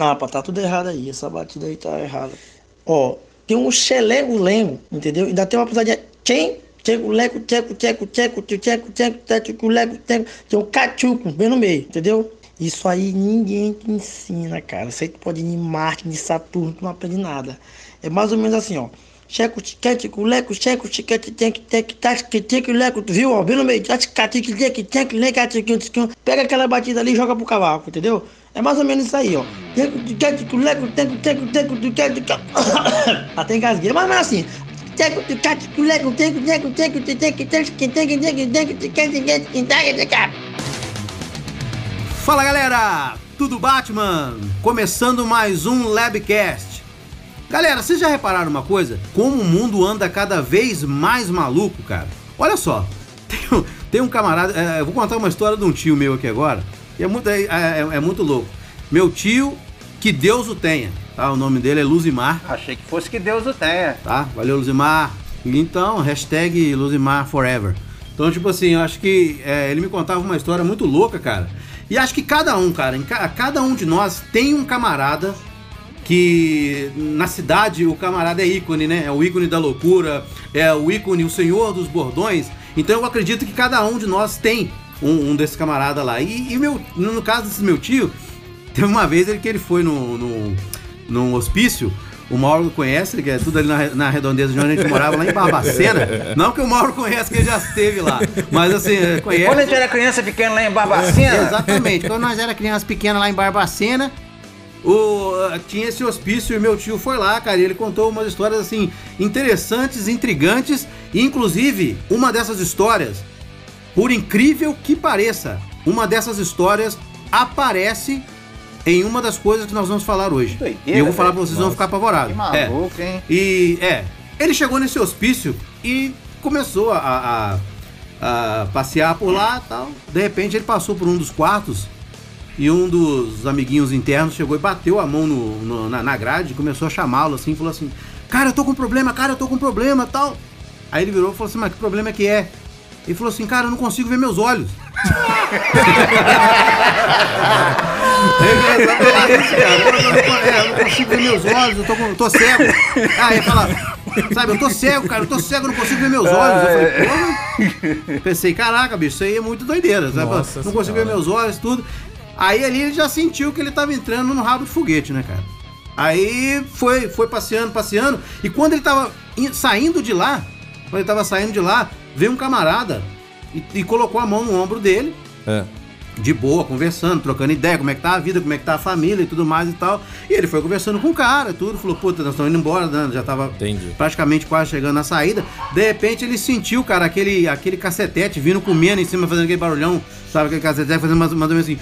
Não, rapaz, tá tudo errado aí. Essa batida aí tá errada. Ó, tem um xelego-lengo, entendeu? Ainda tem uma pisadinha. Tchem, tcheco, leco, tcheco, tcheco, tcheco, tcheco, tcheco, tcheco, leco, tcheco. Tem um cachuco bem no meio, entendeu? Isso aí ninguém te ensina, cara. Tu pode ir em Marte, em Saturno, tu não aprende nada. É mais ou menos assim, ó checo tiquete, culeco, checo tiquete, tem que tem que tá, que tem que leco, tu viu? Ouvindo meio, ticati, que tem que tem que leca, pega aquela batida ali e joga pro cavalo, entendeu? É mais ou menos isso aí, ó. Tem que tiquete, culeco, tem que tem que tem que tem que até tem, mas tem, é assim. Fala galera, tudo Batman? Começando mais um Labcast Galera, vocês já repararam uma coisa? Como o mundo anda cada vez mais maluco, cara? Olha só, tem um, tem um camarada, é, eu vou contar uma história de um tio meu aqui agora, e é muito, é, é, é muito louco. Meu tio, que Deus o tenha, tá? O nome dele é Luzimar. Achei que fosse que Deus o tenha. Tá, valeu Luzimar. Então, hashtag Luzimar Forever. Então, tipo assim, eu acho que é, ele me contava uma história muito louca, cara. E acho que cada um, cara, em ca cada um de nós tem um camarada que na cidade o camarada é ícone, né? É o ícone da loucura, é o ícone, o senhor dos bordões. Então eu acredito que cada um de nós tem um, um desses camaradas lá. E, e, meu, no caso desse meu tio, teve uma vez ele, que ele foi no, no, no hospício. O Mauro conhece, que é tudo ali na, na redondeza de onde a gente morava, lá em Barbacena. Não que o Mauro conhece, que ele já esteve lá. Mas assim, conhece. Quando a gente era criança pequena lá em Barbacena? Exatamente. Quando nós era criança pequena lá em Barbacena, o, tinha esse hospício e meu tio foi lá, cara, e ele contou umas histórias assim interessantes, intrigantes, e inclusive uma dessas histórias, por incrível que pareça, uma dessas histórias aparece em uma das coisas que nós vamos falar hoje. Doideira, e eu vou falar pra vocês, Nossa, vão ficar apavorados. Que maluco, é. hein? E é, ele chegou nesse hospício e começou a, a, a passear por lá, tal. De repente ele passou por um dos quartos e um dos amiguinhos internos chegou e bateu a mão no, no na, na grade, começou a chamá-lo assim, falou assim: Cara, eu tô com problema, cara, eu tô com problema tal. Aí ele virou e falou assim: Mas que problema é que é? Ele falou assim: Cara, eu não consigo ver meus olhos. é, eu não consigo ver meus olhos, eu tô, com, tô cego. Aí ele fala, sabe, eu tô cego, cara, eu tô cego, eu não consigo ver meus olhos. Eu falei, porra. Pensei, caraca, bicho, isso aí é muito doideira, sabe? Nossa não consigo ver meus olhos, tudo. Aí ali ele já sentiu que ele tava entrando no rabo de foguete, né, cara? Aí foi, foi passeando, passeando. E quando ele tava saindo de lá, quando ele tava saindo de lá, veio um camarada e, e colocou a mão no ombro dele. É. De boa, conversando, trocando ideia, como é que tá a vida, como é que tá a família e tudo mais e tal. E ele foi conversando com o cara, tudo, falou, puta, nós estamos indo embora, né? já tava Entendi. praticamente quase chegando na saída. De repente ele sentiu, cara, aquele, aquele cacetete vindo comendo em cima, fazendo aquele barulhão, sabe, aquele cacetete fazendo mais, mais ou menos assim,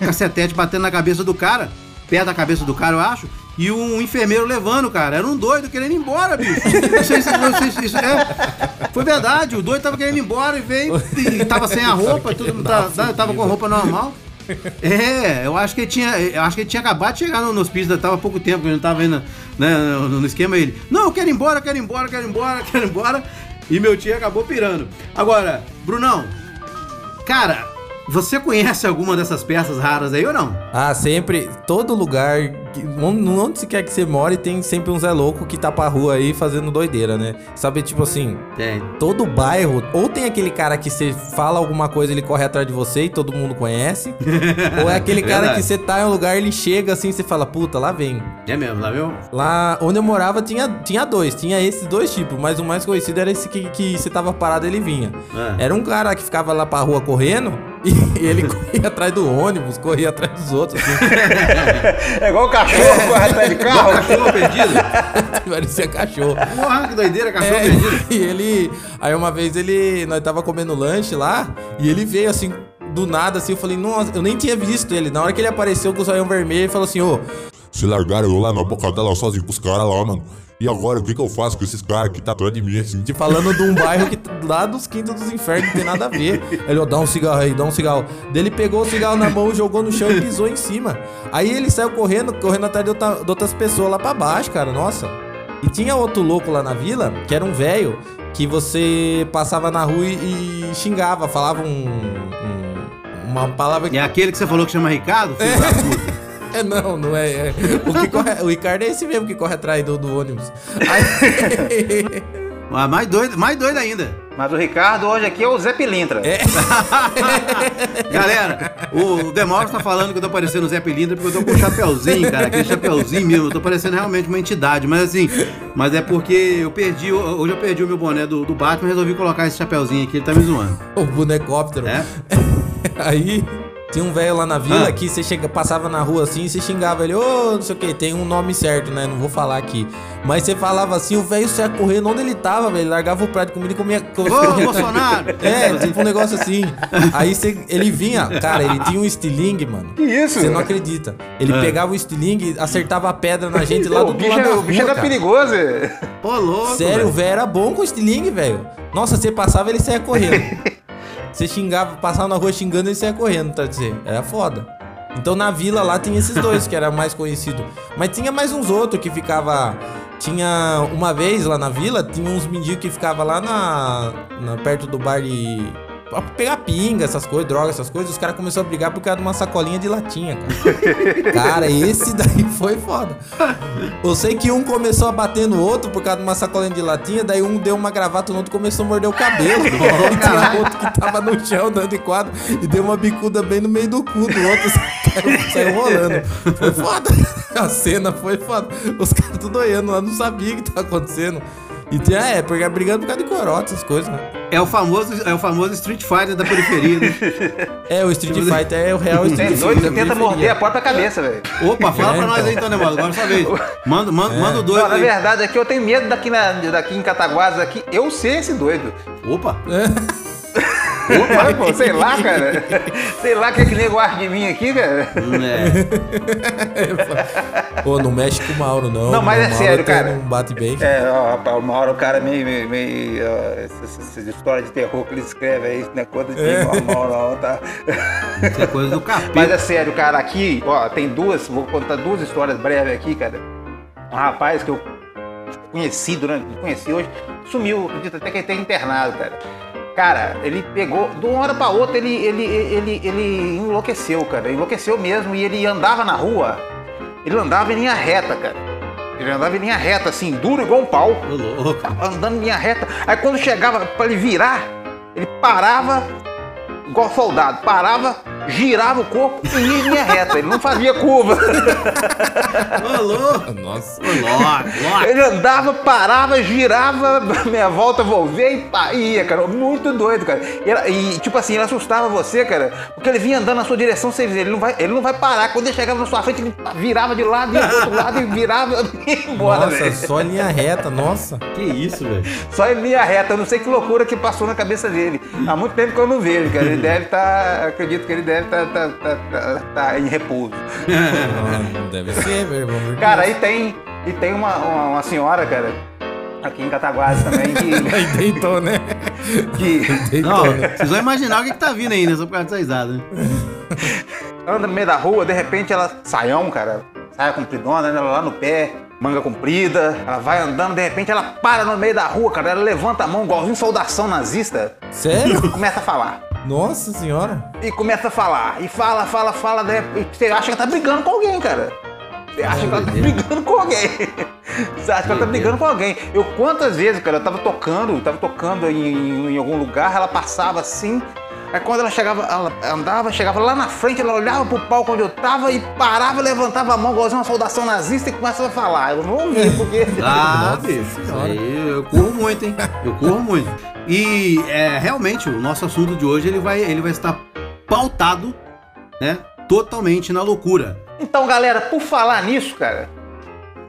cacetete batendo na cabeça do cara, perto da cabeça do cara, eu acho, e um enfermeiro levando, cara. Era um doido querendo ir embora, bicho. Não sei se, não sei se isso é. Foi verdade, o doido tava querendo ir embora e veio e tava sem a roupa, tudo, tava, tava com a roupa normal. É, eu acho que ele tinha. Eu acho que ele tinha acabado de chegar no, no hospício, tava há pouco tempo, ele não tava indo né, no, no, esquema ele. Não, eu quero ir embora, quero ir embora, quero ir embora, quero ir embora. E meu tio acabou pirando. Agora, Brunão, cara, você conhece alguma dessas peças raras aí ou não? Ah, sempre. Todo lugar, onde se quer que você more, tem sempre um Zé Louco que tá pra rua aí fazendo doideira, né? Sabe, tipo assim, tem. todo bairro, ou tem aquele cara que você fala alguma coisa, ele corre atrás de você e todo mundo conhece. ou é aquele cara que você tá em um lugar, ele chega assim, você fala, puta, lá vem. É mesmo, lá viu? Lá onde eu morava tinha, tinha dois, tinha esses dois tipos, mas o mais conhecido era esse que, que você tava parado, ele vinha. É. Era um cara que ficava lá pra rua correndo. E ele corria atrás do ônibus, corria atrás dos outros. Assim. É igual o cachorro é, corre atrás de carro. cachorro perdido. Parecia cachorro. Porra, que doideira, cachorro é, perdido. E ele. Aí uma vez ele. Nós tava comendo lanche lá e ele veio assim. Do nada, assim, eu falei, nossa, eu nem tinha visto ele. Na hora que ele apareceu com o zoião vermelho, ele falou assim, ô. Se largaram eu lá na boca dela sozinho com os caras lá, mano. E agora, o que, que eu faço com esses caras que tá atrás de mim, assim? Te falando de um bairro que lá dos quintos dos infernos não tem nada a ver. Ele, ó, dá um cigarro aí, dá um cigarro. Daí ele pegou o cigarro na mão, jogou no chão e pisou em cima. Aí ele saiu correndo, correndo atrás de, outra, de outras pessoas lá pra baixo, cara, nossa. E tinha outro louco lá na vila, que era um velho, que você passava na rua e, xingava, falava um, um, uma palavra que... É aquele que você falou que chama Ricardo? Filho é. da puta. Não, não é. é. O, que corre- o Ricardo é esse mesmo que corre atrás do, do ônibus. Aí- Ah, mais doido, mais doido ainda. Mas o Ricardo hoje aqui é o Zé Pilintra. É. Galera, o Demóstenes tá falando que eu tô parecendo o Zé Pilintra porque eu tô com um chapeuzinho, cara. Aquele chapeuzinho mesmo. Eu tô parecendo realmente uma entidade. Mas assim, mas é porque eu perdi. Hoje eu perdi o meu boné do, do Batman e resolvi colocar esse chapeuzinho aqui. Ele tá me zoando. o bonecóptero. É? Aí tinha um velho lá na vila Ah. que você chega, passava na rua assim e você xingava ele, ô, não sei o que, tem um nome certo, né? Não vou falar aqui. Mas você falava assim, o velho saia correndo onde ele tava, velho. Largava o prato de comida e comia. Ô, Bolsonaro! É, tipo um negócio assim. Aí você, ele vinha, cara, ele tinha um estilingue, mano. Que isso? Você não acredita. Ele Ah. pegava o estilingue, acertava a pedra na gente lá Pô, do o outro bicho, lado é- da o bicho rua, era cara. perigoso. Ô, louco! Sério, o velho. era bom com estilingue, velho. Nossa, você passava ele saia correndo. você xingava, passava na rua xingando ele saia correndo, tá dizendo? Era foda. Então na vila lá tinha esses dois que era mais conhecido. Mas tinha mais uns outros que ficava. Tinha uma vez lá na vila, tinha uns mendigos que ficava lá na, na- perto do bar de pra pegar pinga, essas coisas, droga, essas coisas. Os caras começaram a brigar por causa de uma sacolinha de latinha, cara. cara, esse daí foi foda. Eu sei que um começou a bater no outro por causa de uma sacolinha de latinha, daí um deu uma gravata no outro começou a morder o cabelo. e tinha outro que tava no chão dando de quadro e deu uma bicuda bem no meio do cu do outro. Saiu, saiu rolando. Foi foda. A cena foi foda. Os caras tudo olhando lá, não sabia o que tava acontecendo. E tinha, é, porque brigando por causa de corote, essas coisas, né? É o famoso, é o famoso Street Fighter da periferia. né? É, o Street Fighter é o real Street Tem Fighter. doido que da tenta morder a própria cabeça, velho. Opa, fala É, pra nós então. aí então, Demóstenes. Agora é sua vez. Manda, manda, manda o doido Não, na verdade, aqui eu tenho medo daqui, na, daqui em Cataguases, aqui, eu ser esse doido. Opa! Opa, pô, sei lá, cara. Sei lá o que é que nego arde de mim aqui, cara. É. Pô, não mexe com o Mauro, não. Não, mas O é Mauro sério, cara. Não bate bem. É, ó, rapaz, uma hora o cara meio. meio, meio ó, essas, essas histórias de terror que ele escreve aí, não é coisa de normal, não, tá? Isso é coisa do capeta. Mas é sério, cara, aqui, ó, tem duas, vou contar duas histórias breves aqui, cara. Um rapaz que eu conheci durante, conheci hoje, sumiu, acredito até que ele tem internado, cara. Cara, ele pegou, de uma hora pra outra, ele, ele, ele, ele enlouqueceu, cara. Enlouqueceu mesmo e ele andava na rua, ele andava em linha reta, cara. Ele andava em linha reta, assim, duro igual um pau andando em linha reta. Aí quando chegava pra ele virar, ele parava, igual soldado, parava, girava o corpo e ia em linha reta. Ele não fazia curva. Ô, louco. Nossa. Ô, louco. Ele andava, parava, girava, meia volta, volvia e pá, e ia, cara. Muito doido, cara. E, ela- e, tipo assim, ele assustava você, cara, porque ele vinha andando na sua direção, você ele não vai, ele não vai parar. Quando ele chegava na sua frente, ele virava de lado, ia pro outro lado e virava e ia embora, Nossa, velho. só linha reta, nossa. Que isso, velho? Só em linha reta, eu não sei que loucura que passou na cabeça dele. Há muito tempo que eu não vejo, cara. Ele deve estar. acredito que ele deve estar tá, tá, tá, tá em repouso. Ah, não deve ser, meu irmão. Cara, aí tem. E tem uma, uma, uma senhora, cara, aqui em Cataguases também, que. Aí deitou, né? que Não, Deitou, né? vocês vão imaginar o que, que tá vindo aí, né? Só por causa dessa risada, né? anda no meio da rua, de repente ela. Saião, cara. Saia compridona, né? Ela lá no pé, manga comprida. Ela vai andando, de repente ela para no meio da rua, cara. Ela levanta a mão, igualzinho saudação nazista, Sério? e começa a falar. Nossa senhora. e começa a falar. E fala, fala, fala, né? E você acha que ela tá brigando com alguém, cara. Você acha que ela tá brigando com alguém. Você acha que ela tá brigando com alguém. Eu quantas vezes, cara, eu tava tocando, tava tocando em, em- em algum lugar, ela passava assim. Aí quando ela chegava, ela andava, chegava lá na frente, ela olhava pro palco onde eu tava e parava, levantava a mão, igualzinho uma saudação nazista e começava a falar. Eu não ouvi, porque. Ah, Nossa bicho. Aí eu corro muito, hein? Eu corro muito. E é, realmente, o nosso assunto de hoje ele vai, ele vai estar pautado, né? Totalmente na loucura. Então, galera, por falar nisso, cara,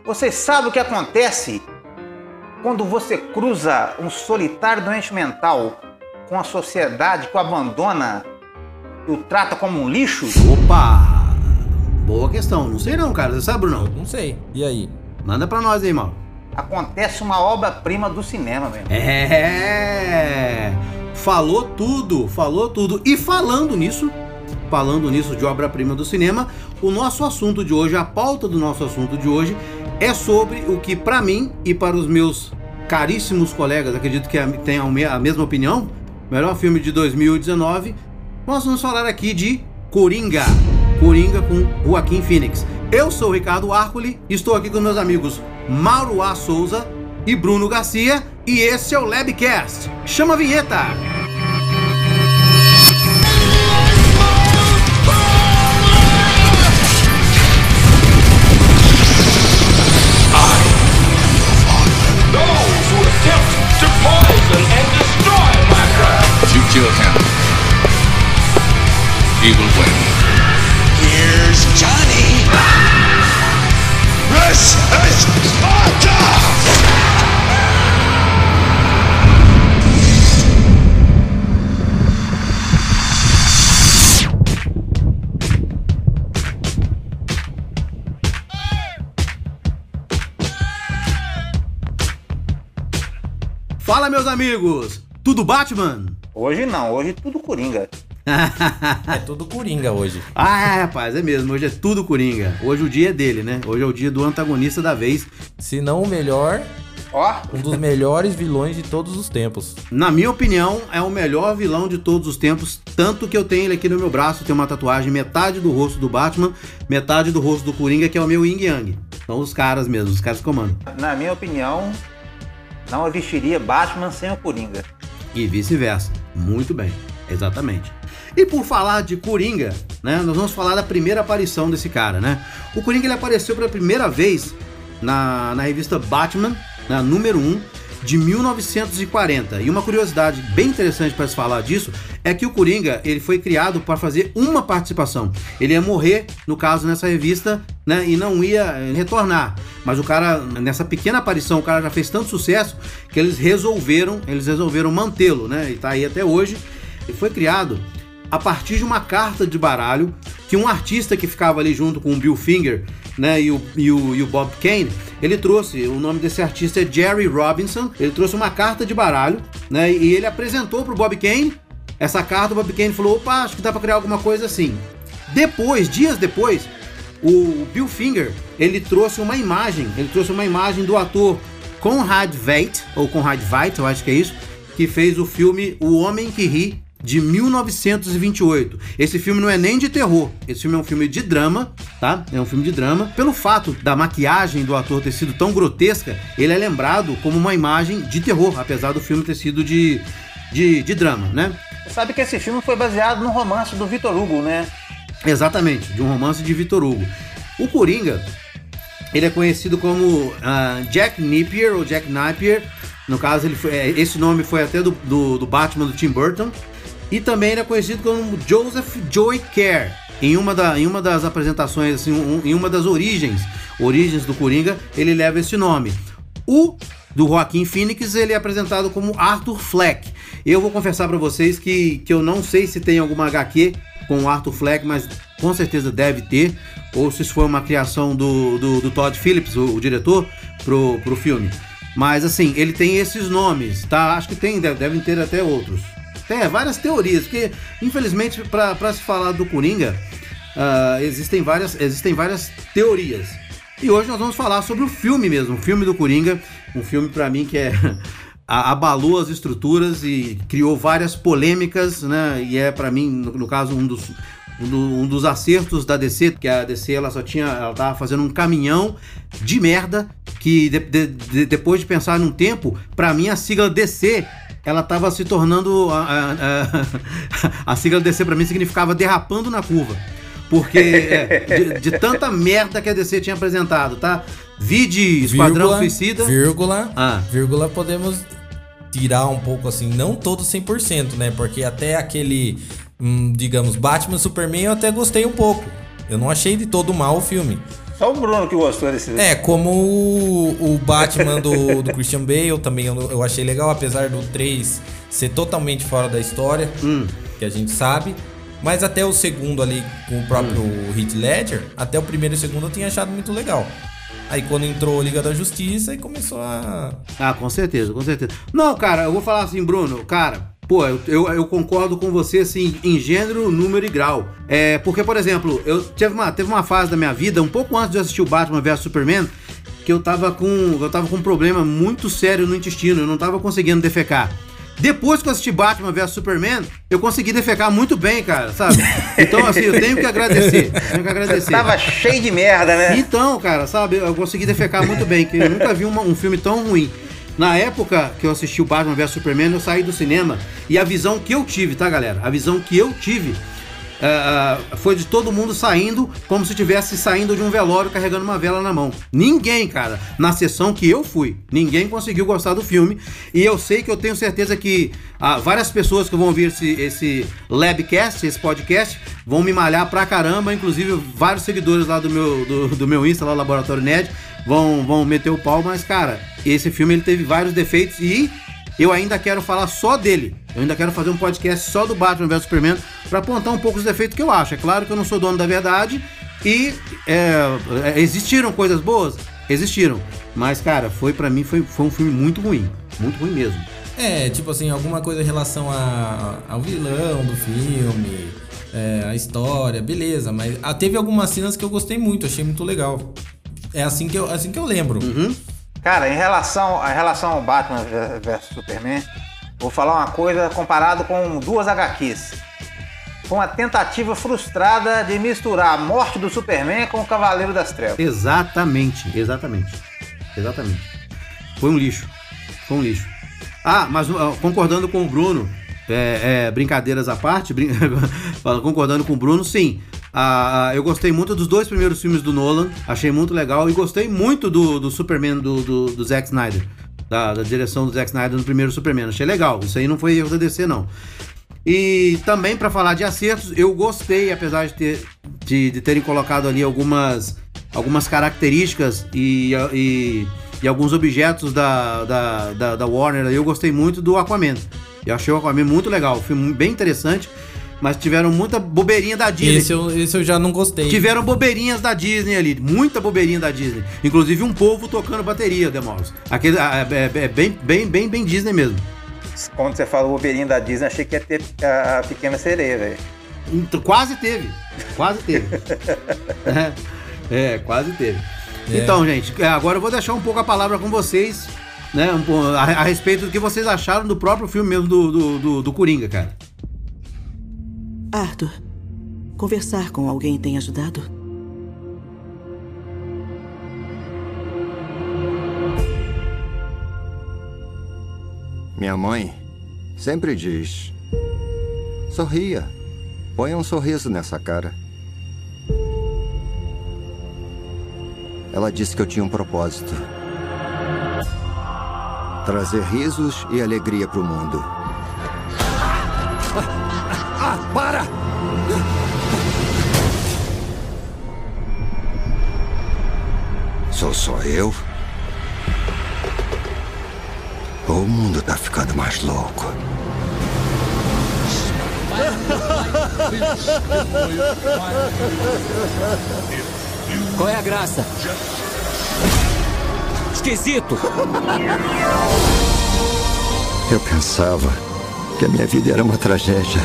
você sabe o que acontece quando você cruza um solitário doente mental com a sociedade que o abandona e o trata como um lixo? Opa! Boa questão. Não sei não, cara. Você sabe, Bruno? Não sei. E aí? Manda pra nós aí, mal. Acontece uma obra-prima do cinema, mesmo. É. Falou tudo, falou tudo. E falando nisso, falando nisso de obra-prima do cinema, o nosso assunto de hoje, a pauta do nosso assunto de hoje é sobre o que pra mim e para os meus caríssimos colegas, acredito que tenham a me- a mesma opinião, melhor filme de 2019, nós vamos falar aqui de Coringa. Coringa com Joaquim Phoenix. Eu sou o Ricardo Arcoli, estou aqui com meus amigos Mauro A. Souza e Bruno Garcia e esse é o Labcast. Chama a vinheta! Win. Here's Johnny. This is Sparta! Fala, meus amigos! Tudo Batman? Hoje não, hoje tudo Coringa. É tudo coringa hoje. Ah, é, rapaz, é mesmo. Hoje é tudo Coringa. Hoje o dia é dele, né? Hoje é o dia do antagonista da vez. Se não o melhor, Ó, um dos melhores vilões de todos os tempos. Na minha opinião, é o melhor vilão de todos os tempos. Tanto que eu tenho ele aqui no meu braço. Tem uma tatuagem, metade do rosto do Batman, metade do rosto do Coringa, que é o meu Yin Yang. São os caras mesmo, os caras que comandam. na minha opinião, não existiria Batman sem o Coringa. E vice-versa. Muito bem, exatamente. E por falar de Coringa, né, nós vamos falar da primeira aparição desse cara, né? O Coringa ele apareceu pela primeira vez na, na revista Batman, na número 1, de 1940. E uma curiosidade bem interessante para se falar disso é que o Coringa ele foi criado para fazer uma participação. Ele ia morrer, no caso, nessa revista, né? E não ia eh, retornar. Mas o cara, nessa pequena aparição, o cara já fez tanto sucesso que eles resolveram, eles resolveram mantê-lo, né? E tá aí até hoje. Ele foi criado a partir de uma carta de baralho que um artista que ficava ali junto com o Bill Finger né, e, o, e, o, e o Bob Kane, ele trouxe, o nome desse artista é Jerry Robinson, ele trouxe uma carta de baralho né, e ele apresentou pro Bob Kane essa carta, o Bob Kane falou, opa, acho que dá pra criar alguma coisa assim. Depois, dias depois, o Bill Finger, ele trouxe uma imagem, ele trouxe uma imagem do ator Conrad Veidt, ou Conrad Veidt, eu acho que é isso, que fez o filme O Homem que Ri, de 1928. Esse filme não é nem de terror, esse filme é um filme de drama, tá? É um filme de drama. Pelo fato da maquiagem do ator ter sido tão grotesca, ele é lembrado como uma imagem de terror, apesar do filme ter sido de, de, de drama, né? Você sabe que esse filme foi baseado no romance do Vitor Hugo, né? Exatamente, de um romance de Vitor Hugo. O Coringa, ele é conhecido como ah, Jack Napier ou Jack Napier. No caso, ele foi- é, esse nome foi até do, do, do Batman do Tim Burton. E também ele é conhecido como Joseph Joy Kerr. Em uma, da, em uma das apresentações, assim, um- em uma das origens, origens do Coringa, ele leva esse nome. O do Joaquim Phoenix, ele é apresentado como Arthur Fleck. Eu vou confessar pra vocês que, que eu não sei se tem alguma HQ com o Arthur Fleck, mas com certeza deve ter. Ou se isso foi uma criação do, do, do Todd Phillips, o, o diretor, pro, pro filme. Mas assim, ele tem esses nomes, tá? Acho que tem, deve- devem ter até outros. Tem várias teorias, porque infelizmente pra se falar do Coringa, ah, existem, várias, existem várias teorias. E hoje nós vamos falar sobre o filme mesmo, o filme do Coringa, um filme pra mim que é abalou as estruturas e criou várias polêmicas, né? E é pra mim, no, no caso, um dos um, do- um dos acertos da DC, que a DC ela só tinha, ela tava fazendo um caminhão de merda que de- de- de- depois de pensar num tempo, pra mim a sigla DC ela tava se tornando a, a, a, a sigla DC pra mim significava derrapando na curva. Porque é, de, de tanta merda que a DC tinha apresentado, tá? Vide Esquadrão Vírgula, Suicida. Vírgula, Ah. vírgula, podemos tirar um pouco assim, não todo 100%, né? Porque até aquele, hum, digamos, Batman Superman eu até gostei um pouco. Eu não achei de todo mal o filme. Só o Bruno que gostou desse É, como o, o Batman do, do Christian Bale também eu, eu achei legal, apesar do 3 ser totalmente fora da história, que a gente sabe. Mas até o segundo ali, com o próprio Heath Ledger, até o primeiro e o segundo eu tinha achado muito legal. Aí quando entrou Liga da Justiça, aí começou a... Ah, com certeza, com certeza. Não, cara, eu vou falar assim, Bruno, cara, pô, eu, eu, eu concordo com você, assim, em gênero, número e grau. É, porque, por exemplo, eu teve uma, teve uma fase da minha vida, um pouco antes de assistir o Batman vs Superman, que eu tava com. Eu tava com um problema muito sério no intestino, eu não tava conseguindo defecar. Depois que eu assisti Batman vs Superman, eu consegui defecar muito bem, cara, sabe? Então, assim, eu tenho que agradecer. Tenho que agradecer. Tava cheio de merda, né? Então, cara, sabe, eu consegui defecar muito bem, que eu nunca vi uma- um filme tão ruim. Na época que eu assisti o Batman vs Superman, eu saí do cinema e a visão que eu tive, tá, galera? A visão que eu tive ah, foi de todo mundo saindo como se estivesse saindo de um velório carregando uma vela na mão. Ninguém, cara, na sessão que eu fui, ninguém conseguiu gostar do filme. E eu sei que eu tenho certeza que ah, várias pessoas que vão ouvir esse, esse Labcast, esse podcast, vão me malhar pra caramba. Inclusive, vários seguidores lá do meu, do, do meu Insta, lá, Laboratório Nerd, vão, vão meter o pau. Mas, cara, esse filme ele teve vários defeitos e eu ainda quero falar só dele. Eu ainda quero fazer um podcast só do Batman vs Superman pra apontar um pouco os defeitos que eu acho. É claro que eu não sou dono da verdade e é, é, existiram coisas boas, existiram. Mas cara, foi para mim foi, foi um filme muito ruim, muito ruim mesmo. É, tipo assim, alguma coisa em relação a, ao vilão do filme, é, a história, beleza, mas ah, teve algumas cenas que eu gostei muito, achei muito legal. É assim que eu, assim que eu lembro. Cara, em relação, em relação ao Batman vs Superman, vou falar uma coisa comparado com duas HQs. Foi uma tentativa frustrada de misturar a morte do Superman com o Cavaleiro das Trevas. Exatamente, exatamente. Exatamente. Foi um lixo. Foi um lixo. Ah, mas concordando com o Bruno, é, é, brincadeiras à parte, brin- concordando com o Bruno, sim. Ah, eu gostei muito dos dois primeiros filmes do Nolan, achei muito legal e gostei muito do, do Superman do, do, do Zack Snyder, da, da direção do Zack Snyder no primeiro Superman. Achei legal. Isso aí não foi erro da DC, não. E também para falar de acertos, eu gostei, apesar de, ter, de, de terem colocado ali algumas, algumas características e, e, e alguns objetos da, da, da, da Warner, eu gostei muito do Aquaman. Eu achei o Aquaman muito legal, filme bem interessante, mas tiveram muita bobeirinha da Disney. Esse eu, esse eu já não gostei. Tiveram bobeirinhas da Disney ali, muita bobeirinha da Disney. Inclusive um povo tocando bateria. Aquele ah, é, é bem, bem, bem, bem Disney mesmo. Quando você falou o Wolverine da Disney, achei que ia ter a, a Pequena Sereia, velho. Então, Quase teve. Quase teve. é, é, quase teve. Então, gente, é, agora eu vou deixar um pouco a palavra com vocês, né? um a, a respeito do que vocês acharam do próprio filme mesmo do, do, do, do Coringa, cara. Arthur, conversar com alguém tem ajudado? Minha mãe sempre diz: sorria, ponha um sorriso nessa cara. Ela disse que eu tinha um propósito: trazer risos e alegria para o mundo. Para! Sou só eu? Ou o mundo tá ficando mais louco? Qual é a graça? Esquisito! Eu pensava que a minha vida era uma tragédia.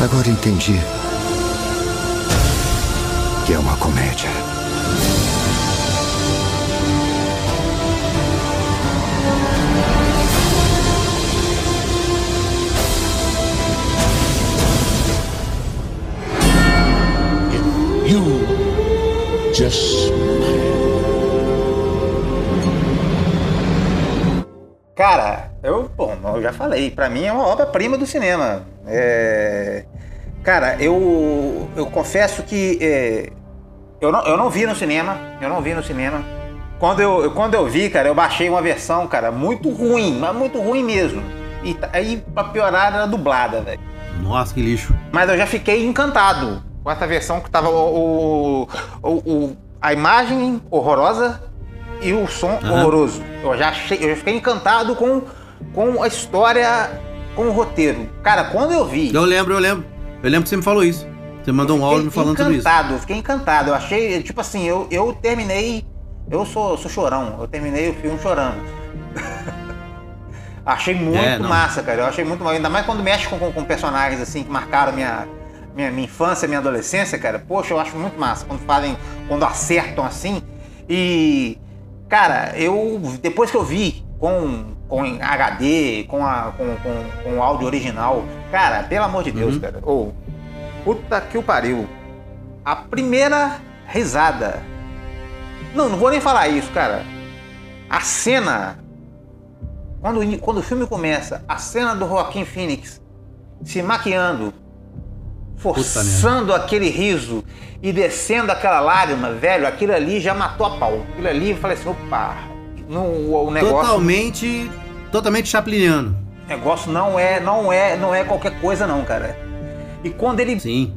Agora entendi que é uma comédia. You just Cara, eu, bom, eu já falei, pra mim é uma obra-prima do cinema. É, Cara, eu, eu confesso que é, eu, não, eu não vi no cinema, eu não vi no cinema. Quando eu, eu- quando eu vi, cara, eu baixei uma versão, cara, muito ruim, mas muito ruim mesmo. E tá- aí, pra piorar, era dublada, velho. Nossa, que lixo. Mas eu já fiquei encantado com essa versão que tava o, o- o- a imagem horrorosa e o som Aham. horroroso. Eu já, achei, eu já fiquei encantado com, com a história, com o roteiro. Cara, quando eu vi. Eu lembro, eu lembro. Eu lembro que você me falou isso. Você mandou um áudio me falando sobre isso. encantado, eu fiquei encantado. Eu achei, tipo assim, eu, eu terminei. Eu sou, sou chorão, eu terminei o filme chorando. achei muito É, massa, cara. Eu achei muito massa. Ainda mais quando mexe com, com, com personagens assim que marcaram minha, minha, minha infância, minha adolescência, cara. Poxa, eu acho muito massa. Quando fazem, quando acertam assim. E. Cara, eu. Depois que eu vi com, com HD, com, a, com, com, com o áudio original, cara, pelo amor de Deus, Uhum. cara. Ô, puta que o pariu. A primeira risada. Não, não vou nem falar isso, cara. A cena. Quando, quando o filme começa, a cena do Joaquim Phoenix se maquiando, forçando aquele riso e descendo aquela lágrima, velho, aquilo ali já matou a pau. Aquilo ali, eu falei assim, opa, o negócio, Totalmente. Totalmente chapliniano. o negócio não é, não é, não é qualquer coisa não, cara. E quando ele Sim.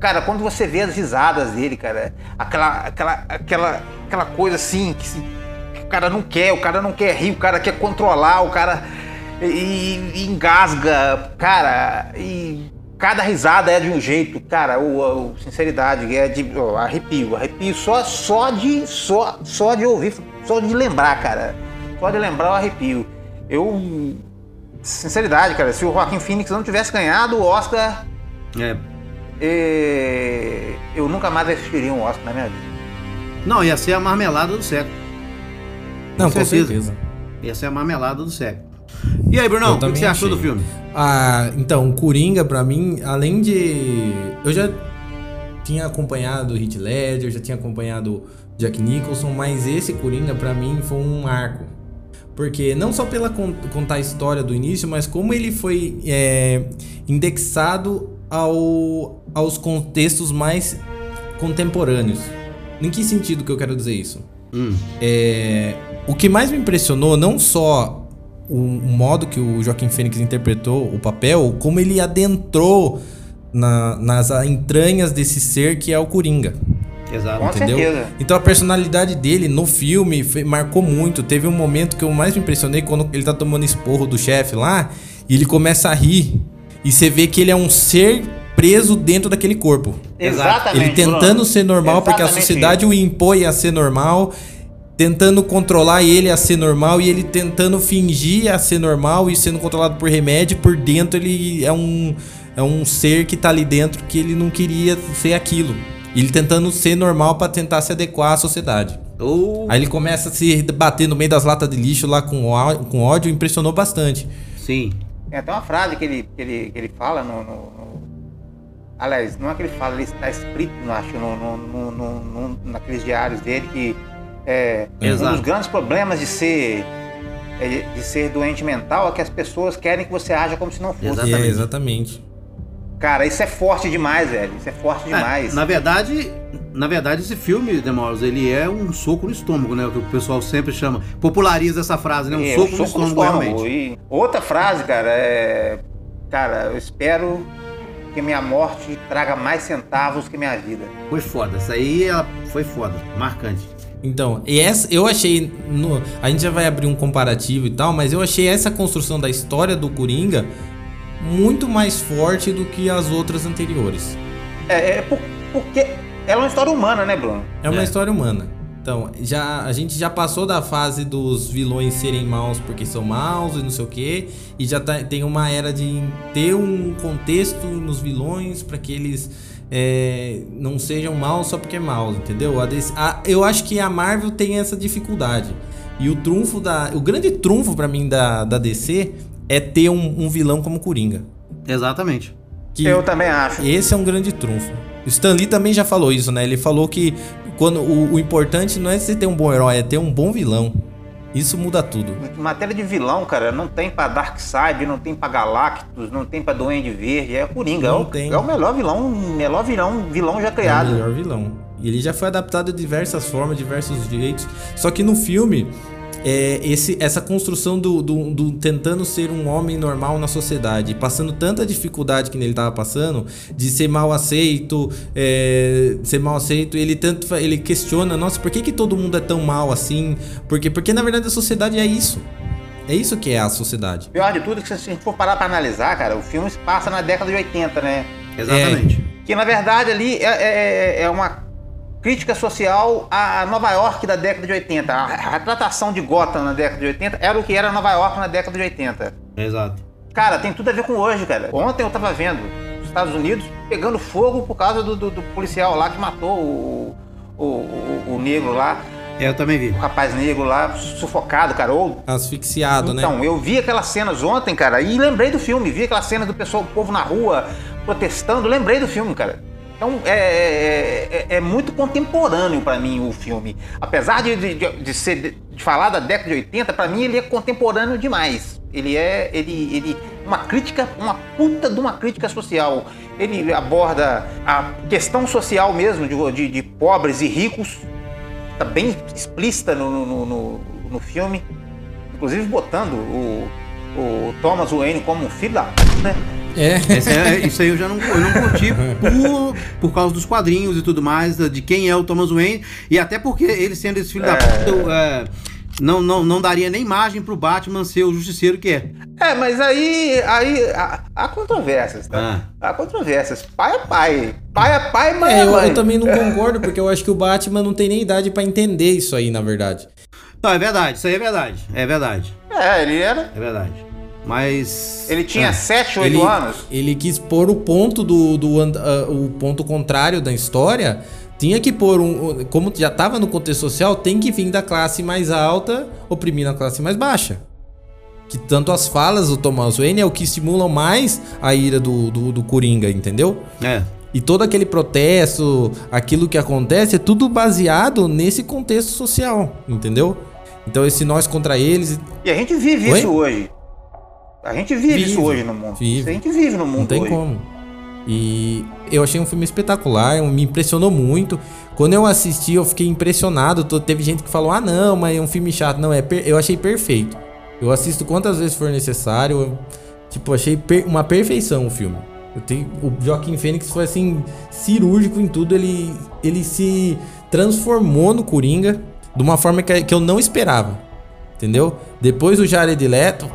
Cara, quando você vê as risadas dele, cara, aquela, aquela, aquela, aquela coisa assim que, se- que o cara não quer, o cara não quer rir, o cara quer controlar, o cara e, e engasga, cara, e cada risada é de um jeito, cara, o, o- sinceridade é de ó, arrepio, arrepio só, só de só, só de ouvir, só de lembrar, cara, só de lembrar o arrepio. Eu sinceridade, cara, se o Joaquim Phoenix não tivesse ganhado o Oscar É. e eu nunca mais assistiria um Oscar na minha vida. Não, ia ser a marmelada do século. Não, com certeza. certeza. Ia ser a marmelada do século. E aí, Brunão, o que você achou do filme? Ah, então, Coringa, pra mim, além de. Eu já tinha acompanhado o Heath Ledger, já tinha acompanhado Jack Nicholson, mas esse Coringa, pra mim, foi um marco. Porque não só pela con- contar a história do início, mas como ele foi é, indexado ao, aos contextos mais contemporâneos. Em que sentido que eu quero dizer isso? Hum. É, o que mais me impressionou, não só o, modo que o Joaquim Fênix interpretou o papel, como ele adentrou na- nas entranhas desse ser que é o Coringa. Exato. Com entendeu? certeza. Então a personalidade dele no filme marcou muito. Teve um momento que eu mais me impressionei quando ele tá tomando esporro do chefe lá e ele começa a rir. E você vê que ele é um ser preso dentro daquele corpo. Exatamente. Ele tentando Bruno. ser normal porque a Exatamente sociedade o impõe a ser normal, tentando controlar ele a ser normal e ele tentando fingir a ser normal e sendo controlado por remédio, por dentro ele é um é um ser que tá ali dentro que ele não queria ser aquilo. Ele tentando ser normal pra tentar se adequar à sociedade. Ou. Aí ele começa a se bater no meio das latas de lixo lá com, com ódio, impressionou bastante. Sim. Tem até uma frase que ele, que ele, que ele fala no, no- no- Aliás, não é que ele fala, ele está escrito, eu acho, no, no, no- no- no- naqueles diários dele que é, um Exato. dos grandes problemas de ser é, de ser doente mental é que as pessoas querem que você haja como se não fosse. Exatamente. É, exatamente. Cara, isso é forte demais, velho. Isso é forte É, demais. na verdade, na verdade, esse filme, Demoros, ele é um soco no estômago, né? O que o pessoal sempre chama. Populariza essa frase, né? Um É, soco, um no soco no estômago, estômago. realmente. E outra frase, cara, é. Cara, eu espero que minha morte traga mais centavos que minha vida. Foi foda. Essa aí ela foi foda. Marcante. Então, e essa, eu achei. no- a gente já vai abrir um comparativo e tal, mas eu achei essa construção da história do Coringa muito mais forte do que as outras anteriores. É, é por- porque ela é uma história humana, né, Bruno? É uma É. história humana. Então, já, a gente já passou da fase dos vilões serem maus porque são maus e não sei o que, e já tá- tem uma era de ter um contexto nos vilões para que eles é, não sejam maus só porque é maus, entendeu? A DC a- eu acho que a Marvel tem essa dificuldade. E o trunfo da. O grande trunfo para mim da, da DC é ter um, um vilão como Coringa. Exatamente. Que Eu também acho. esse é um grande trunfo. O Stan Lee também já falou isso, né? Ele falou que quando o, o importante não é você ter um bom herói, é ter um bom vilão. Isso muda tudo. Em Matéria de vilão, cara, não tem pra Darkseid, não tem pra Galactus, não tem pra Duende Verde, é Coringa. Não é, o, tem. é o melhor vilão, melhor vilão, vilão já É o criado. melhor vilão. E ele já foi adaptado de diversas formas, diversos jeitos. Só que no filme, é, esse, essa construção do, do, do tentando ser um homem normal na sociedade, passando tanta dificuldade que ele tava passando, de ser mal aceito, é, ser mal aceito, ele tanto ele questiona, nossa, por que, que todo mundo é tão mal assim? Porque, porque na verdade a sociedade é isso. É isso que é a sociedade. Pior de tudo é que se a gente for parar pra analisar, cara, o filme se passa na década de 80, né? Exatamente. Que na verdade ali é, é- é uma crítica social à Nova York da década de 80. A retratação de Gotham na década de 80 era o que era Nova York na década de 80. Exato. Cara, tem tudo a ver com hoje, cara. Ontem eu tava vendo os Estados Unidos pegando fogo por causa do, do- do policial lá que matou o, o, o- o negro lá. É, eu também vi. O rapaz negro lá, sufocado, cara. Ou Asfixiado, né? Então, eu vi aquelas cenas ontem, cara, e lembrei do filme. Vi aquelas cenas do pessoal, o povo na rua protestando, lembrei do filme, cara. Então, é, é, é- é muito contemporâneo pra mim o filme. Apesar de, de, de- ser de, falar da década de 80, pra mim ele é contemporâneo demais. Ele é ele, ele uma crítica, uma puta de uma crítica social. Ele aborda a questão social mesmo de, de, de pobres e ricos tá bem explícita no, no, no, no filme, inclusive botando o, o Thomas Wayne como um filho da p, né? É. Esse é- isso aí eu já não, eu não curti por, por causa dos quadrinhos e tudo mais, de quem é o Thomas Wayne, e até porque ele sendo esse filho da puta, eu, é, não, não, não daria nem margem pro Batman ser o justiceiro que é. É, mas aí, aí há, há controvérsias, tá? Há controvérsias. Pai é pai. Pai é pai, mãe É, é eu, mãe. eu também não concordo, porque eu acho que o Batman não tem nem idade pra entender isso aí, na verdade. Não, é verdade, isso aí é verdade. É verdade. É, ele era. É verdade. Mas. Ele tinha É. 7, 8 ele, anos. Ele quis pôr o ponto do, do ah, o ponto contrário da história. Tinha que pôr um. Como já tava no contexto social, tem que vir da classe mais alta oprimindo a classe mais baixa. Que tanto as falas do Thomas Wayne é o que estimulam mais a ira do, do, do Coringa, entendeu? É. E todo aquele protesto, aquilo que acontece, é tudo baseado nesse contexto social, entendeu? Então esse nós contra eles. E a gente vive Oi? isso hoje. A gente vive, Vive, isso hoje no mundo. vive. A gente vive no mundo Não tem hoje. como. E eu achei um filme espetacular, me impressionou muito. Quando eu assisti, eu fiquei impressionado. Teve gente que falou: ah, não, mas é um filme chato. Não, é eu achei perfeito. Eu assisto quantas vezes for necessário. Eu, tipo, achei per- uma perfeição o filme. Eu tenho, o Joaquim Fênix foi assim, cirúrgico em tudo. Ele, ele se transformou no Coringa de uma forma que, que eu não esperava. Entendeu? Depois o Jared Leto.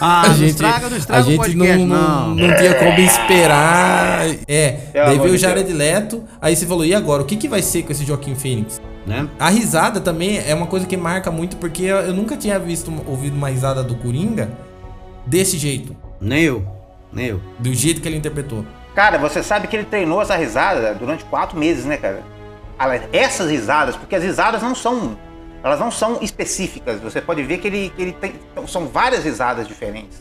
Ah, a não gente, estraga, não estraga a o gente podcast, não, não. não, não tinha como esperar. É, Pelo daí veio o Jared Leto, aí você falou, e agora? O que, que vai ser com esse Joaquim Phoenix? Né? A risada também é uma coisa que marca muito, porque eu, eu nunca tinha visto, ouvido uma risada do Coringa desse jeito. Nem eu. Nem eu. Do jeito que ele interpretou. Cara, você sabe que ele treinou essa risada durante quatro meses, né, cara? Essas risadas, porque as risadas não são. Elas não são específicas. Você pode ver que ele, que ele tem. São várias risadas diferentes.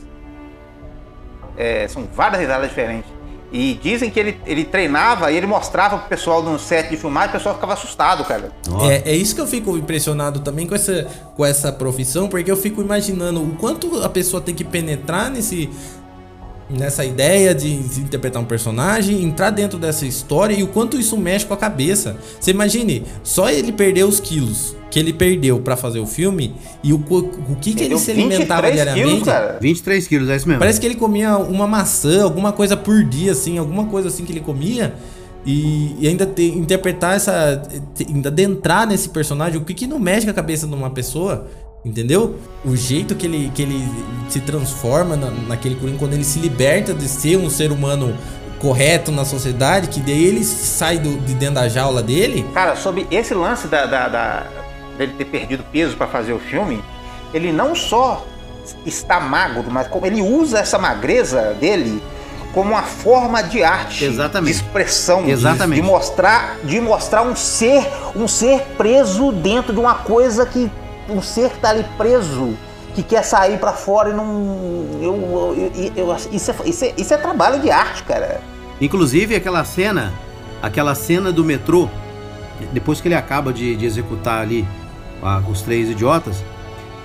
É, são várias risadas diferentes. E dizem que ele, ele treinava e ele mostrava pro pessoal no set de filmagem, o pessoal ficava assustado, cara. É, é isso que eu fico impressionado também com essa, com essa profissão, porque eu fico imaginando o quanto a pessoa tem que penetrar nesse nessa ideia de, de interpretar um personagem, entrar dentro dessa história e o quanto isso mexe com a cabeça. Você imagine, só ele perder os quilos que ele perdeu pra fazer o filme e o, o que, que ele Perdeu se alimentava 23 diariamente. quilos, cara. 23 quilos, é isso mesmo. Parece que ele comia uma maçã, alguma coisa por dia, assim, alguma coisa assim que ele comia. E, e ainda ter, interpretar essa. te- Ainda adentrar nesse personagem, o que, que não mexe com a cabeça de uma pessoa, entendeu? O jeito que ele, que ele se transforma na, naquele Coringa, quando ele se liberta de ser um ser humano correto na sociedade, que daí ele sai do, de dentro da jaula dele. Cara, sobre esse lance da, da- da- dele ter perdido peso pra fazer o filme, ele não só está magro, mas como ele usa essa magreza dele como uma forma de arte, Exatamente. de expressão, de- Exatamente. De, mostrar, de mostrar um ser, um ser preso dentro de uma coisa que um ser que tá ali preso, que quer sair pra fora e não, eu- eu- eu- isso, é, isso, é, isso é trabalho de arte, cara. Inclusive aquela cena, aquela cena do metrô, depois que ele acaba de, de executar ali ah, os três idiotas,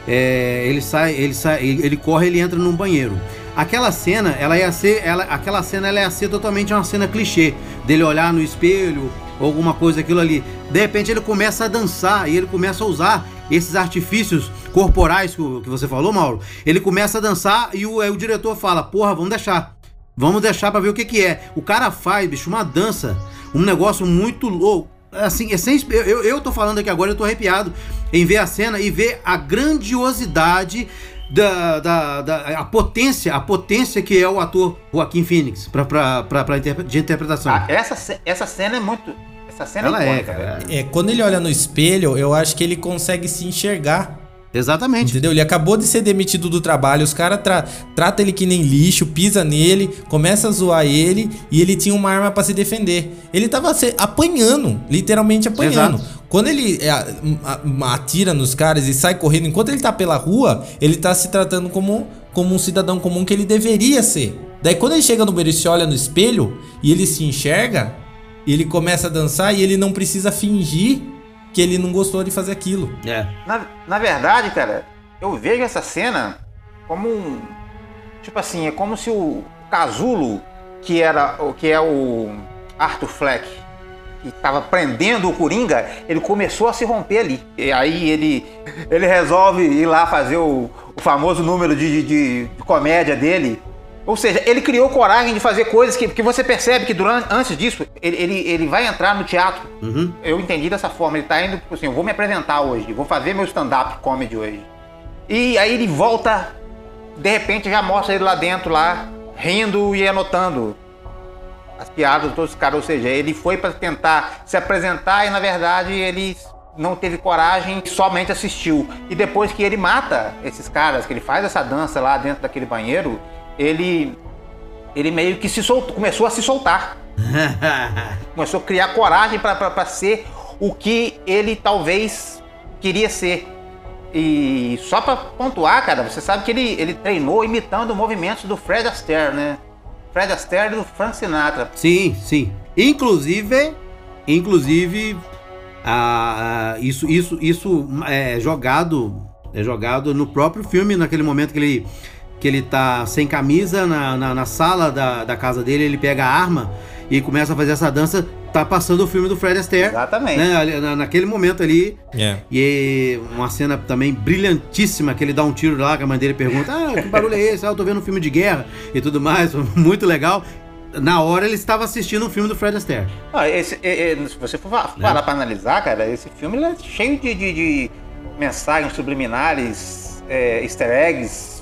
é, ele sai, ele sai, ele, ele corre, ele entra num banheiro. Aquela cena, ela ia ser, ela, aquela cena ela ia ser totalmente uma cena clichê dele olhar no espelho ou alguma coisa aquilo ali. De repente ele começa a dançar e ele começa a usar esses artifícios corporais que, você falou, Mauro. Ele começa a dançar e o, o diretor fala: "Porra, vamos deixar. Vamos deixar pra ver o que que é". O cara faz, bicho, uma dança, um negócio muito louco. Assim, é sem, eu, eu tô falando aqui agora, eu tô arrepiado em ver a cena e ver a grandiosidade da, da, da a potência, a potência que é o ator Joaquim Phoenix pra, pra, pra, pra interpre- de interpretação. Ah, essa, essa cena é muito. Essa cena Ela é é, icônica, cara. velho. É, quando ele olha no espelho, eu acho que ele consegue se enxergar. Exatamente. Entendeu? Ele acabou de ser demitido do trabalho, os caras tra tratam ele que nem lixo, pisa nele, começa a zoar ele e ele tinha uma arma pra se defender. Ele tava se apanhando, literalmente apanhando. Exato. Quando ele é, atira nos caras e sai correndo, enquanto ele tá pela rua, ele tá se tratando como, como um cidadão comum que ele deveria ser. Daí quando ele chega no banheiro e se olha no espelho e ele se enxerga, ele começa a dançar e ele não precisa fingir que ele não gostou de fazer aquilo. É. Na, na verdade, cara, eu vejo essa cena como um. Tipo assim, é como se o Casulo, que era o que é o Arthur Fleck, que estava prendendo o Coringa, ele começou a se romper ali. E aí ele, ele resolve ir lá fazer o, o famoso número de, de- de- de comédia dele. Ou seja, ele criou coragem de fazer coisas que, que você percebe que durante, antes disso, ele, ele, ele vai entrar no teatro. Eu entendi dessa forma. Ele tá indo, tipo assim, eu vou me apresentar hoje, vou fazer meu stand-up comedy hoje. E aí ele volta, de repente já mostra ele lá dentro, lá, rindo e anotando as piadas de todos os caras. Ou seja, ele foi para tentar se apresentar e na verdade ele não teve coragem, somente assistiu. E depois que ele mata esses caras, que ele faz essa dança lá dentro daquele banheiro, ele ele meio que se soltou, começou a se soltar. começou a criar coragem para ser o que ele talvez queria ser. E só pra pontuar, cara, você sabe que ele, ele treinou imitando movimentos do Fred Astaire, né? Fred Astaire e do Frank Sinatra. Sim, sim. Inclusive, inclusive, ah, isso, isso, isso é jogado, é jogado no próprio filme, naquele momento que ele, que ele tá sem camisa na, na, na sala da, da casa dele, ele pega a arma e começa a fazer essa dança. Tá passando o filme do Fred Astaire. Exatamente. Né, na- naquele momento ali. É. E uma cena também brilhantíssima, que ele dá um tiro lá, que a mãe dele pergunta: Ah, que barulho é esse? Ah, eu tô vendo um filme de guerra e tudo mais. Muito legal. Na hora ele estava assistindo um filme do Fred Astaire. Ah, esse, é- é, se você for fa- parar pra analisar, cara, esse filme ele é cheio de, de- de mensagens subliminares, é, easter eggs.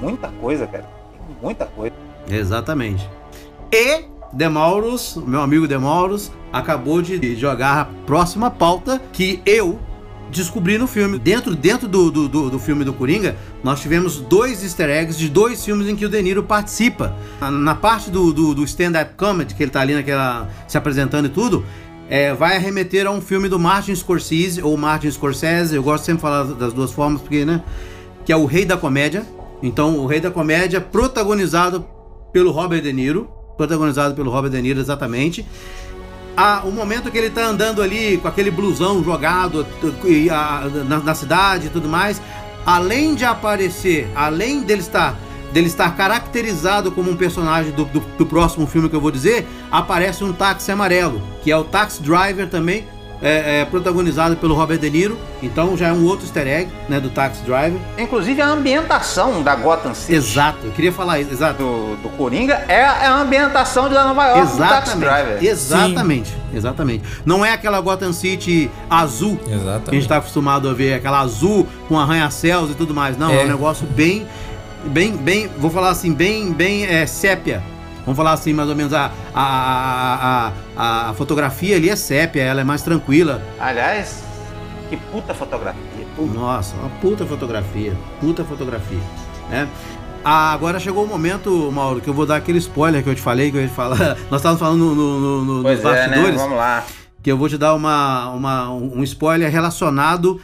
Muita coisa, cara. Tem muita coisa. Exatamente. E Demauros, meu amigo Demauros, acabou de jogar a próxima pauta que eu descobri no filme. Dentro, dentro do, do, do- do filme do Coringa, nós tivemos dois easter eggs de dois filmes em que o De Niro participa. Na, na parte do, do, do stand-up comedy, que ele tá ali naquela. se apresentando e tudo. é, vai arremeter a um filme do Martin Scorsese ou Martin Scorsese, eu gosto sempre de falar das duas formas, porque, né? Que é o Rei da Comédia. Então, o Rei da Comédia, protagonizado pelo Robert De Niro, protagonizado pelo Robert De Niro exatamente. Ah, o momento que ele tá andando ali com aquele blusão jogado na, na cidade e tudo mais, além de aparecer, além dele estar dele estar caracterizado como um personagem do, do, do próximo filme que eu vou dizer, aparece um táxi amarelo, que é o Taxi Driver também, é, é, protagonizado pelo Robert De Niro. Então já é um outro easter egg, né, do Taxi Driver. Inclusive a ambientação da Gotham City. Exato, eu queria falar isso, exato. Do, do Coringa é a, é a ambientação de Nova York do Taxi Exatamente. Driver. Exatamente. Exatamente. Não é aquela Gotham City azul que a gente Exatamente. tá acostumado a ver, aquela azul com arranha-céus e tudo mais. Não, é. É. um negócio bem, bem, bem, vou falar assim, bem, bem é, sépia. Vamos falar assim, mais ou menos, a, a, a, a, fotografia ali é sépia, ela é mais tranquila. Aliás, que puta fotografia. Puta. Nossa, uma puta fotografia, puta fotografia, né? Ah, agora chegou o momento, Mauro, que eu vou dar aquele spoiler que eu te falei, que eu ia te falar. Nós estávamos falando no, no, no, no, nos Pois é, né? bastidores Vamos lá. que eu vou te dar uma, uma, um spoiler relacionado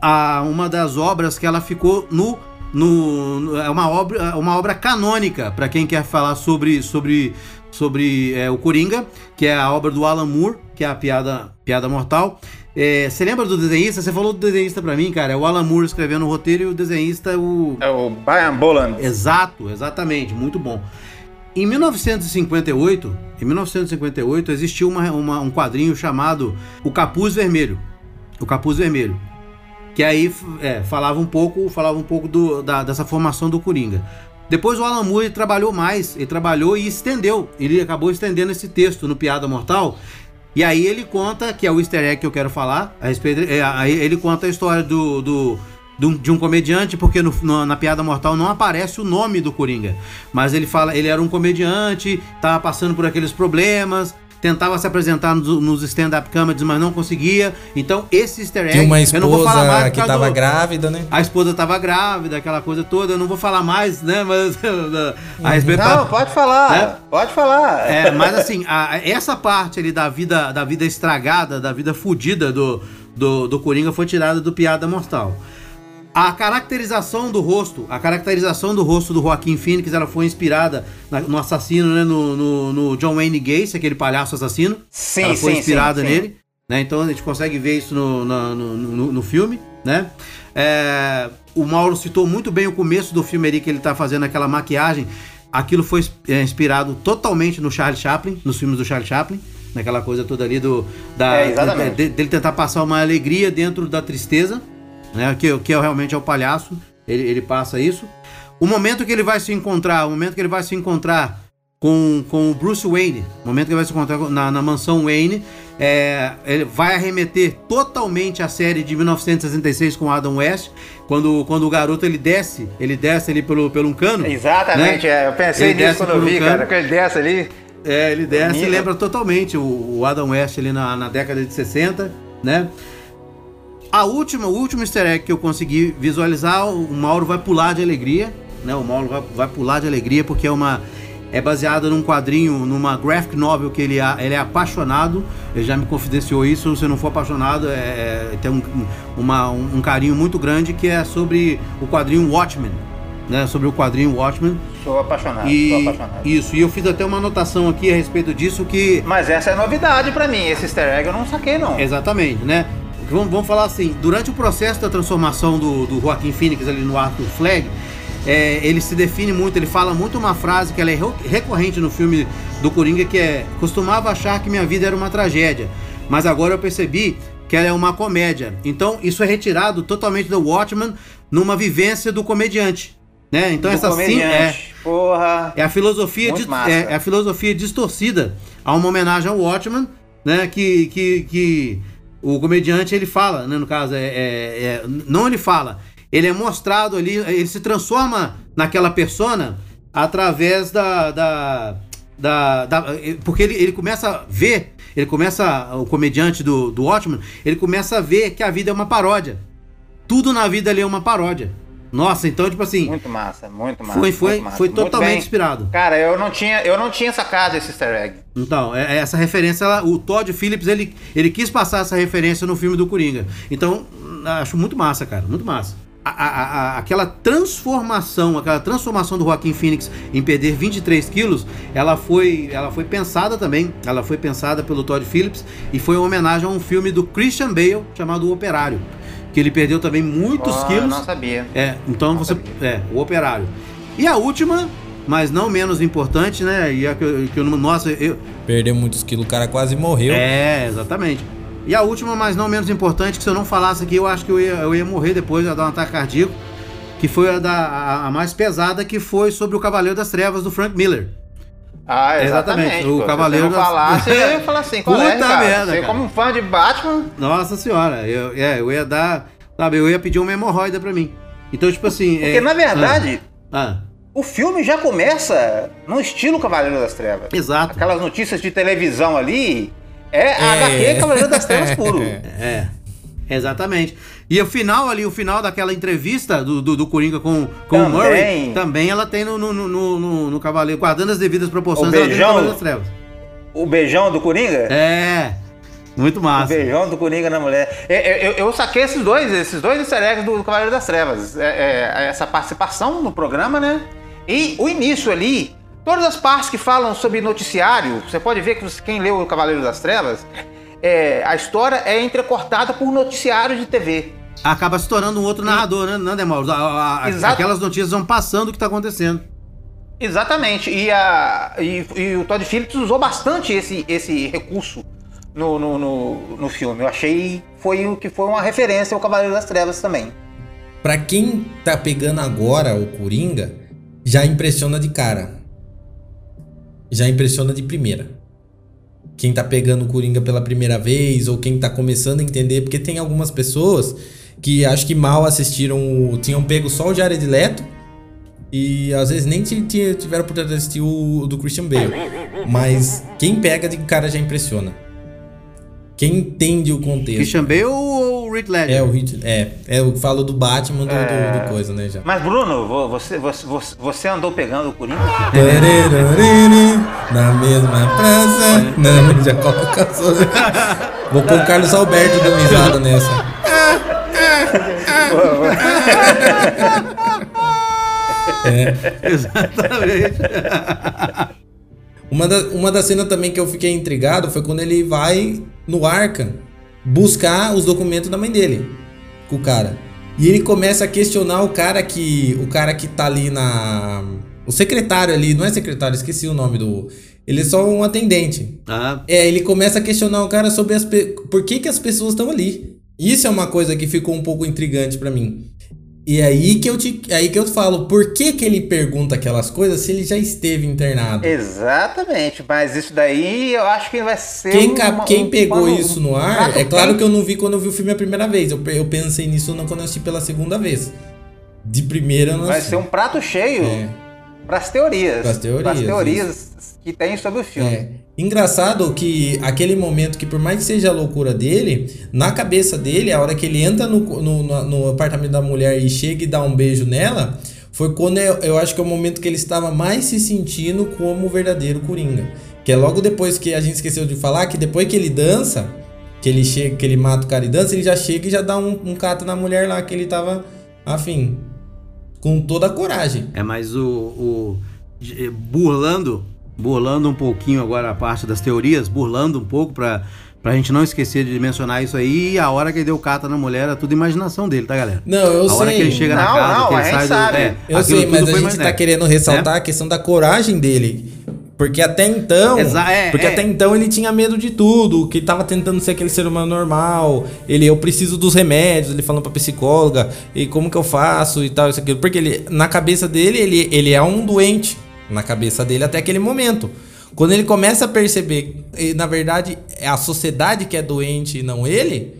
a uma das obras que ela ficou no. No é uma obra, uma obra canônica, para quem quer falar sobre, sobre, sobre é, o Coringa, que é a obra do Alan Moore, que é a Piada, piada Mortal. É, Você lembra do desenhista? Você falou do desenhista para mim, cara. É o Alan Moore escrevendo o roteiro e o desenhista, o. É o Brian Boland. Exato, exatamente, muito bom. Em 1958, em 1958 existiu uma- uma- um quadrinho chamado O Capuz Vermelho. O Capuz Vermelho. Que aí é, falava um pouco, falava um pouco do- da- dessa formação do Coringa. Depois o Alan Moore trabalhou mais, ele trabalhou e estendeu. Ele acabou estendendo esse texto no Piada Mortal. E aí ele conta, que é o easter egg que eu quero falar, a respeito, é, ele conta a história do, do- de um comediante, porque no- no- na Piada Mortal não aparece o nome do Coringa. Mas ele fala, ele era um comediante, tava passando por aqueles problemas, tentava se apresentar nos, nos stand-up comedies, mas não conseguia. Então, esse easter egg. Tinha uma eu não vou falar mais esposa que causa tava do- grávida, né? A esposa tava grávida, aquela coisa toda. Eu não vou falar mais, né? Mas a respeito Não, pode falar. Né? Pode falar. é, mas assim, a- essa parte ali da vida, da vida estragada, da vida fudida do, do, do Coringa foi tirada do Piada Mortal. A caracterização do rosto, a caracterização do rosto do Joaquim Phoenix, ela foi inspirada na- no assassino, né, no, no, no John Wayne Gacy, aquele palhaço assassino. Sim, ela foi sim, inspirada sim, nele, né? Então a gente consegue ver isso no, no, no- no filme, né? É, o Mauro citou muito bem o começo do filme ali que ele tá fazendo aquela maquiagem. Aquilo foi é, inspirado totalmente no Charlie Chaplin, nos filmes do Charlie Chaplin, naquela coisa toda ali do da, É, exatamente. dele tentar passar uma alegria dentro da tristeza, né? Que, que é, realmente é o palhaço. Ele, ele passa isso. O momento que ele vai se encontrar, o momento que ele vai se encontrar com, com o Bruce Wayne, o momento que ele vai se encontrar na, na mansão Wayne, é, ele vai arremeter totalmente a série de 1966 com Adam West, quando, quando o garoto ele desce, ele desce ali pelo, pelo um cano. Exatamente, né? é, eu pensei Ele nisso quando eu um vi, cano. cara. Que ele desce ali. É, ele desce e lembra totalmente o, o Adam West ali na, na década de 60, né? A última, o último easter egg que eu consegui visualizar, o Mauro vai pular de alegria, né? O Mauro vai, vai pular de alegria porque é uma é baseada num quadrinho, numa graphic novel que ele, é- ele é apaixonado. Ele já me confidenciou isso. Se não for apaixonado, é, é- tem um, uma- um, carinho muito grande que é sobre o quadrinho Watchmen, né? Sobre o quadrinho Watchmen. Sou apaixonado, sou E apaixonado. isso, e eu fiz até uma anotação aqui a respeito disso que Mas essa é novidade pra mim, esse easter egg eu não saquei não. Exatamente, né? Vamos, vamos falar assim, durante o processo da transformação do, do Joaquim Phoenix ali no Arthur Flag, é, ele se define muito, ele fala muito uma frase que ela é re- recorrente no filme do Coringa, que é costumava achar que minha vida era uma tragédia, mas agora eu percebi que ela é uma comédia. Então isso é retirado totalmente do Watchman numa vivência do comediante. Né? Então Do essa sim é. Porra. é a filosofia de- é, é a filosofia distorcida a uma homenagem ao Watchman, né? Que, que, que o comediante ele fala, né? No caso, é, é- é- não ele fala, ele é mostrado ali, ele se transforma naquela persona através da. da, da- da- porque ele, ele começa a ver, ele começa, o comediante do, do ele começa a ver que a vida é uma paródia. Tudo na vida ali é uma paródia. Nossa, então, tipo assim. Muito massa, muito massa. Foi, foi, massa. foi totalmente inspirado. Cara, eu não tinha, eu não tinha sacado esse easter egg. Então, é- é essa referência, ela- o Todd Phillips, ele, ele quis passar essa referência no filme do Coringa. Então, acho muito massa, cara, muito massa. A- a- a- aquela transformação, aquela transformação do Joaquim Phoenix em perder 23 quilos, ela foi, ela foi pensada também, ela foi pensada pelo Todd Phillips e foi uma homenagem a um filme do Christian Bale chamado O Operário, que ele perdeu também muitos Oh, quilos. Não sabia. É, então você. É, o operário. E a última, mas não menos importante, né? E a que, eu- que eu não. Nossa, eu. Perdeu muitos quilos, o cara quase morreu. É, exatamente. E a última, mas não menos importante, que se eu não falasse aqui, eu acho que eu ia, eu ia morrer depois, ia dar um ataque cardíaco. Que foi a, da, a, a mais pesada, que foi sobre o Cavaleiro das Trevas do Frank Miller. Ah, exatamente. Exatamente, o. Cavaleiro Se você não das- falasse, eu ia falar assim, qual é, Puta cara? merda, Você cara. como um fã de Batman, Nossa senhora, eu, é, eu ia dar. Sabe, eu ia pedir uma hemorroida pra mim. Então, tipo assim. porque é, na verdade, Ah, o filme já começa no estilo Cavaleiro das Trevas. exato. Aquelas notícias de televisão ali, é, É. HQ Cavaleiro das Trevas puro. É, exatamente. E o final ali, o final daquela entrevista do, do, do Coringa com, com o. Murray, também ela tem no, no, no, no, no Cavaleiro, guardando as devidas proporções, O ela tem no beijão? Cavaleiro das Trevas. O beijão do Coringa? É, muito O massa. beijão do Coringa na mulher. É, é, Eu, eu saquei esses dois, esses dois easter do Cavaleiro das Trevas. É, é, essa participação no programa, né? E o início ali, todas as partes que falam sobre noticiário, você pode ver que quem leu o Cavaleiro das Trevas, é, a história é entrecortada por noticiário de TV. Acaba se tornando um outro narrador, né, né Demar? A- a- a- Exato. Aquelas notícias vão passando o que tá acontecendo. Exatamente. E, a, e, e o Todd Phillips usou bastante esse, esse recurso no, no, no, no filme. Eu achei foi o que foi uma referência ao Cavaleiro das Trevas também. Pra quem tá pegando agora o Coringa, já impressiona de cara. Já impressiona de primeira. Quem tá pegando o Coringa pela primeira vez, ou quem tá começando a entender, porque tem algumas pessoas que acho que mal assistiram, tinham pego só o Jared Leto E às vezes nem ti- ti- tiveram a oportunidade de assistir o do Christian Bale. Mas quem pega de cara já impressiona. Quem entende o contexto. Christian Bale ou o Reed Ledger? É, o Hit. É, é, eu falo do Batman do, do- do coisa, né? Já. Mas, Bruno, vo- você, você, você- andou pegando o Coringa? Tarararara, Na mesma praça. Não, já coloca só. Vou pôr o Carlos Alberto dando risada nessa. Exatamente. Uma, da, uma das cenas também que eu fiquei intrigado foi quando ele vai no Arkham buscar os documentos da mãe dele com o cara. E ele começa a questionar o cara que. O cara que tá ali na. O secretário ali, não é secretário, esqueci o nome do. Ele é só um atendente. Ah, É, ele começa a questionar o cara sobre as pe... por que, que as pessoas estão ali. Isso é uma coisa que ficou um pouco intrigante pra mim. E é aí que eu te, é aí que eu falo, por que que ele pergunta aquelas coisas se ele já esteve internado? Exatamente, mas isso daí eu acho que vai ser. Quem, uma- quem um pegou isso no um ar, prato é claro que eu não vi quando eu vi o filme a primeira vez. Eu, eu pensei nisso não quando eu assisti pela segunda vez. De primeira eu não Vai assisti. ser um prato cheio É. pras teorias. Pras teorias, Pras teorias que tem sobre o filme. É. Engraçado que aquele momento que, por mais que seja a loucura dele, na cabeça dele, a hora que ele entra no, no, no- apartamento da mulher e chega e dá um beijo nela, foi quando eu, eu acho que é o momento que ele estava mais se sentindo como o verdadeiro Coringa. Que é logo depois que a gente esqueceu de falar, que depois que ele dança, que ele chega, que ele mata o cara e dança, ele já chega e já dá um, um cato na mulher lá que ele tava afim. Com toda a coragem. é, mas o, o- de- burlando, burlando um pouquinho agora a parte das teorias, burlando um pouco pra, pra gente não esquecer de mencionar isso aí, e a hora que ele deu cata na mulher, é tudo imaginação dele, tá, galera? Não, eu a hora sei. que ele chega na Não, casa, não, que a ele sai do... sabe. É, Eu sei, mas a gente tá querendo ressaltar a questão da coragem dele. Porque até então. Exa- é, porque é. até então ele tinha medo de tudo, que tava tentando ser aquele ser humano normal. Ele, eu preciso dos remédios, ele falando pra psicóloga, e como que eu faço e tal, isso aquilo. Porque ele, na cabeça dele, ele, ele é um doente. Na cabeça dele até aquele momento. Quando ele começa a perceber, e, na verdade, é a sociedade que é doente e não ele,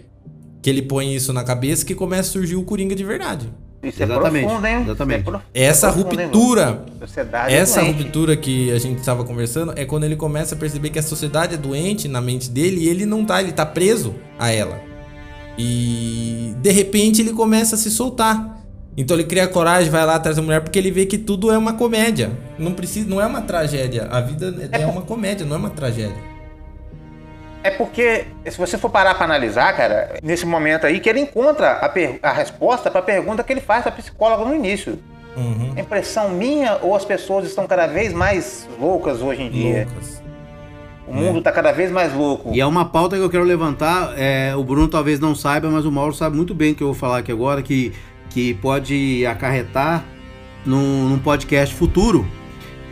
que ele põe isso na cabeça, que começa a surgir o Coringa de verdade. Isso Exatamente, é profundo, hein? exatamente. Isso é pro- Essa é profundo, ruptura, essa doente. ruptura que a gente estava conversando é quando ele começa a perceber que a sociedade é doente na mente dele e ele não tá, ele tá preso a ela. E de repente ele começa a se soltar. Então ele cria coragem, vai lá atrás da mulher porque ele vê que tudo é uma comédia. Não precisa, não é uma tragédia. A vida é, uma comédia, não é uma tragédia. É porque, se você for parar pra analisar, cara, nesse momento aí, que ele encontra a, a resposta pra pergunta que ele faz pra psicóloga no início. Uhum. É impressão minha ou as pessoas estão cada vez mais loucas hoje em dia? Loucas. O mundo tá cada vez mais louco. E é uma pauta que eu quero levantar. é, o Bruno talvez não saiba, mas o Mauro sabe muito bem o que eu vou falar aqui agora, que, que pode acarretar num, num podcast futuro.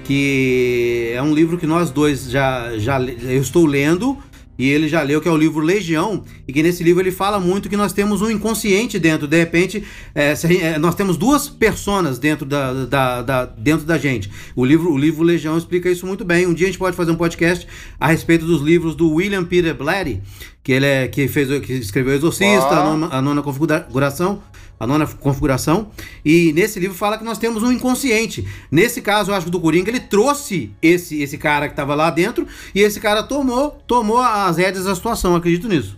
Que é um livro que nós dois já, já eu estou lendo e ele já leu, que é o livro Legião, e que nesse livro ele fala muito que nós temos um inconsciente dentro. De repente, é, se é, nós temos duas personas dentro da, da- da- dentro da gente. O livro, o livro Legião explica isso muito bem. Um dia a gente pode fazer um podcast a respeito dos livros do William Peter Blatty, que ele é que fez que escreveu Exorcista, a, nona, a nona configuração, a nona configuração, e nesse livro fala que nós temos um inconsciente. Nesse caso, eu acho que do Coringa ele trouxe esse esse cara que estava lá dentro e esse cara tomou tomou as rédeas da situação, acredito nisso.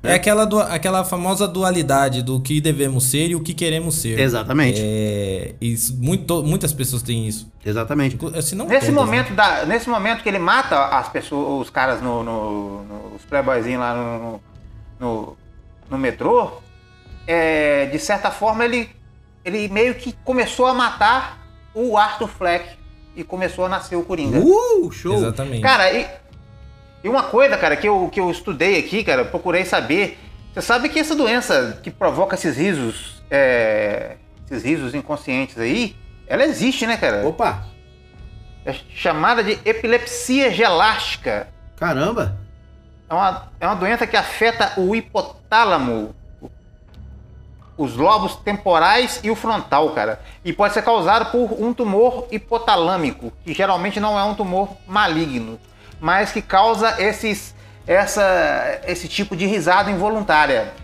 É aquela, du- aquela famosa dualidade do que devemos ser e o que queremos ser. Exatamente. É, isso, muito, muitas pessoas têm isso. Exatamente. Se não Nesse todas, momento, da, nesse momento que ele mata as pessoas, os caras no, no- no- os playboyzinhos lá no, no, no metrô, é, de certa forma ele, ele meio que começou a matar o Arthur Fleck e começou a nascer o Coringa. Uh, show. Exatamente. Cara, e, e uma coisa, cara, que eu, que eu estudei aqui, cara, procurei saber. Você sabe que essa doença que provoca esses risos, é, esses risos inconscientes aí, ela existe, né, cara? Opa, É chamada de epilepsia gelástica. caramba. É uma, é uma doença que afeta o hipotálamo, os lobos temporais e o frontal, cara. E pode ser causado por um tumor hipotalâmico, que geralmente não é um tumor maligno, mas que causa esses, essa, esse tipo de risada involuntária.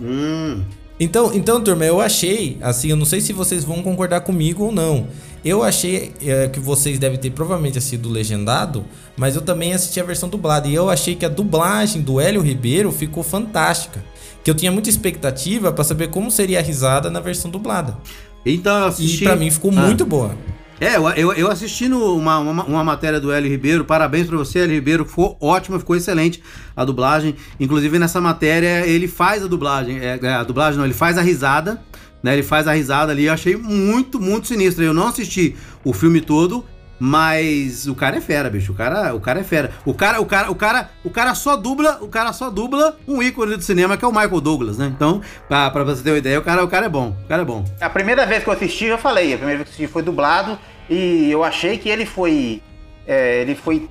Hum, Então, então, turma, eu achei, assim, eu não sei se vocês vão concordar comigo ou não. Eu achei é, que vocês devem ter provavelmente assistido legendado, mas eu também assisti a versão dublada. E eu achei que a dublagem do Hélio Ribeiro ficou fantástica. Que eu tinha muita expectativa pra saber como seria a risada na versão dublada. Então assisti. E pra mim ficou Ah. muito boa. É, eu, eu, eu assisti uma, uma, uma matéria do Hélio Ribeiro. Parabéns pra você, Hélio Ribeiro. Ficou ótima, ficou excelente a dublagem. Inclusive, nessa matéria, ele faz a dublagem. É, é, a dublagem não, ele faz a risada. Né, ele faz a risada ali. Eu achei muito, muito sinistro. Eu não assisti o filme todo. Mas o cara é fera, bicho. O cara, o cara é fera. O cara, o cara, o cara, o cara só dubla, o cara só dubla um ícone do cinema que é o Michael Douglas, né? Então, pra, pra você ter uma ideia, o cara, o cara é bom. O cara é bom. A primeira vez que eu assisti, eu falei, a primeira vez que eu assisti foi dublado e eu achei que ele foi. é, ele foi.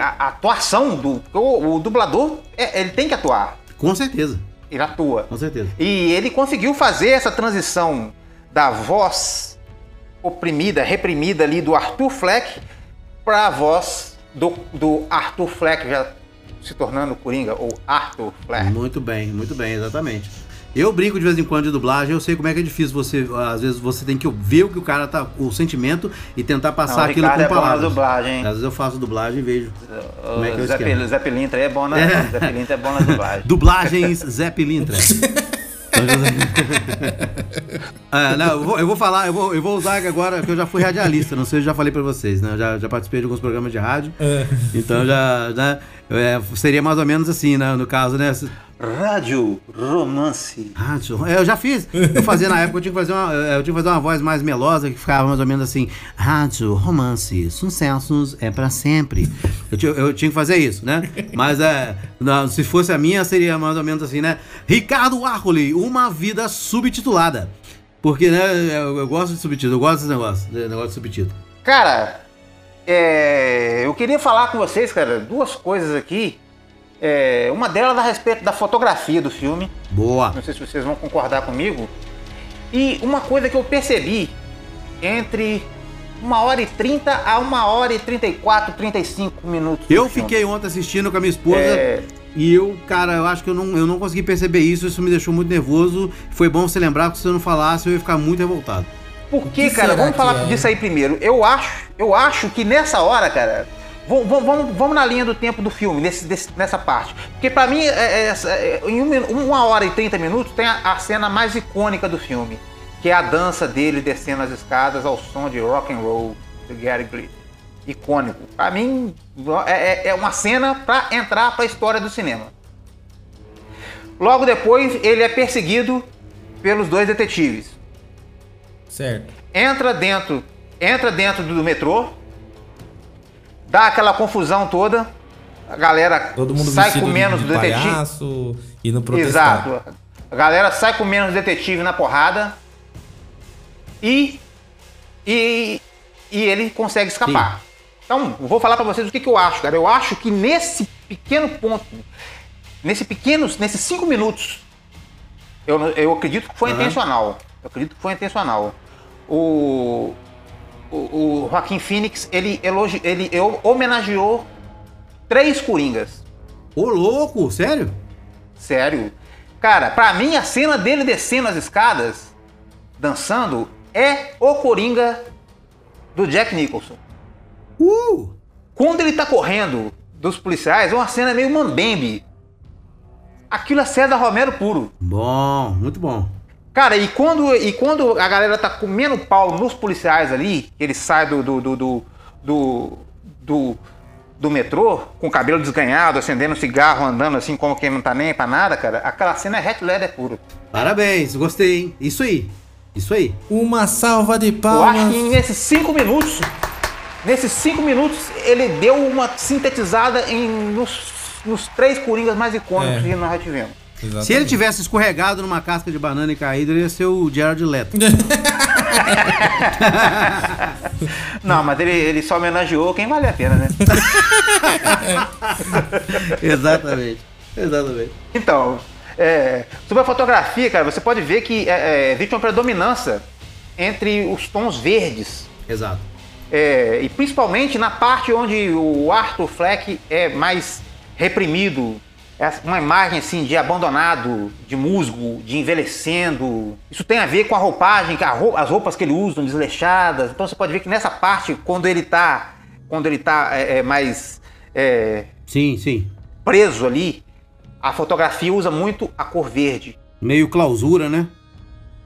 a, a atuação do. O, o dublador, é, ele tem que atuar. Com certeza. Ele atua. Com certeza. E ele conseguiu fazer essa transição da voz oprimida, reprimida ali do Arthur Fleck para a voz do, do Arthur Fleck já se tornando Coringa, ou Arthur Fleck. Muito bem, muito bem, exatamente. Eu brinco de vez em quando de dublagem, eu sei como é que é difícil você. Às vezes você tem que ver o que o cara tá. o sentimento e tentar passar Não, o aquilo Ricardo com é bom na palavras. dublagem, hein? Às vezes eu faço dublagem e vejo. Como é que é o O Zé, Zé Pilintra é bom na, É. Zé Pilintra é bom na dublagem. Dublagens Zé Pilintra. É, não, eu, vou, eu vou falar, eu vou, eu vou usar agora que eu já fui radialista, não sei se eu já falei pra vocês, né? Eu já, já participei de alguns programas de rádio. Então já, já é, seria mais ou menos assim, né? No caso, né? Rádio Romance. Rádio. É, eu já fiz. Eu fazia na época, eu tinha que fazer uma, eu tinha que fazer uma voz mais melosa que ficava mais ou menos assim: Rádio, romance, sucessos é pra sempre. Eu tinha, eu tinha que fazer isso, né? Mas é, não, se fosse a minha, seria mais ou menos assim, né? Ricardo Arcoli, uma vida subtitulada. Porque, né, eu, eu gosto de subtítulo, eu gosto desse negócio, de negócio de subtítulo. Cara, é, eu queria falar com vocês, cara, duas coisas aqui. É, uma delas a respeito da fotografia do filme. Boa. Não sei se vocês vão concordar comigo. E uma coisa que eu percebi entre uma hora e 30 a uma hora e 34, 35 minutos. Eu fiquei ontem assistindo com a minha esposa É. e eu, cara, eu acho que eu não, eu não consegui perceber isso, isso me deixou muito nervoso. Foi bom você lembrar que se eu não falasse eu ia ficar muito revoltado. Por que cara? Vamos falar é? disso aí primeiro. Eu acho, eu acho que nessa hora, cara, vamos, vamos, vamos na linha do tempo do filme, nesse, desse- nessa parte. Porque pra mim, é- é é- em um uma hora e 30 minutos, tem a, a cena mais icônica do filme, que é a dança dele descendo as escadas ao som de rock and roll do Gary Glitter. Icônico. Pra mim, é, é- é uma cena pra entrar pra história do cinema. Logo depois, ele é perseguido pelos dois detetives Certo. entra dentro, entra dentro do metrô, dá aquela confusão toda, a galera Todo mundo sai com menos de detetive. palhaço, indo protestar. Exato. A galera sai com menos detetive na porrada e e, e ele consegue escapar. Então, eu vou falar pra vocês o que, que eu acho, cara. Eu acho que nesse pequeno ponto, nesse pequenos, nesses cinco minutos, eu, eu acredito que foi Aham. intencional. Eu acredito que foi intencional. O, o, o Joaquim Phoenix, ele, elogi, ele homenageou três Coringas. Ô, louco, sério? Sério. Cara, pra mim a cena dele descendo as escadas, dançando, é o Coringa do Jack Nicholson. Uh! Quando ele tá correndo dos policiais, é uma cena meio mambembe. Aquilo é César Romero puro. Bom, muito bom. Cara, e quando, e quando a galera tá comendo pau nos policiais ali, que ele sai do, do, do, do, do, do, do metrô, com o cabelo desganhado, acendendo um cigarro, andando assim como quem não tá nem pra nada, cara, aquela cena é Heath Ledger puro. Parabéns, gostei, hein? Isso aí. Isso aí. Uma salva de Eu acho palmas. que nesses cinco minutos, nesses cinco minutos, ele deu uma sintetizada em, nos, nos três coringas mais icônicos É. que nós já tivemos. Exatamente. Se ele tivesse escorregado numa casca de banana e caído, ele ia ser o Jared Leto. Não, mas ele, ele só homenageou quem vale a pena, né? Exatamente. Exatamente. Então, é, sobre a fotografia, cara, você pode ver que é, é, existe uma predominância entre os tons verdes. Exato. É, e principalmente na parte onde o Arthur Fleck é mais reprimido, uma imagem assim de abandonado, de musgo, de envelhecendo. Isso tem a ver com a roupagem, as roupas que ele usa, desleixadas. Então você pode ver que nessa parte, quando ele tá, quando ele tá é, é, mais é, Sim, sim. preso ali, a fotografia usa muito a cor verde. Meio clausura, né?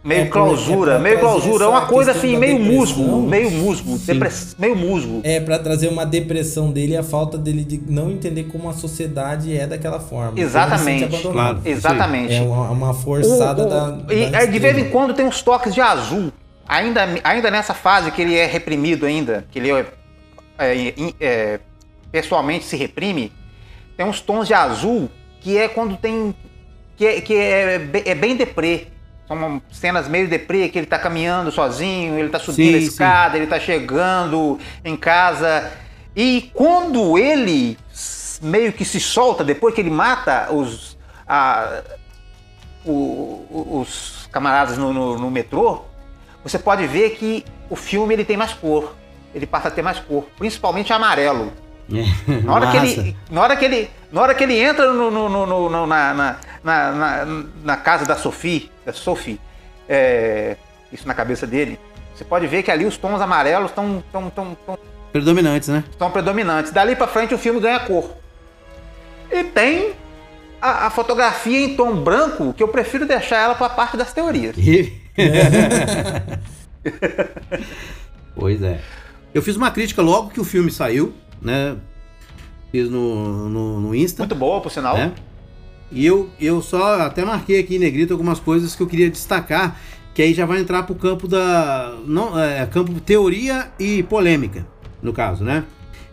Meio É, clausura, é pra meio clausura. É uma coisa assim, da meio musgo, meio musgo, depress- meio musgo. É pra trazer uma depressão dele e a falta dele de não entender como a sociedade é daquela forma. Se Exatamente. Claro. Exatamente. É uma, uma forçada O- o- da, da e aí, de vez em quando tem uns toques de azul. Ainda, ainda nessa fase que ele é reprimido ainda, que ele é, é, é, pessoalmente se reprime, tem uns tons de azul que é quando tem. que é, que é, é bem deprê. São cenas meio deprê, que ele tá caminhando sozinho, ele tá subindo Sim, a sim. escada, ele tá chegando em casa. E quando ele meio que se solta, depois que ele mata os, a- o- os camaradas no, no- no metrô, você pode ver que o filme ele tem mais cor. Ele passa a ter mais cor, principalmente amarelo. Na hora, que ele, na, hora que ele, na hora que ele entra no- no- na, na, na, na- na casa da Sophie, da Sophie, é, isso na cabeça dele, você pode ver que ali os tons amarelos estão tão, tão, tão, Predominantes, né? estão predominantes. Dali pra frente o filme ganha cor. E tem a, a fotografia em tom branco, que eu prefiro deixar ela pra parte das teorias. pois é. Eu fiz uma crítica logo que o filme saiu, né? Fiz no, no, no Insta. Muito boa, por sinal. né? E eu, eu só até marquei aqui em negrito algumas coisas que eu queria destacar, que aí já vai entrar pro campo da. Não, é, campo teoria e polêmica, no caso, né?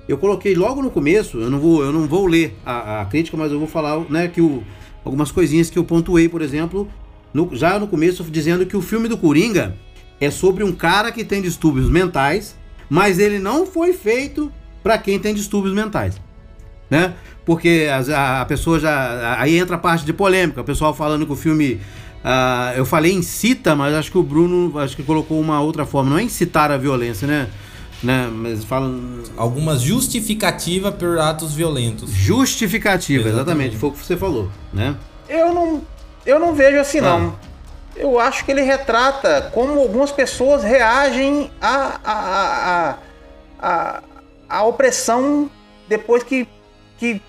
Eu coloquei logo no começo, eu não vou, eu não vou ler a, a crítica, mas eu vou falar né, que o, algumas coisinhas que eu pontuei, por exemplo, no- já no começo, dizendo que o filme do Coringa é sobre um cara que tem distúrbios mentais, mas ele não foi feito para quem tem distúrbios mentais né? Porque a, a pessoa já. Aí entra a parte de polêmica, o pessoal falando que o filme. ah, eu falei incita, mas acho que o Bruno acho que colocou uma outra forma. Não é incitar a violência, né? né? Mas falam. Algumas justificativa por atos violentos. Justificativa, exatamente. Exatamente. Foi o que você falou, né? Eu não, eu não vejo assim, Ah. não. Eu acho que ele retrata como algumas pessoas reagem à, à, à, à, à opressão depois que, que,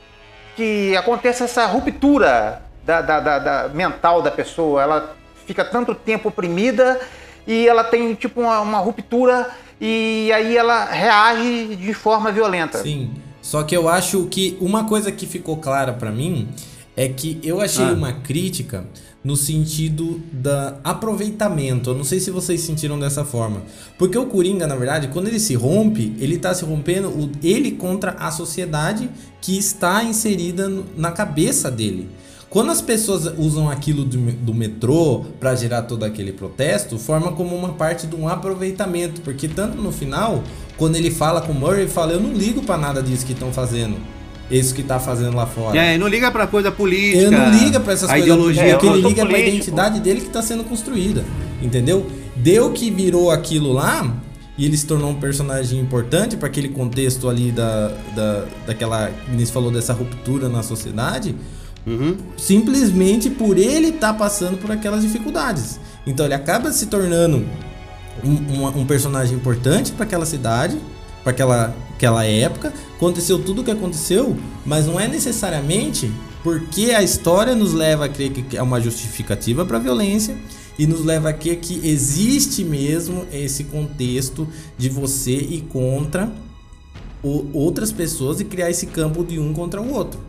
que acontece essa ruptura da, da, da- da- mental da pessoa. Ela fica tanto tempo oprimida e ela tem tipo uma, uma ruptura e aí ela reage de forma violenta. Sim. Só que eu acho que uma coisa que ficou clara pra mim é que eu achei Ah. uma crítica no sentido da aproveitamento. Eu não sei se vocês sentiram dessa forma. Porque o Coringa, na verdade, quando ele se rompe, ele tá se rompendo ele contra a sociedade que está inserida na cabeça dele. Quando as pessoas usam aquilo do, do metrô para gerar todo aquele protesto, forma como uma parte de um aproveitamento, porque tanto no final, quando ele fala com o Murray, ele fala: "Eu não ligo para nada disso que estão fazendo. Isso que tá fazendo lá fora". É, e não liga pra coisa política. Ele não liga pra essas a coisas, ideologia. É, eu ele sou liga pra político. identidade dele que tá sendo construída, entendeu? Deu que virou aquilo lá e ele se tornou um personagem importante para aquele contexto ali da, da daquela, que o Vinícius falou dessa ruptura na sociedade, Uhum. simplesmente por ele estar passando por aquelas dificuldades. Então ele acaba se tornando um, uma- um personagem importante para aquela cidade, para aquela, aquela época. Aconteceu tudo o que aconteceu, mas não é necessariamente porque a história nos leva a crer que é uma justificativa para a violência e nos leva a crer que existe mesmo esse contexto de você ir contra o- outras pessoas e criar esse campo de um contra o outro.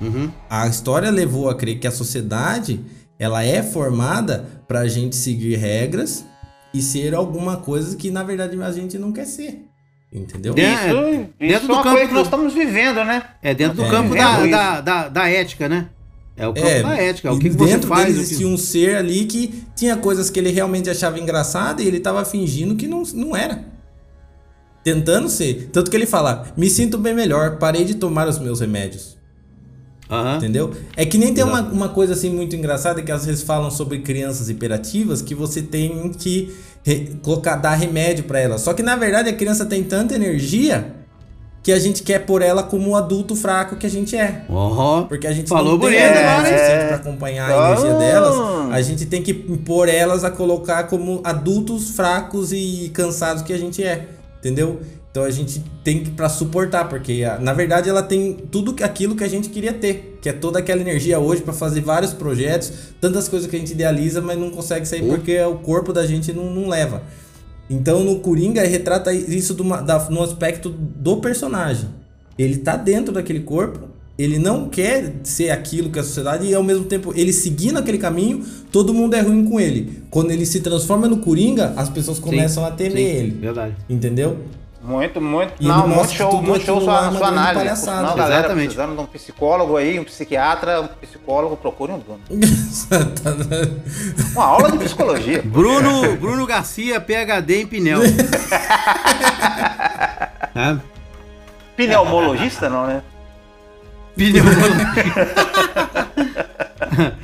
Uhum. A história levou a crer que a sociedade ela é formada pra gente seguir regras e ser alguma coisa que na verdade a gente não quer ser. Entendeu? É, Isso, dentro é do uma campo coisa que nós estamos vivendo, né? É dentro do É. campo Vivendo da, da, da, da ética, né? É o campo É, da ética. O e que, que você dentro faz. dele o que- existia um ser ali que tinha coisas que ele realmente achava engraçado e ele tava fingindo que não, não era. Tentando ser. Tanto que ele fala: Me sinto bem melhor, parei de tomar os meus remédios. Aham. Entendeu? É que nem tem uma, uma coisa assim muito engraçada que às vezes falam sobre crianças hiperativas que você tem que colocar, dar remédio pra elas. Só que na verdade a criança tem tanta energia que a gente quer pôr ela como o adulto fraco que a gente é. Ó, Porque a gente Falou não tem bonito energia hein? suficiente pra acompanhar a energia delas. A gente tem que impor elas a colocar como adultos fracos e cansados que a gente é. Entendeu? Então a gente tem que pra suportar, porque na verdade ela tem tudo aquilo que a gente queria ter, que é toda aquela energia hoje pra fazer vários projetos, tantas coisas que a gente idealiza, mas não consegue sair porque o corpo da gente não, não leva. Então no Coringa retrata isso do, da, no aspecto do personagem. Ele tá dentro daquele corpo, ele não quer ser aquilo que a sociedade e ao mesmo tempo ele seguindo aquele caminho, todo mundo é ruim com ele. Quando ele se transforma no Coringa, as pessoas começam a temer sim, ele. Verdade. Entendeu? Muito, muito. E não, muito show, tudo muito show sua, sua análise. palhaçada. Não, galera, Exatamente. precisando de um psicólogo aí, um psiquiatra, um psicólogo, procure um Bruno. Uma aula de psicologia. Bruno, Bruno Garcia, PHD em pneu. É, Pneumologista, não, né?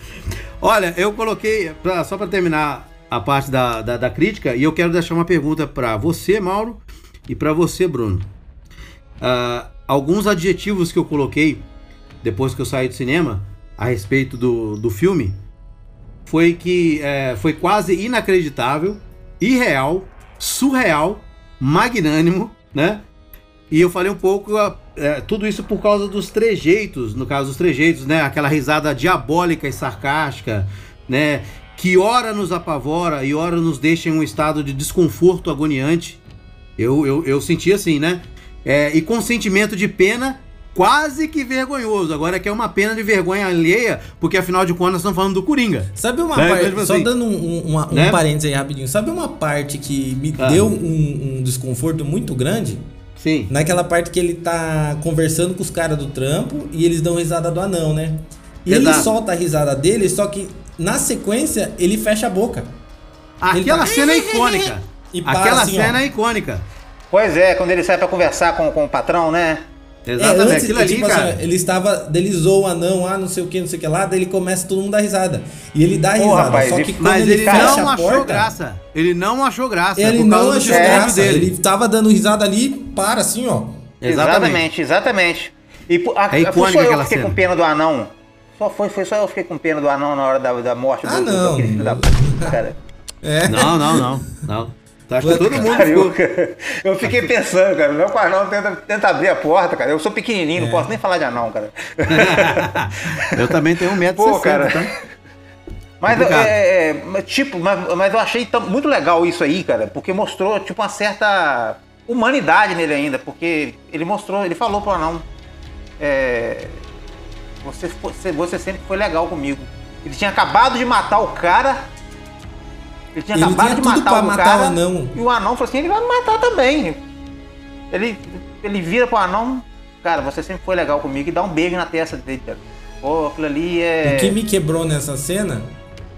Olha, eu coloquei, pra- só para terminar a parte da, da, da crítica, e eu quero deixar uma pergunta para você, Mauro, e para você, Bruno. Ah, alguns adjetivos que eu coloquei depois que eu saí do cinema a respeito do, do filme foi que é, foi quase inacreditável, irreal, surreal, magnânimo, né? E eu falei um pouco ah, é, tudo isso por causa dos trejeitos, no caso dos trejeitos, né? Aquela risada diabólica e sarcástica, né? Que ora nos apavora e ora nos deixa em um estado de desconforto agoniante. Eu, eu, eu senti assim, né? É, e com sentimento de pena quase que vergonhoso. Agora que é uma pena de vergonha alheia, porque afinal de contas nós estamos falando do Coringa. Sabe uma Né? parte, Tipo só assim, dando um, um, um né? parênteses aí rapidinho, sabe uma parte que me Ah. deu um, um desconforto muito grande? Sim. Naquela parte que ele tá conversando com os caras do trampo e eles dão risada do anão, né? E ele Exato. solta a risada dele, só que na sequência ele fecha a boca. Ele Aquela tá- cena é icônica. E para Aquela assim, cena ó. é icônica. Pois é, quando ele sai pra conversar com, com o patrão, né? Exatamente. É, antes, Aquilo ali, tipo cara. assim, ele estava, dele zoou o anão, ah, não sei o que, não sei o que lá, daí ele começa todo mundo a dar risada. E ele dá Pô, risada, rapaz, só e- que quando Mas ele, ele fecha não a achou porta, graça. Ele não achou graça. ele por causa não achou graça, dele. ele tava dando risada ali, para assim, ó. Exatamente, exatamente. E a, É icônica só eu fiquei cena. com pena do anão. Só foi, foi só eu fiquei com pena do anão na hora da, da morte Ah, do, do, não. daquele filho da puta, cara. É. Não, não, não. não. Acho que todo mundo ficou. Eu fiquei pensando, cara, meu anão tenta, tenta abrir a porta, cara. Eu sou pequenininho, É. não posso nem falar de anão, cara. Eu também tenho 1,60m, Pô, cara. tá? Mas, é, é, mas, tipo, mas, mas eu achei tão- muito legal isso aí, cara, porque mostrou, tipo, uma certa humanidade nele ainda, porque ele mostrou, ele falou pro anão, é, você, você sempre foi legal comigo. Ele tinha acabado de matar o cara, ele tinha Ele acabado tinha de tudo matar pra o matar cara, o anão. e o anão falou assim, ele vai me matar também. Ele, ele vira pro anão, cara, você sempre foi legal comigo, e dá um beijo na testa dele. Pô, aquilo ali é... O que me quebrou nessa cena,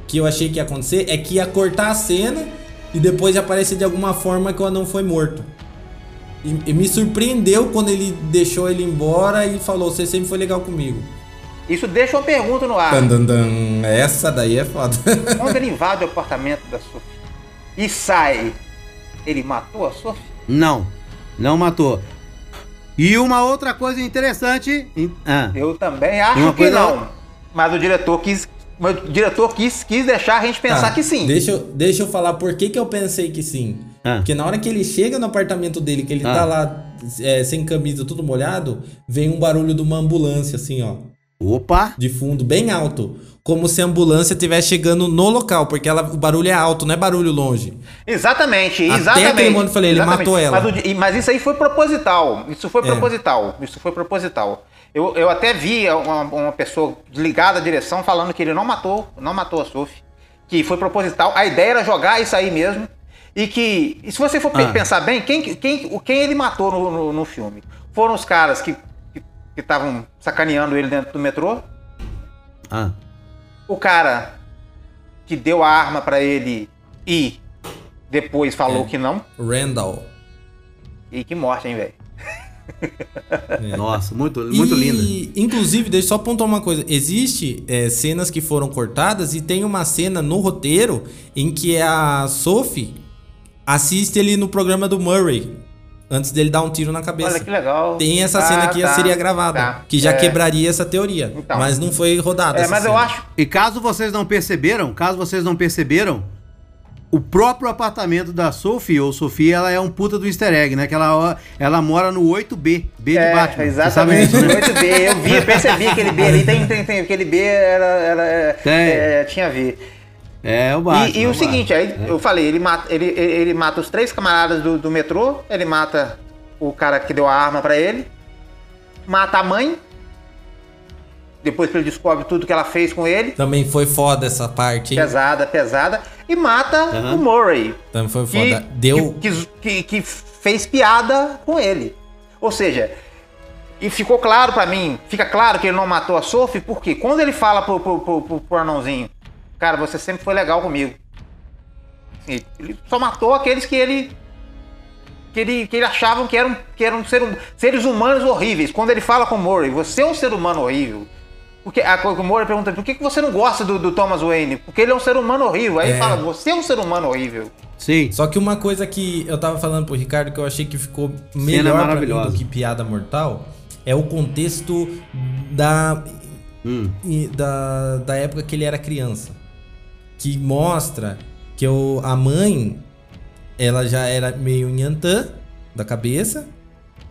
que eu achei que ia acontecer, é que ia cortar a cena e depois aparecer de alguma forma que o anão foi morto. E, e me surpreendeu quando ele deixou ele embora e falou: Você sempre foi legal comigo. Isso deixa uma pergunta no ar. Dan, dan, dan. Essa daí é foda. Quando ele invade o apartamento da Sophie e sai, ele matou a Sophie? Não, não matou. E uma outra coisa interessante. Ah, Eu também acho que coisa- não. Mas o diretor quis. mas O diretor quis, quis deixar a gente pensar Tá, que sim. Deixa eu, deixa eu falar por que, que eu pensei que sim. Ah. Porque na hora que ele chega no apartamento dele, que ele Ah. tá lá é, sem camisa, tudo molhado, vem um barulho de uma ambulância, assim, ó. Opa! De fundo, bem alto. Como se a ambulância estivesse chegando no local, porque ela, o barulho é alto, não é barulho longe. Exatamente, Até exatamente. aquele momento eu falei, ele Exatamente. matou ela. Mas, mas isso aí foi proposital. Isso foi É. proposital. Isso foi proposital. Eu, eu até vi uma, uma pessoa ligada à direção falando que ele não matou, não matou a Sophie. Que foi proposital. A ideia era jogar isso aí mesmo. E que, e se você for Ah. pensar bem, quem, quem, o- quem ele matou no, no, no filme? Foram os caras que estavam sacaneando ele dentro do metrô? Ah, o cara que deu a arma pra ele e depois falou É. que não. Randall. E que morte, hein, velho? nossa, muito, muito e, linda. Inclusive, deixa eu só apontar uma coisa. Existe é, cenas que foram cortadas e tem uma cena no roteiro em que a Sophie assiste ele no programa do Murray. Antes dele dar um tiro na cabeça. Olha que legal. Tem essa Ah, cena que tá, seria gravada, tá. que já É. quebraria essa teoria. Então. mas não foi rodada. É, essa mas eu cena. acho. E caso vocês não perceberam, caso vocês não perceberam, o próprio apartamento da Sophie, ou Sofia, ela é um puta do easter egg, né? Que ela, ela mora no 8B, B de É, Batman. Você sabe exatamente. né? 8B. Eu vi, eu percebi aquele B ali. Tem, tem, tem. Aquele B era. era é, Tem. é, tinha V. É, o Batman. E, e o Batman. seguinte, aí eu falei, ele mata, ele, ele, ele mata os três camaradas do, do metrô, ele mata o cara que deu a arma pra ele, mata a mãe, depois que ele descobre tudo que ela fez com ele, Também foi foda essa parte, hein? pesada, pesada, e mata Aham. o Murray, Também foi que, foda. Deu. que, que, que- que fez piada com ele. Ou seja, e ficou claro pra mim, fica claro que ele não matou a Sophie, porque quando ele fala pro, pro, pro, pro, pro anãozinho, cara, você sempre foi legal comigo. Assim, Ele só matou aqueles que ele. que ele, que ele achavam que eram, que eram ser, hum- seres humanos horríveis. Quando ele fala com o Murray, você é um ser humano horrível. Porque a, o Murray pergunta, por que, que você não gosta do, do Thomas Wayne? Porque ele é um ser humano horrível. Aí ele É. fala, você é um ser humano horrível. Sim. Só que uma coisa que eu tava falando pro Ricardo que eu achei que ficou melhor pra mim do que piada mortal é o contexto da, Hum. e- da, da época que ele era criança. Que mostra que o, a mãe ela já era meio nhantã da cabeça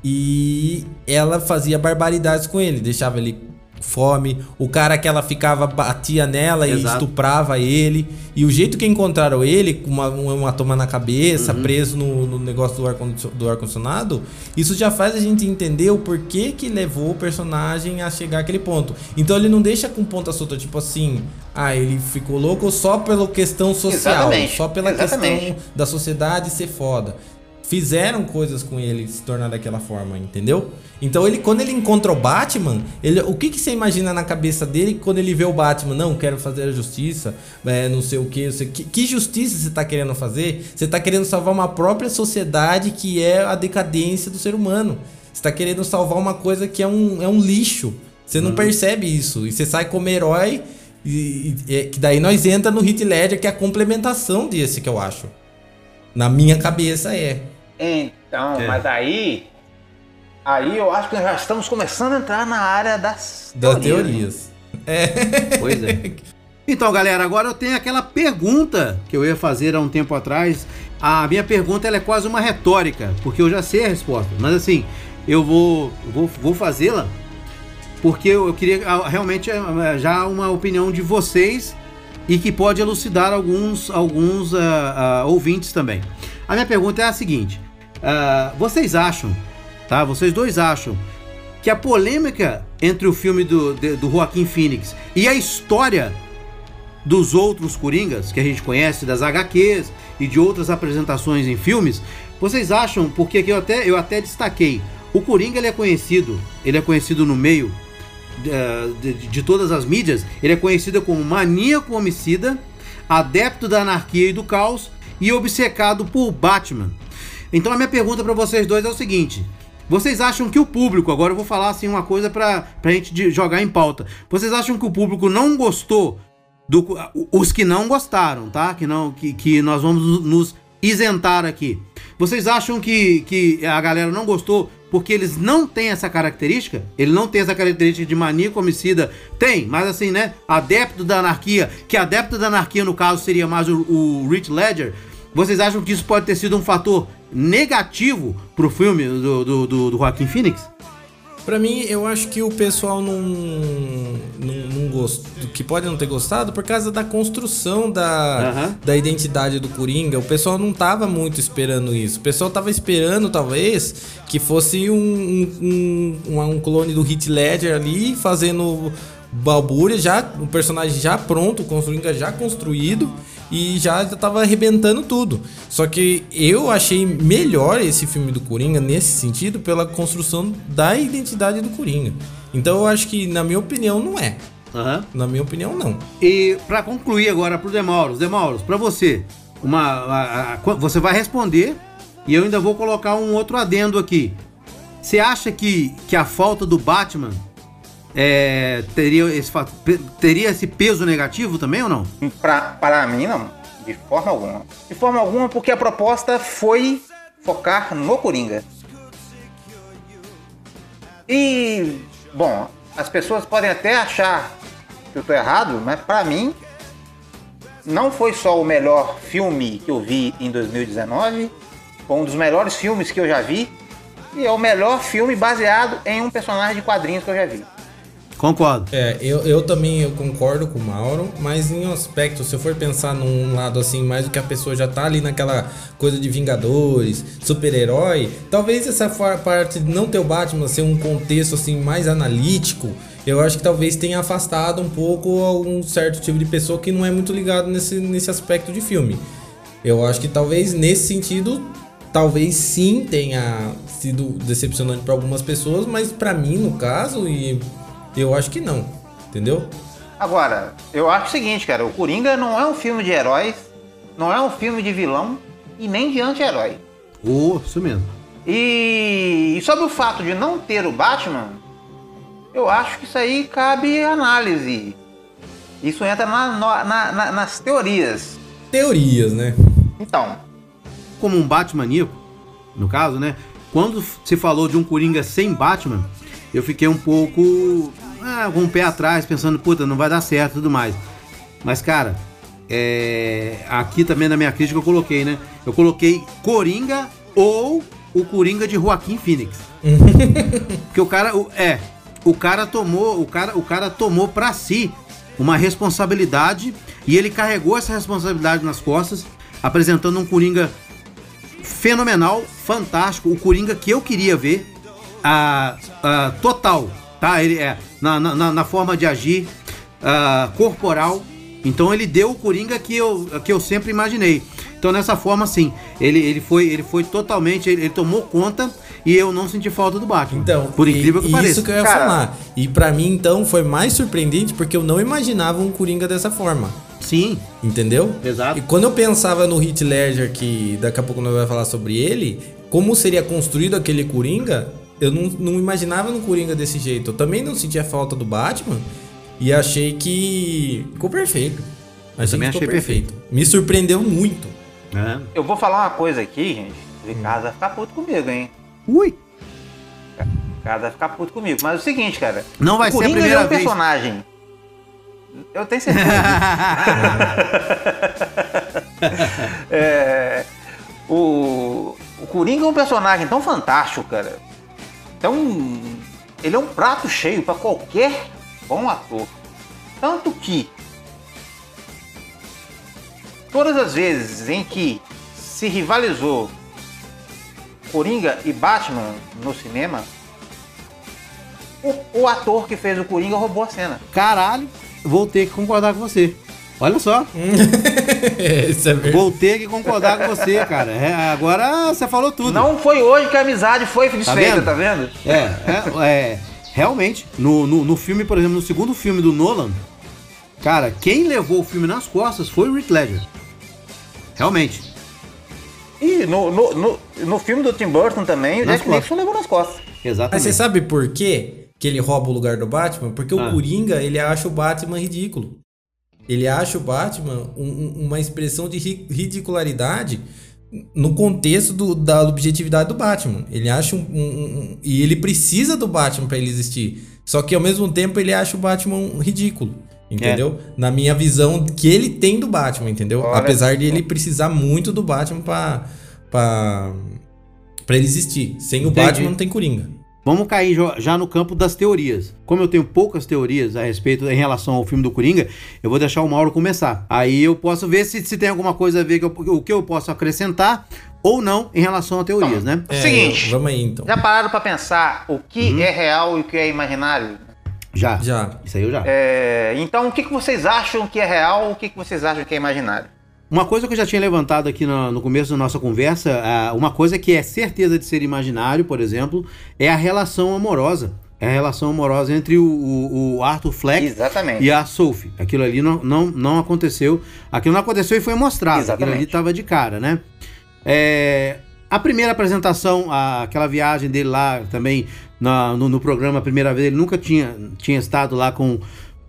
e ela fazia barbaridades com ele, deixava ele fome, o cara que ela ficava batia nela e Exato. estuprava ele, e o jeito que encontraram ele com uma, um hematoma na cabeça, Uhum. preso no, no negócio do ar-condicionado, isso já faz a gente entender o porquê que levou o personagem a chegar àquele ponto. Então ele não deixa com ponta solta, tipo assim, ah, ele ficou louco só pela questão social, Exatamente, só pela exatamente. questão da sociedade ser foda. Fizeram coisas com ele se tornar daquela forma, entendeu? Então ele, quando ele encontra o Batman, ele, o que, que você imagina na cabeça dele quando ele vê o Batman? Não, quero fazer a justiça, é, não sei o que, que. Que justiça você tá querendo fazer? Você tá querendo salvar uma própria sociedade que é a decadência do ser humano. Você tá querendo salvar uma coisa que é um, é um lixo. Você não percebe isso. E você sai como herói. E, e- é que daí nós entra no Hit Ledger, que é a complementação desse que eu acho. Na minha cabeça é. Então, É. mas aí. Aí eu acho que já estamos começando a entrar na área das, Das teorias. teorias. Pois é. Então, galera, agora eu tenho aquela pergunta que eu ia fazer há um tempo atrás. A minha pergunta ela é quase uma retórica, porque eu já sei a resposta. Mas assim, eu vou, vou, vou fazê-la porque eu, eu queria ah, realmente ah, já uma opinião de vocês e que pode elucidar alguns, alguns ah, ah, ouvintes também. A minha pergunta é a seguinte: ah, vocês acham, tá? Vocês dois acham que a polêmica entre o filme do, de- do Joaquim Phoenix e a história dos outros Coringas que a gente conhece, das HQs e de outras apresentações em filmes, vocês acham, porque aqui eu até, eu até destaquei, o Coringa ele é conhecido, ele é conhecido no meio eh, de- de todas as mídias, ele é conhecido como maníaco homicida, adepto da anarquia e do caos e obcecado por Batman. Então a minha pergunta para vocês dois é o seguinte: vocês acham que o público, agora eu vou falar assim uma coisa pra, pra gente jogar em pauta. Vocês acham que o público não gostou do os que não gostaram, tá? Que não que, que nós vamos nos isentar aqui. Vocês acham que, que a galera não gostou porque eles não têm essa característica? Ele não tem essa característica de maníaco homicida? Tem, mas assim, né? Adepto da anarquia, que adepto da anarquia no caso seria mais o, o Rich Ledger. Vocês acham que isso pode ter sido um fator negativo pro filme do, do, do, do Joaquim Phoenix? Pra mim, eu acho que o pessoal não, não, não gostou, que pode não ter gostado por causa da construção da, Aham. da identidade do Coringa. O pessoal não tava muito esperando isso. O pessoal tava esperando, talvez, que fosse um, um, um, um clone do Hit Ledger ali, fazendo balbúria, já, o personagem já pronto, o Coringa já construído e já tava arrebentando tudo. Só que eu achei melhor esse filme do Coringa nesse sentido pela construção da identidade do Coringa. Então eu acho que, na minha opinião, não é. Aham. Na minha opinião, não. E pra concluir agora pro Demauros, Demauros, pra você, uma, a- a- você vai responder e eu ainda vou colocar um outro adendo aqui. Você acha que, que a falta do Batman é, teria, esse, teria esse peso negativo também ou não? Para mim, não. De forma alguma. De forma alguma, porque a proposta foi focar no Coringa. E, bom, as pessoas podem até achar que eu tô errado, mas pra mim, não foi só o melhor filme que eu vi em 2019, foi um dos melhores filmes que eu já vi, e é o melhor filme baseado em um personagem de quadrinhos que eu já vi. Concordo. É, eu, eu também eu concordo com o Mauro, mas em um aspecto, se eu for pensar num lado assim, mais do que a pessoa já tá ali naquela coisa de Vingadores, super-herói, talvez essa parte de não ter o Batman ser um contexto assim mais analítico, eu acho que talvez tenha afastado um pouco algum certo tipo de pessoa que não é muito ligado nesse, nesse aspecto de filme. Eu acho que talvez nesse sentido, talvez sim tenha sido decepcionante para algumas pessoas, mas para mim, no caso, e eu acho que não, entendeu? Agora, eu acho o seguinte, cara, o Coringa não é um filme de heróis, não é um filme de vilão e nem de anti-herói. Oh, isso mesmo. E, e sobre o fato de não ter o Batman, eu acho que isso aí cabe análise. Isso entra na- na- na- na- nas teorias. Teorias, né? Então, Como um Batmaníaco, no caso, né? Quando se falou de um Coringa sem Batman, eu fiquei um pouco ah, com o pé atrás, pensando, puta, não vai dar certo e tudo mais. Mas, cara, é, aqui também na minha crítica eu coloquei, né? Eu coloquei Coringa ou o Coringa de Joaquim Phoenix. Porque o cara, o- é, o cara tomou, o cara, o cara tomou para si uma responsabilidade e ele carregou essa responsabilidade nas costas, apresentando um Coringa fenomenal, fantástico, o Coringa que eu queria ver, a, a total, tá? Ele é na, na, na- forma de agir, ah, corporal. Então ele deu o Coringa que eu, que eu sempre imaginei. Então nessa forma, sim, ele, ele, foi, ele foi totalmente, ele, ele tomou conta e eu não senti falta do Batman. Então, por incrível e- que pareça. Isso que eu ia Cara- falar. E pra mim, então, foi mais surpreendente porque eu não imaginava um Coringa dessa forma. Sim, Entendeu? Exato. E quando eu pensava no Heath Ledger, que daqui a pouco nós vamos falar sobre ele, como seria construído aquele Coringa, eu não, não imaginava no Coringa desse jeito. Eu também não sentia falta do Batman e achei que ficou perfeito. Achei também que ficou achei perfeito. Me surpreendeu muito. É. eu vou falar uma coisa aqui, gente. O Ricardo vai ficar puto comigo, hein? Ui, O Ricardo vai ficar puto comigo. Mas é o seguinte, cara. Não vai o ser a Coringa primeira é um vez. personagem. Eu tenho certeza. É, o, o Coringa é um personagem tão fantástico, cara. Tão, ele é um prato cheio para qualquer bom ator. Tanto que todas as vezes em que se rivalizou Coringa e Batman no cinema, o, o ator que fez o Coringa roubou a cena. caralho, vou ter que concordar com você. Olha só, Isso é verdade. vou ter que concordar com você, cara. É, agora você falou tudo. Não foi hoje que a amizade foi desfeita, vendo? tá vendo? É, é, é, realmente, no, no, no filme, por exemplo, no segundo filme do Nolan, cara, quem levou o filme nas costas foi o Rick Ledger. Realmente. E no, no, no, no filme do Tim Burton também, o Nas Jack costas. Nicholson levou nas costas. Mas Exatamente. você sabe por quê que ele rouba o lugar do Batman? Porque Ah. o Coringa, ele acha o Batman ridículo. Ele acha o Batman um- um- uma expressão de ri- ridicularidade no contexto do- da objetividade do Batman. Ele acha um, um- E ele precisa do Batman pra ele existir. Só que ao mesmo tempo ele acha o Batman ridículo. Entendeu? Na minha visão que ele tem do Batman, entendeu? Apesar de ele precisar muito do Batman pra, pra, pra ele existir. Sem o Entendi. Batman não tem Coringa. Vamos cair já no campo das teorias. Como eu tenho poucas teorias a respeito em relação ao filme do Coringa, eu vou deixar o Mauro começar. Aí eu posso ver se, se tem alguma coisa a ver que eu- o que eu posso acrescentar ou não em relação a teorias, né? É, Seguinte. Vamos aí então. Já pararam pra pensar o que Uhum. é real e o que é imaginário? Já. Já. Isso aí eu já. É, então, o que, que vocês acham que é real o que, que vocês acham que é imaginário? Uma coisa que eu já tinha levantado aqui no, no começo da nossa conversa, ah, uma coisa que é certeza de ser imaginário, por exemplo, é a relação amorosa. É a relação amorosa entre o, o- o Arthur Fleck Exatamente. e a Sophie. Aquilo ali não, não, não aconteceu. Aquilo não aconteceu e foi mostrado. Aquilo ali Exatamente. estava de cara, né? É, a primeira apresentação, a- aquela viagem dele lá também na- no, no programa, a primeira vez, ele nunca tinha, tinha estado lá com,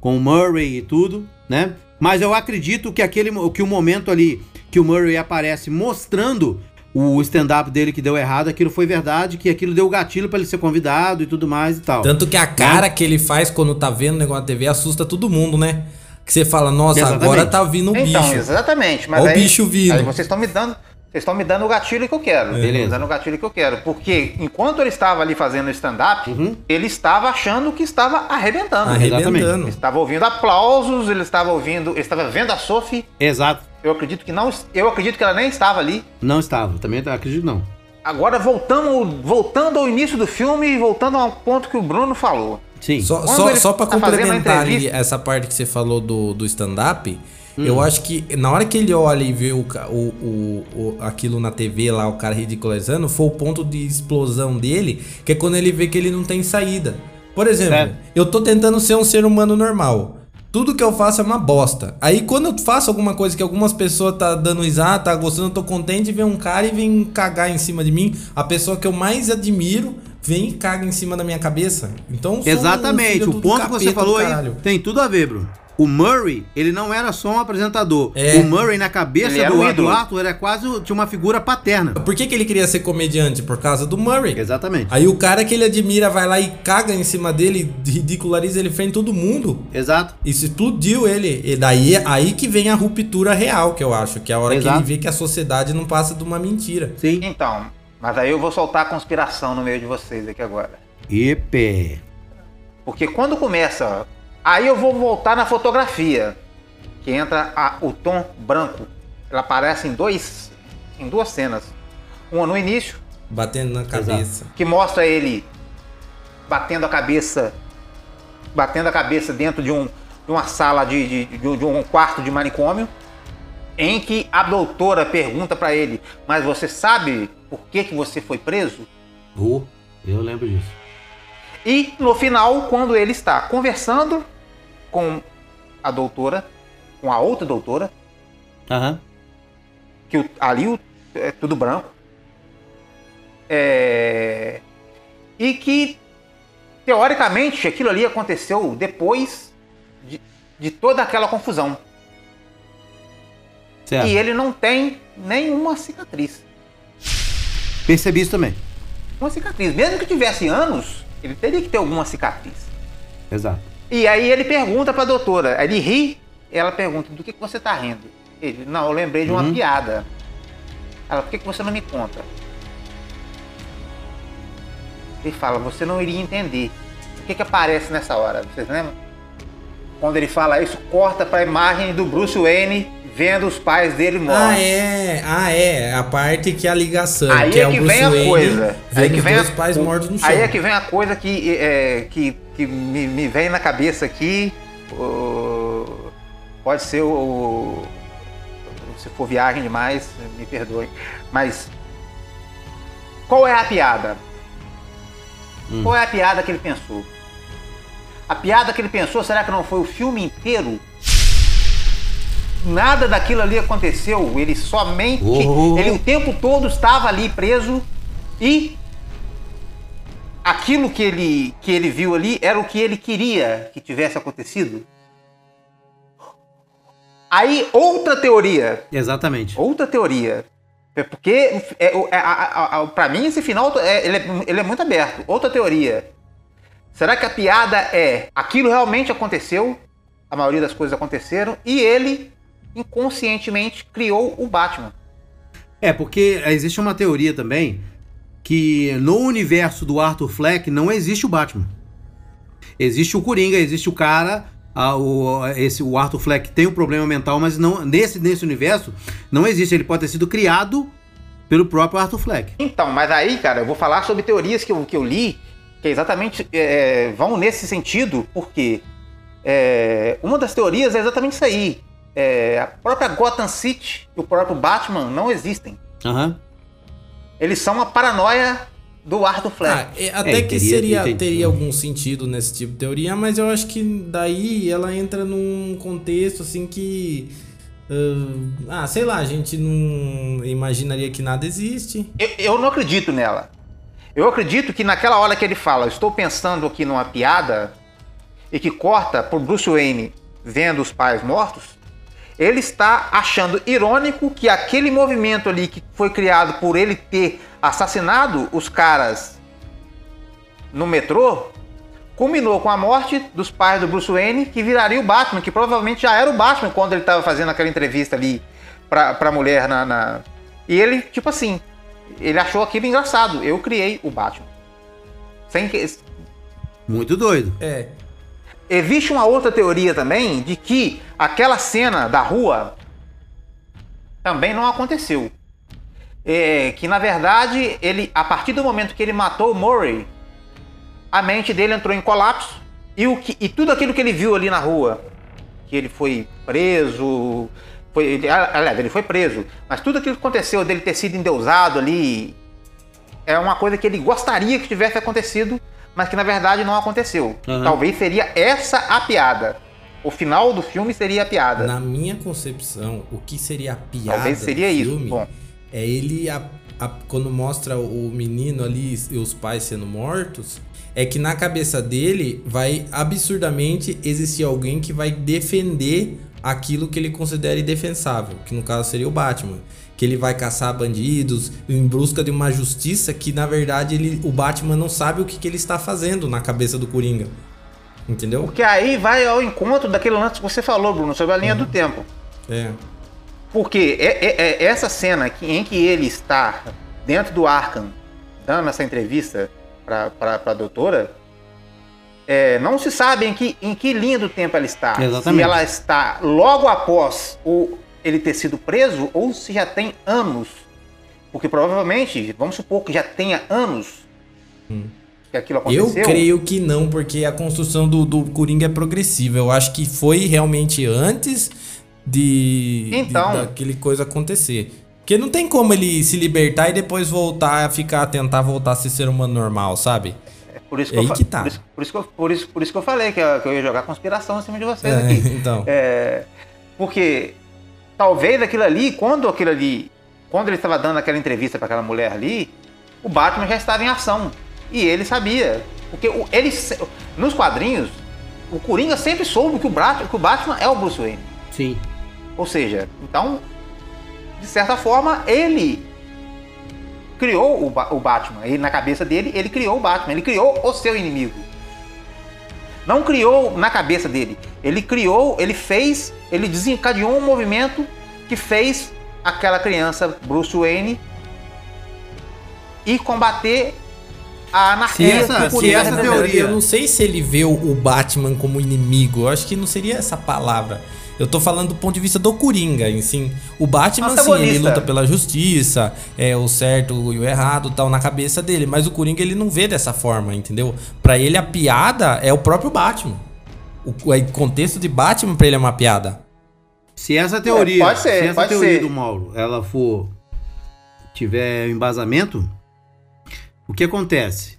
com o Murray e tudo, né? Mas eu acredito que aquele que o momento ali que o Murray aparece mostrando o stand-up dele que deu errado, aquilo foi verdade, que aquilo deu gatilho pra ele ser convidado e tudo mais e tal. Tanto que a cara que ele faz quando tá vendo o negócio na TV assusta todo mundo, né? Que você fala, nossa, Exatamente. agora tá vindo o Então, bicho. exatamente. Mas Olha o aí, bicho vindo. Aí vocês estão me dando. Vocês estão me dando o gatilho que eu quero. Beleza. Me dando o gatilho que eu quero. Porque enquanto ele estava ali fazendo stand-up, Uhum. ele estava achando que estava arrebentando. Arrebentando. Ele estava ouvindo aplausos, ele estava ouvindo. Ele estava vendo a Sophie. Exato. Eu acredito que não. Eu acredito que ela nem estava ali. Não estava, também acredito não. Agora voltamos, voltando ao início do filme e voltando ao ponto que o Bruno falou. Sim. Só, Quando só, só pra tá complementar essa parte que você falou do, do stand-up, Hum. eu acho que na hora que ele olha e vê o, o, o, aquilo na TV lá, o cara ridicularizando, foi o ponto de explosão dele, que é quando ele vê que ele não tem saída. Por exemplo, É. eu tô tentando ser um ser humano normal. Tudo que eu faço é uma bosta. Aí quando eu faço alguma coisa que algumas pessoas tá dando risada, tá gostando, eu tô contente, vem um cara e vem cagar em cima de mim. A pessoa que eu mais admiro vem e caga em cima da minha cabeça. Então um Exatamente, filho o ponto que você falou aí tem tudo a ver, Bruno. O Murray, ele não era só um apresentador. É. O Murray, na cabeça Ele era do, do ídolo. Arthur, era quase tinha uma figura paterna. Por que, que ele queria ser comediante? Por causa do Murray. Exatamente. Aí o cara que ele admira vai lá e caga em cima dele, ridiculariza ele frente a todo mundo. Exato. Isso explodiu ele. E daí aí que vem a ruptura real, que eu acho. Que é a hora Exato. que ele vê que a sociedade não passa de uma mentira. Sim. Então, mas aí eu vou soltar a conspiração no meio de vocês aqui agora. Epe. Porque quando começa. Aí eu vou voltar na fotografia. Que entra a- o tom branco. Ela aparece em dois. Em duas cenas. Uma no início, Batendo na cabeça. que mostra ele batendo a cabeça. Batendo a cabeça dentro de, um, de uma sala de, de, de um- de um quarto de manicômio. Em que a doutora pergunta pra ele, mas você sabe por que, que você foi preso? Eu lembro disso. E no final, quando ele está conversando com a doutora, com a outra doutora, Aham. que o- ali o- é tudo branco, é, e que teoricamente aquilo ali aconteceu depois de, de toda aquela confusão. Certo. E ele não tem nenhuma cicatriz. Percebi isso também. Uma cicatriz. Mesmo que tivesse anos, ele teria que ter alguma cicatriz. Exato. E aí ele pergunta pra doutora, aí ele ri, ela pergunta, do que, que você tá rindo? Ele, não, eu lembrei de uma Uhum. piada. Ela, por que, que você não me conta? Ele fala, você não iria entender. O que que aparece nessa hora? Vocês lembram? Quando ele fala isso, corta pra imagem do Bruce Wayne vendo os pais dele mortos. Ah, é. Ah, é. A parte que é a ligação. Aí que é é, que vem a Wayne coisa. Aí que os vem dois a, pais mortos no chão. Aí é que vem a coisa que, é, que, que me, me vem na cabeça aqui. pode ser o, o- Se for viagem demais, me perdoe. Mas. Qual é a piada? Hum. Qual é a piada que ele pensou? A piada que ele pensou, será que não foi o filme inteiro? Nada daquilo ali aconteceu. Ele somente. Oh. Ele o tempo todo estava ali preso e aquilo que ele, que ele viu ali era o que ele queria que tivesse acontecido. Aí, outra teoria. Exatamente. Outra teoria. É porque, é, é, a- a- a- pra mim, esse final é, ele, é, ele é muito aberto. Outra teoria. Será que a piada é aquilo realmente aconteceu? A maioria das coisas aconteceram e ele inconscientemente criou o Batman. É, porque existe uma teoria também que no universo do Arthur Fleck não existe o Batman. Existe o Coringa, existe o cara, a- o, esse, o Arthur Fleck tem um problema mental, mas não nesse, nesse universo não existe. Ele pode ter sido criado pelo próprio Arthur Fleck. Então, mas aí, cara, eu vou falar sobre teorias que eu, que eu li, que exatamente é, vão nesse sentido, porque é, uma das teorias é exatamente isso aí. É, a própria Gotham City e o próprio Batman não existem. Aham. Eles são uma paranoia do Arthur Fleck. Ah, é, até É, que teria- seria, tem- teria algum sentido nesse tipo de teoria, mas eu acho que daí ela entra num contexto assim que. ah, ah, sei lá, a gente não imaginaria que nada existe. Eu, eu não acredito nela. Eu acredito que naquela hora que ele fala, estou pensando aqui numa piada, e que corta por Bruce Wayne vendo os pais mortos, ele está achando irônico que aquele movimento ali que foi criado por ele ter assassinado os caras no metrô culminou com a morte dos pais do Bruce Wayne, que viraria o Batman, que provavelmente já era o Batman quando ele estava fazendo aquela entrevista ali pra, pra mulher na, na- E ele, tipo assim, ele achou aquilo engraçado. Eu criei o Batman. Sem que... Muito doido. É. Existe uma outra teoria também de que aquela cena da rua também não aconteceu. É, que na verdade, ele, a partir do momento que ele matou o Murray, a mente dele entrou em colapso e, o que, e tudo aquilo que ele viu ali na rua, que ele foi preso, foi, ele, aliás, ele foi preso, mas tudo aquilo que aconteceu dele ter sido endeusado ali é uma coisa que ele gostaria que tivesse acontecido, mas que na verdade não aconteceu. Aham. Talvez seria essa a piada. O final do filme seria a piada. Na minha concepção, o que seria a piada Talvez seria do isso. filme Bom, é ele a- a- quando mostra o menino ali e os pais sendo mortos, é que na cabeça dele vai absurdamente existir alguém que vai defender aquilo que ele considera indefensável, que no caso seria o Batman. Que ele vai caçar bandidos em busca de uma justiça que, na verdade, ele, o Batman não sabe o que, que ele está fazendo na cabeça do Coringa. Entendeu? porque aí vai ao encontro daquele lance que você falou, Bruno, sobre a linha do tempo. É. Porque é, é- é essa cena que- em que ele está dentro do Arkham, dando essa entrevista para a doutora, é, não se sabe em que, em que linha do tempo ela está. Exatamente. Se ela está logo após o, ele ter sido preso ou se já tem anos. Porque provavelmente, vamos supor que já tenha anos que aquilo Eu aconteceu. creio que não, porque a construção do, do Coringa é progressiva. Eu acho que foi realmente antes de, de- Então. daquele coisa acontecer. Porque não tem como ele se libertar e depois voltar a ficar, tentar voltar a ser ser humano normal, sabe? Por isso É que, eu, que tá. por isso, por isso que eu, por isso, por isso que eu falei que eu, que eu ia jogar conspiração em cima de vocês É, aqui. então. É, porque talvez aquilo ali, quando aquilo ali, quando ele estava dando aquela entrevista para aquela mulher ali, o Batman já estava em ação e ele sabia, porque ele nos quadrinhos o Coringa sempre soube que o, Brat, que o Batman é o Bruce Wayne. Sim. Ou seja, então, de certa forma, ele criou o, Ba- o Batman. Ele, na cabeça dele, ele criou o Batman. Ele criou o seu inimigo. Não criou na cabeça dele. Ele criou, ele fez, ele desencadeou um movimento que fez aquela criança, Bruce Wayne, ir combater a anarquia essa- que o se essa teoria- Eu não sei se ele vê o, Batman como inimigo. Eu acho que não seria essa palavra. Eu tô falando do ponto de vista do Coringa, em sim. O Batman, sim, ele luta pela justiça, é o certo e o errado, tal, na cabeça dele. Mas o Coringa, ele não vê dessa forma, entendeu? Pra ele, a piada é o próprio Batman. O, o contexto de Batman pra ele é uma piada. Se essa teoria, É, pode ser, se essa pode teoria ser. do Mauro, ela for tiver embasamento, o que acontece?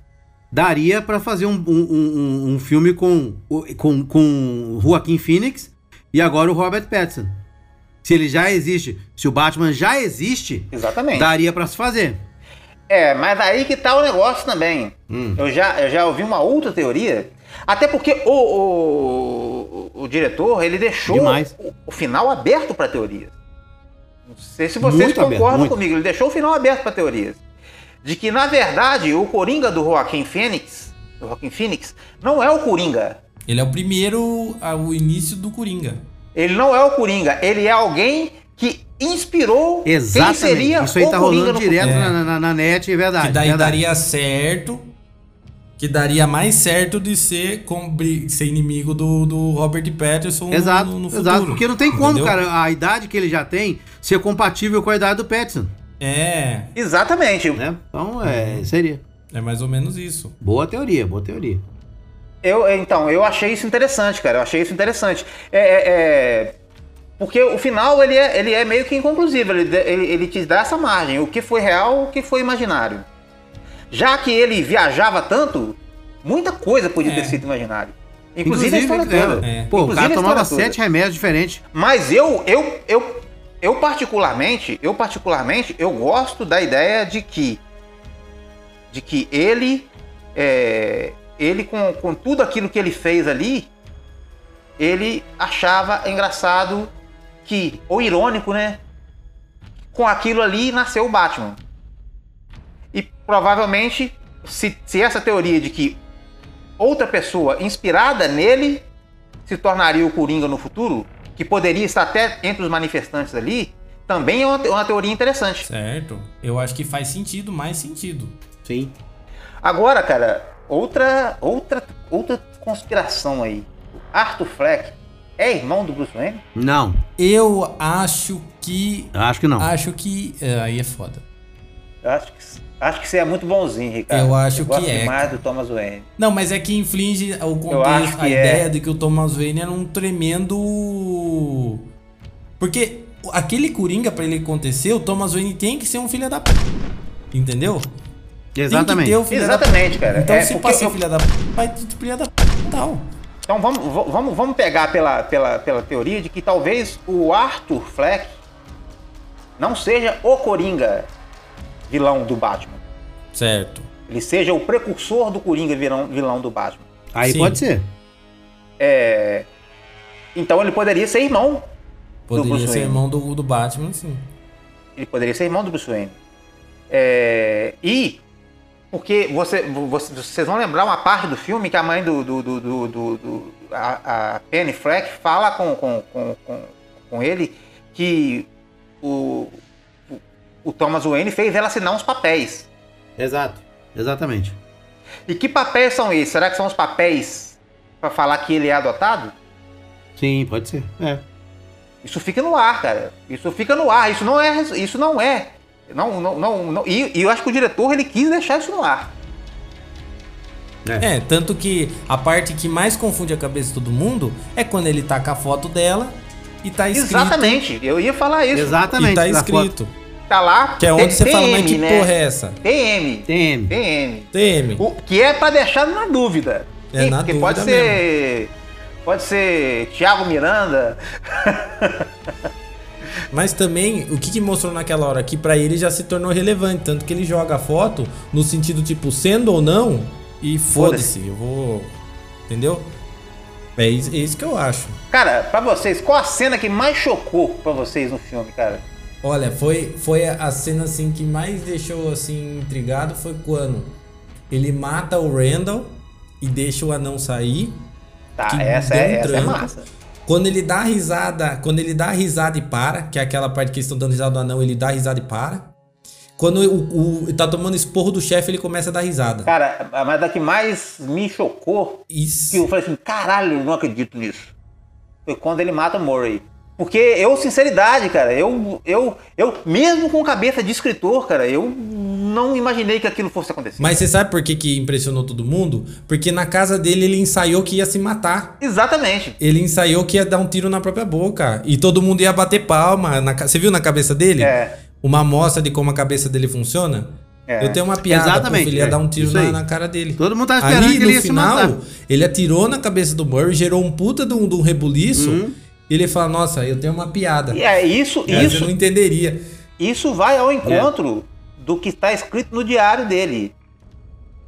Daria pra fazer um, um, um- um filme com com com Joaquin Phoenix e agora o Robert Pattinson. Se ele já existe, se o Batman já existe, Exatamente. daria pra se fazer. É, mas aí que tá o negócio também. Hum. Eu, já, eu já ouvi uma outra teoria. Até porque o, o, o- o diretor, ele deixou o, o final aberto para teorias. Não sei se vocês Muito aberto, concordam muito. comigo. Ele deixou o final aberto para teorias. De que, na verdade, o Coringa do Joaquim Phoenix, do Joaquim Phoenix, não é o Coringa. Ele é o primeiro, o início do Coringa. Ele não é o Coringa. Ele é alguém que inspirou quem Exatamente. seria Isso aí o tá Coringa rolando no direto. É. na, na- na net, é verdade. Que daí verdade. daria certo. Que daria mais certo de ser, ser inimigo do, do Robert Pattinson Exato, no, no futuro. exato. Porque não tem como, entendeu? cara, a idade que ele já tem ser compatível com a idade do Pattinson. É, Exatamente. Né? Então, é, seria. é mais ou menos isso. Boa teoria, boa teoria. Eu, então, eu achei isso interessante, cara. Eu achei isso interessante. É, é- é- porque o final ele é, ele é meio que inconclusivo. Ele, ele, ele te dá essa margem. O que foi real, o que foi imaginário. Já que ele viajava tanto, muita coisa podia É. ter sido imaginário. Inclusive, a história é, toda. É. Pô, o Inclusive cara a tomava sete remédios diferentes. Mas eu, eu, eu, eu particularmente, eu particularmente, eu gosto da ideia de que, de que ele, é, ele com, com tudo aquilo que ele fez ali, ele achava engraçado que, ou irônico, né? Com aquilo ali nasceu o Batman. Provavelmente, se, se essa teoria de que outra pessoa inspirada nele se tornaria o Coringa no futuro, que poderia estar até entre os manifestantes ali, também é uma, uma teoria interessante. Certo. Eu acho que faz sentido, mais sentido. Sim. Agora, cara, outra, outra, outra conspiração aí. Arthur Fleck é irmão do Bruce Wayne? Não, Eu acho que. acho que não. Acho que. é, aí é foda. Eu acho que, acho que você é muito bonzinho, Ricardo. Eu acho gosto que é, demais cara. do Thomas Wayne. Não, mas é que inflige o acho contexto, a é. ideia de que o Thomas Wayne era um tremendo. Porque aquele Coringa, pra ele acontecer, o Thomas Wayne tem que ser um filho da p. Entendeu? Tem Exatamente. que ter o filho Exatamente, cara. Então, É, se passar eu- filha da p, vai de filha da p tal. Então vamos, vamos, vamos pegar pela, pela, pela teoria de que talvez o Arthur Fleck não seja o Coringa vilão do Batman. Certo. Ele seja o precursor do Coringa vilão, vilão do Batman. Aí Sim. pode ser. É, Então ele poderia ser irmão. do Poderia Bruce ser Wayne. irmão do, do Batman, sim. Ele poderia ser irmão do Bruce Wayne. É, E porque você, você- vocês vão lembrar uma parte do filme que a mãe do, do, do, do- do- do- a, a Penny Fleck fala com, com, com, com, com ele que o, o, Thomas Wayne fez ela assinar uns papéis. Exato. Exatamente. E que papéis são esses? Será que são os papéis para falar que ele é adotado? Sim, pode ser. É. Isso fica no ar, cara. Isso fica no ar. Isso não é. Isso não é. Não, não, não, não- E, e eu acho que o diretor ele quis deixar isso no ar. É, tanto que a parte que mais confunde a cabeça de todo mundo é quando ele tá com a foto dela e tá escrito. Exatamente. Eu ia falar isso. Exatamente. E tá escrito. Tá lá. Que é onde T- você fala, mas que né? porra é essa? TM. TM. TM. TM. O que é pra deixar na dúvida. É, na Porque dúvida pode ser. Pode ser Thiago Miranda. Mas também, o que, que mostrou naquela hora? Que pra ele já se tornou relevante. Tanto que ele joga a foto no sentido, tipo, sendo ou não, e foda-se, eu vou. Entendeu? É isso, é isso que eu acho. Cara, pra vocês, qual a cena que mais chocou pra vocês no filme, cara? Olha, foi, foi a cena assim que mais deixou assim intrigado foi quando ele mata o Randall e deixa o anão sair. Tá, Que essa, um é, essa é massa. Quando ele dá risada, quando ele dá risada e para, que é aquela parte que eles estão dando risada do anão, ele dá risada e para. Quando o, o- tá tomando esporro do chefe, ele começa a dar risada. Cara, mas a que mais me chocou, Isso. que eu falei assim, caralho, eu não acredito nisso. Foi quando ele mata o Murray. Porque eu, sinceridade, cara, eu, eu, eu, mesmo com cabeça de escritor, cara, eu não imaginei que aquilo fosse acontecer. Mas você sabe por que, que impressionou todo mundo? Porque na casa dele ele ensaiou que ia se matar. Exatamente. Ele ensaiou que ia dar um tiro na própria boca. E todo mundo ia bater palma. na Você viu na cabeça dele? É. Uma amostra de como a cabeça dele funciona? É. Eu tenho uma piada, Exatamente, pô, ele ia é. dar um tiro na, aí. na cara dele. Todo mundo tá esperando Ali, que ele no ia se final, matar. ele atirou na cabeça do Murray, gerou um puta de um, de um rebuliço. Uhum. E ele fala, nossa, eu tenho uma piada. E é isso, Aí isso, Você não entenderia. isso vai ao encontro do que está escrito no diário dele.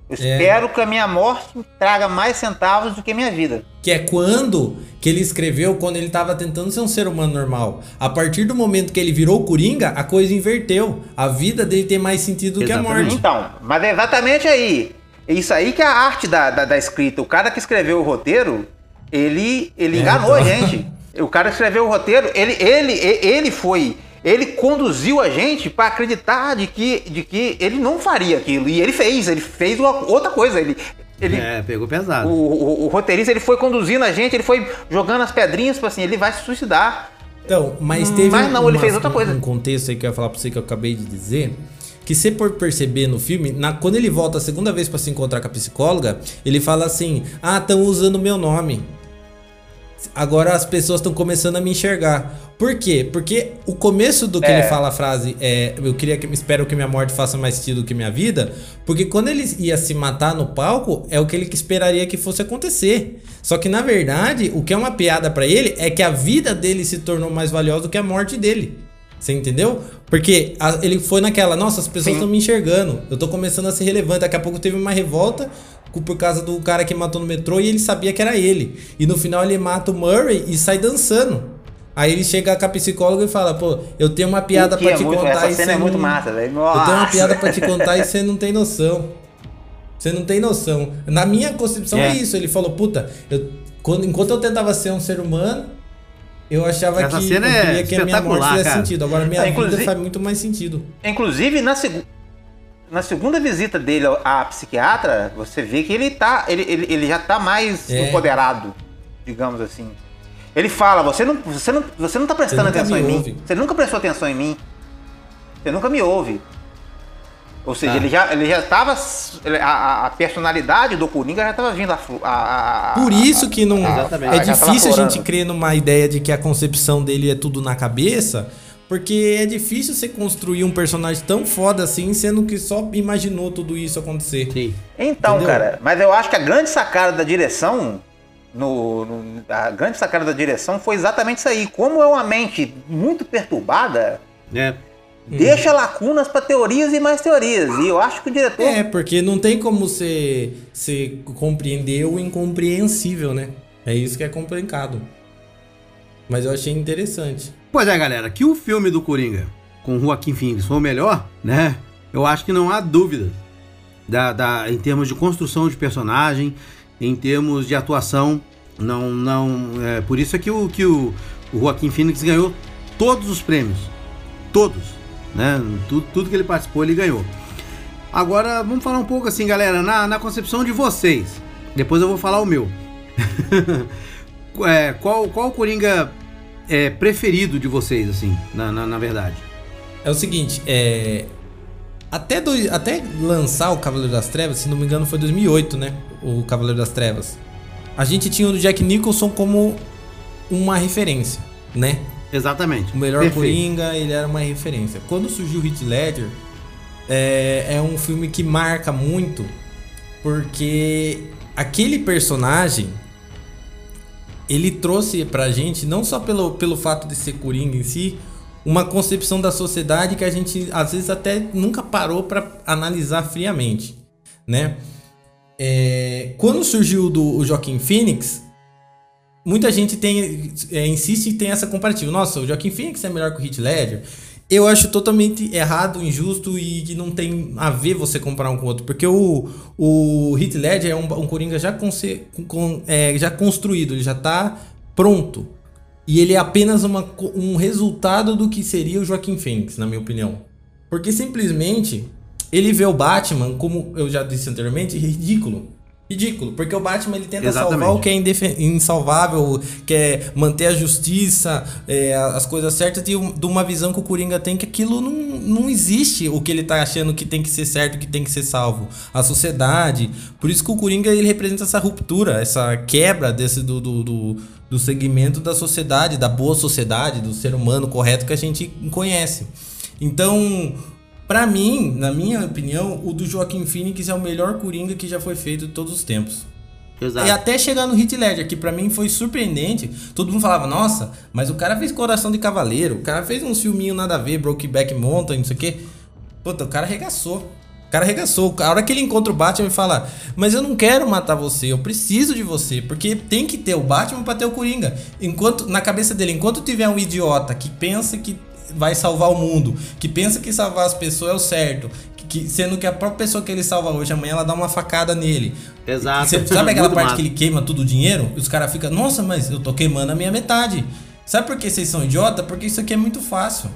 Eu É. espero que a minha morte traga mais centavos do que a minha vida. Que é quando que ele escreveu, quando ele tava tentando ser um ser humano normal. A partir do momento que ele virou o Coringa, a coisa inverteu. A vida dele tem mais sentido do que a Exatamente. morte. Então, mas é exatamente aí. É Isso aí que é a arte da, da, da escrita. O cara que escreveu o roteiro, ele, ele É, enganou então. a gente. O cara que escreveu o roteiro, ele, ele, ele foi. Ele conduziu a gente para acreditar de que, de que ele não faria aquilo. E ele fez, ele fez uma, outra coisa. Ele, ele, É, pegou pesado. o, o, o roteirista ele foi conduzindo a gente, ele foi jogando as pedrinhas para assim, ele vai se suicidar. Então, mas teve Mas não, ele fez outra um- coisa. um contexto aí que eu ia falar pra você que eu acabei de dizer. Que você por perceber no filme, na- quando ele volta a segunda vez pra se encontrar com a psicóloga, ele fala assim: Ah, estão usando meu nome. Agora as pessoas estão começando a me enxergar. Por quê? Porque o começo do que É. ele fala a frase é eu queria que espero que minha morte faça mais sentido que minha vida, porque quando ele ia se matar no palco é o que ele esperaria que fosse acontecer. Só que na verdade, o que é uma piada pra ele é que a vida dele se tornou mais valiosa do que a morte dele. Você entendeu? Porque a- ele foi naquela, nossa, as pessoas estão me enxergando. Eu tô começando a ser relevante. Daqui a pouco teve uma revolta por causa do cara que matou no metrô e ele sabia que era ele. E no final ele mata o Murray e sai dançando. Aí ele chega com a psicóloga e fala, pô, eu tenho uma piada que pra é te muito- contar essa e cena é muito não- massa, velho. Eu tenho uma piada pra te contar e você não tem noção. Você não tem noção. Na minha concepção é, É. isso. Ele falou, puta, eu, quando, enquanto eu tentava ser um ser humano, eu achava Essa que eu é queria que a minha morte fizesse cara. sentido. Agora minha É, vida faz muito mais sentido. Inclusive, na, segu- na segunda visita dele à psiquiatra, você vê que ele, tá, ele, ele, ele já tá mais É. empoderado, digamos assim. Ele fala, você não, você não, você não tá prestando nunca atenção me em mim. ouve. Você nunca prestou atenção em mim. Você nunca me ouve. Ou seja, Tá. ele já, ele já tava. A, a- personalidade do Coringa já tava vindo a. flu- a- a- Por isso que não Exatamente. é difícil a gente crer numa ideia de que a concepção dele é tudo na cabeça, porque é difícil você construir um personagem tão foda assim, sendo que só imaginou tudo isso acontecer. Sim. Então, Entendeu? cara, mas eu acho que a grande sacada da direção. No, no- a grande sacada da direção foi exatamente isso aí. Como é uma mente muito perturbada, É. deixa lacunas pra teorias e mais teorias. E eu acho que o diretor. É, porque não tem como você, você compreender o incompreensível, né? É isso que é complicado. Mas eu achei interessante. Pois é, galera, que o filme do Coringa com Joaquim Phoenix foi o melhor, né? Eu acho que não há dúvida da, da, em termos de construção de personagem, em termos de atuação. Não, não, é, por isso é que o, que o, o Joaquim Phoenix ganhou todos os prêmios. Todos. Né? Tudo, tudo que ele participou, ele ganhou. Agora, vamos falar um pouco assim, galera, na, na concepção de vocês. Depois eu vou falar o meu. É, qual, qual Coringa é, preferido de vocês, assim, na, na, na verdade? É o seguinte, é. Até, dois, até lançar o Cavaleiro das Trevas, se não me engano, foi 2008, né? O Cavaleiro das Trevas. A gente tinha o Jack Nicholson como uma referência, né? Exatamente. O melhor Perfeito. Coringa, ele era uma referência. Quando surgiu o Heath Ledger, é, é um filme que marca muito, porque aquele personagem, ele trouxe pra gente, não só pelo, pelo fato de ser Coringa em si, uma concepção da sociedade que a gente às vezes até nunca parou pra analisar friamente, né? É, quando surgiu do, o Joaquim Phoenix, muita gente tem, é, insiste e tem essa comparativa. Nossa, o Joaquim Phoenix é melhor que o Heath Ledger. Eu acho totalmente errado, injusto e que não tem a ver você comparar um com o outro. Porque o, o Heath Ledger é um, um Coringa já, com, é, já construído, ele já tá pronto. E ele é apenas uma, um resultado do que seria o Joaquim Phoenix, na minha opinião. Porque simplesmente ele vê o Batman, como eu já disse anteriormente, ridículo. Ridículo, porque o Batman ele tenta Exatamente. salvar o que é insalvável, quer manter a justiça, é, as coisas certas, de, de uma visão que o Coringa tem que aquilo não, não existe, o que ele tá achando que tem que ser certo, que tem que ser salvo. A sociedade. Por isso que o Coringa ele representa essa ruptura, essa quebra desse do, do, do, do segmento da sociedade, da boa sociedade, do ser humano correto que a gente conhece. Então, Pra mim, na minha opinião, o do Joaquim Phoenix é o melhor Coringa que já foi feito de todos os tempos. Exato. E até chegar no Hit Ledger, que pra mim foi surpreendente. Todo mundo falava, nossa, mas o cara fez Coração de Cavaleiro, o cara fez um filminho nada a ver, Brokeback Mountain, não sei o quê. Puta, o cara arregaçou. O cara arregaçou. A hora que ele encontra o Batman e fala, mas eu não quero matar você, eu preciso de você. Porque tem que ter o Batman pra ter o Coringa. Enquanto, na cabeça dele, enquanto tiver um idiota que pensa que vai salvar o mundo, que pensa que salvar as pessoas é o certo, que, sendo que a própria pessoa que ele salva hoje, amanhã ela dá uma facada nele. Exato. Você sabe aquela Muito parte massa. que ele queima tudo o dinheiro? E os caras ficam, nossa, mas eu tô queimando a minha metade. Sabe por que vocês são idiota? Porque isso aqui é muito fácil.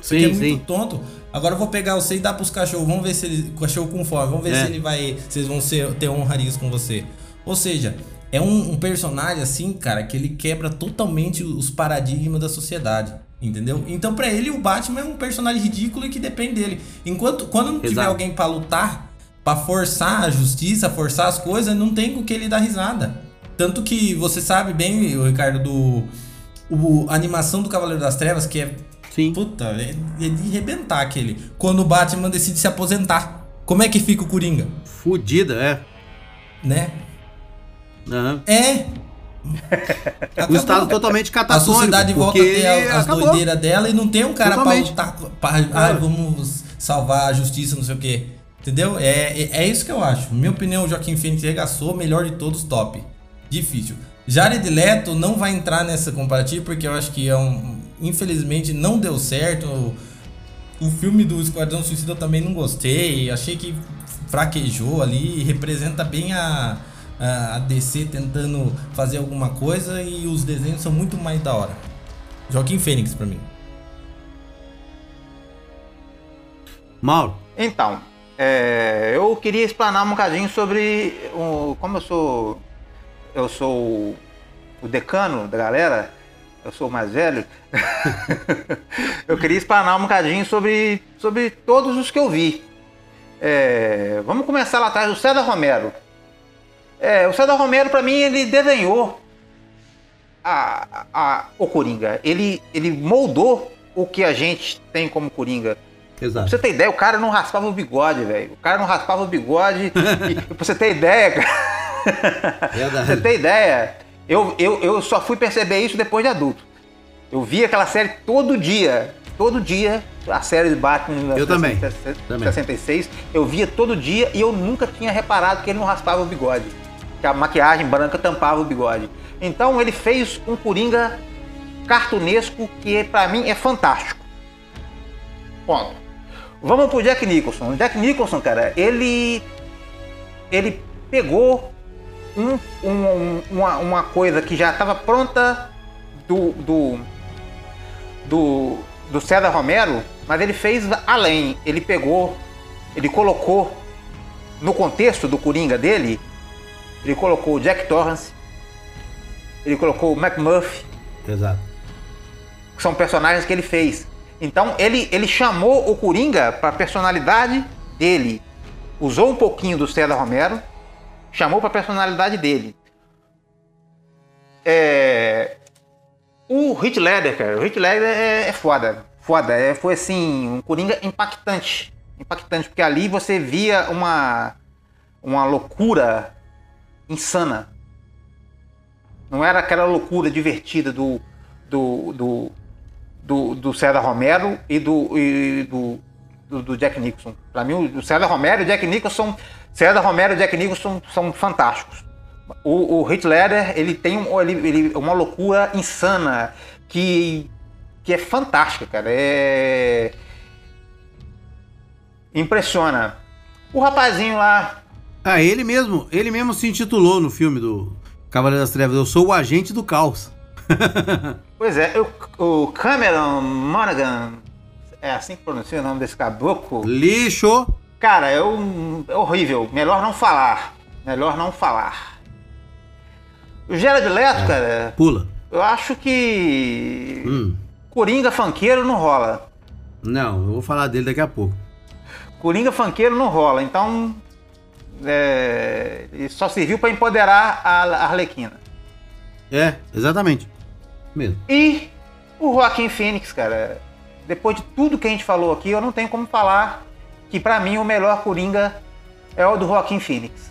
Isso aqui Sim, é muito sim. tonto. Agora eu vou pegar você e dar pros cachorros. Vamos ver se ele. O cachorro com fome. Vamos ver É. se ele vai. Vocês vão ser, ter honrarias com você. Ou seja, é um, um personagem assim, cara, que ele quebra totalmente os paradigmas da sociedade. Entendeu? Então, pra ele, o Batman é um personagem ridículo e que depende dele. Enquanto quando não tiver Exato. alguém pra lutar, pra forçar a justiça, forçar as coisas, não tem com que ele dar risada. Tanto que você sabe bem, o Ricardo, do. O, a animação do Cavaleiro das Trevas, que é Sim. Puta, é, é de arrebentar aquele. Quando o Batman decide se aposentar. Como é que fica o Coringa? Fudida, é. Né? Aham. É. O estado totalmente A catatônico. sociedade volta a ter a- as acabou. doideiras dela e não tem um cara Totalmente. pra lutar. Pra, ah, vamos salvar a justiça, não sei o quê. Entendeu? É, é, é isso que eu acho. Na minha opinião, o Joaquim Phoenix regaçou, melhor de todos, top. Difícil. Jared Leto não vai entrar nessa comparativa porque eu acho que é um. Infelizmente não deu certo. O, o filme do Esquadrão Suicida eu também não gostei. Achei que fraquejou ali. Representa bem a, a, DC tentando fazer alguma coisa e os desenhos são muito mais da hora. Joaquim Fênix pra mim. Mauro. Então, é, eu queria explanar um bocadinho sobre o, como eu sou eu sou o, o decano da galera, eu sou o mais velho. eu queria explanar um bocadinho sobre, sobre todos os que eu vi. É, vamos começar lá atrás, o César Romero. É, o César Romero, para mim, ele desenhou a, a, o Coringa. Ele, ele moldou o que a gente tem como Coringa. Pra Exato. você ter ideia, o cara não raspava o bigode, velho. O cara não raspava o bigode. e, pra você ter ideia, cara. pra Verdade. você ter ideia, eu, eu, eu só fui perceber isso depois de adulto. Eu vi aquela série todo dia. Todo dia, a série de Batman Eu também. 60, Também. 66. Eu via todo dia e eu nunca tinha reparado que ele não raspava o bigode. Que a maquiagem branca tampava o bigode. Então ele fez um Coringa cartunesco que pra mim é fantástico. Ponto. Vamos pro Jack Nicholson. O Jack Nicholson, cara, ele. Ele pegou um- um- uma, uma coisa que já estava pronta do, do, do, do César Romero, mas ele fez além. Ele pegou, ele colocou no contexto do Coringa dele, ele colocou o Jack Torrance, ele colocou o McMurphy, Exato. que são personagens que ele fez. Então ele, ele chamou o Coringa para a personalidade dele. Usou um pouquinho do César Romero, chamou para a personalidade dele. É, O Heath Ledger, cara, o Heath Ledger é, é foda. Foda, é, foi assim, um Coringa impactante. Impactante, porque ali você via uma, uma loucura insana. Não era aquela loucura divertida do, do, do, do, do César Romero e do, e do, do, do Jack Nicholson. Para mim, o César Romero e o Jack Nicholson, César Romero e Jack Nicholson são fantásticos. O, o Ledger, ele tem um- ele, ele- uma loucura insana que, que é fantástica, cara. É... Impressiona. O rapazinho lá, Ah, ele mesmo, ele mesmo se intitulou no filme do Cavaleiro das Trevas, eu sou o agente do caos. Pois é, eu- o Cameron Monaghan, é assim que pronuncia o nome desse caboclo? Lixo! Cara, é, um- é horrível. Melhor não falar. Melhor não falar. O Gerard Leto, cara, Pula. eu acho que. Hum. Coringa fanqueiro não rola. Não, eu vou falar dele daqui a pouco. Coringa fanqueiro não rola. Então. É, ele só serviu pra empoderar a Arlequina. É, exatamente. Mesmo. E o Joaquim Phoenix, cara, depois de tudo que a gente falou aqui, eu não tenho como falar que pra mim o melhor Coringa é o do Joaquim Phoenix.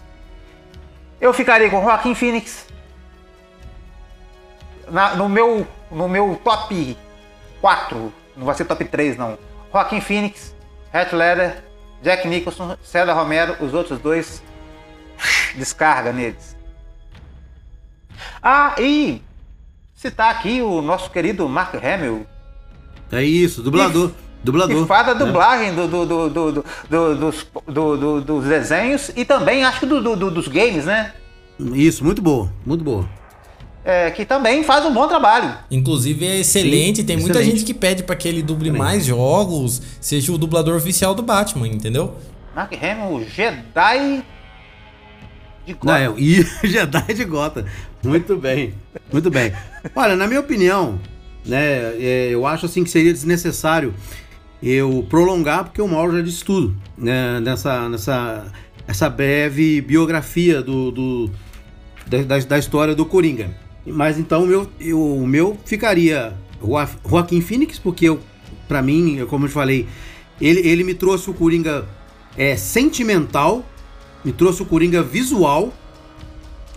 Eu ficaria com o Joaquim Phoenix na- no, meu, no meu top 4, não vai ser top 3 não. Joaquim Phoenix, Heath Ledger, Jack Nicholson, César Romero, os outros dois descarga neles. Ah, e citar aqui o nosso querido Mark Hamill, É isso, dublador. dublador. que faz a né? dublagem do, do, do, do- do- do- dos, do- do- dos desenhos e também acho que do- do- do- dos games, né? Isso, muito boa, muito boa. É, que também faz um bom trabalho. Inclusive é excelente, Sim, tem muita excelente. gente que pede pra que ele duble mais jogos, seja o dublador oficial do Batman, entendeu? Mark Hamill, o Jedi de Não, Gotham. é, e Jedi de Gota. Muito bem, muito bem. Olha, na minha opinião, né, é, eu acho assim que seria desnecessário eu prolongar, porque o Mauro já disse tudo, né, nessa, nessa essa breve biografia do, do- da, da- da história do Coringa. Mas então o meu, eu- o meu ficaria Joa- Joaquim Phoenix, porque eu, pra mim, como eu te falei, ele, ele me trouxe o Coringa é, sentimental, me trouxe o Coringa visual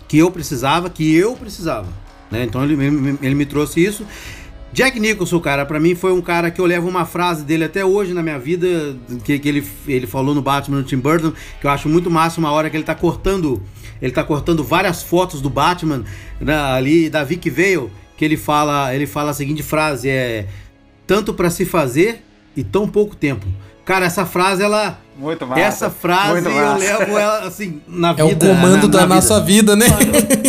que eu precisava, que eu precisava. Né? Então ele, ele, ele me trouxe isso. Jack Nicholson, cara, pra mim foi um cara que eu levo uma frase dele até hoje na minha vida, que, que ele, ele falou no Batman no Tim Burton, que eu acho muito massa uma hora que ele tá cortando, ele tá cortando várias fotos do Batman né, ali da Vic Vale, que ele fala, ele fala a seguinte frase, é tanto pra se fazer e tão pouco tempo. Cara, essa frase ela Muito massa. essa frase eu massa. levo ela assim na É vida. o comando na- da na nossa vida, né?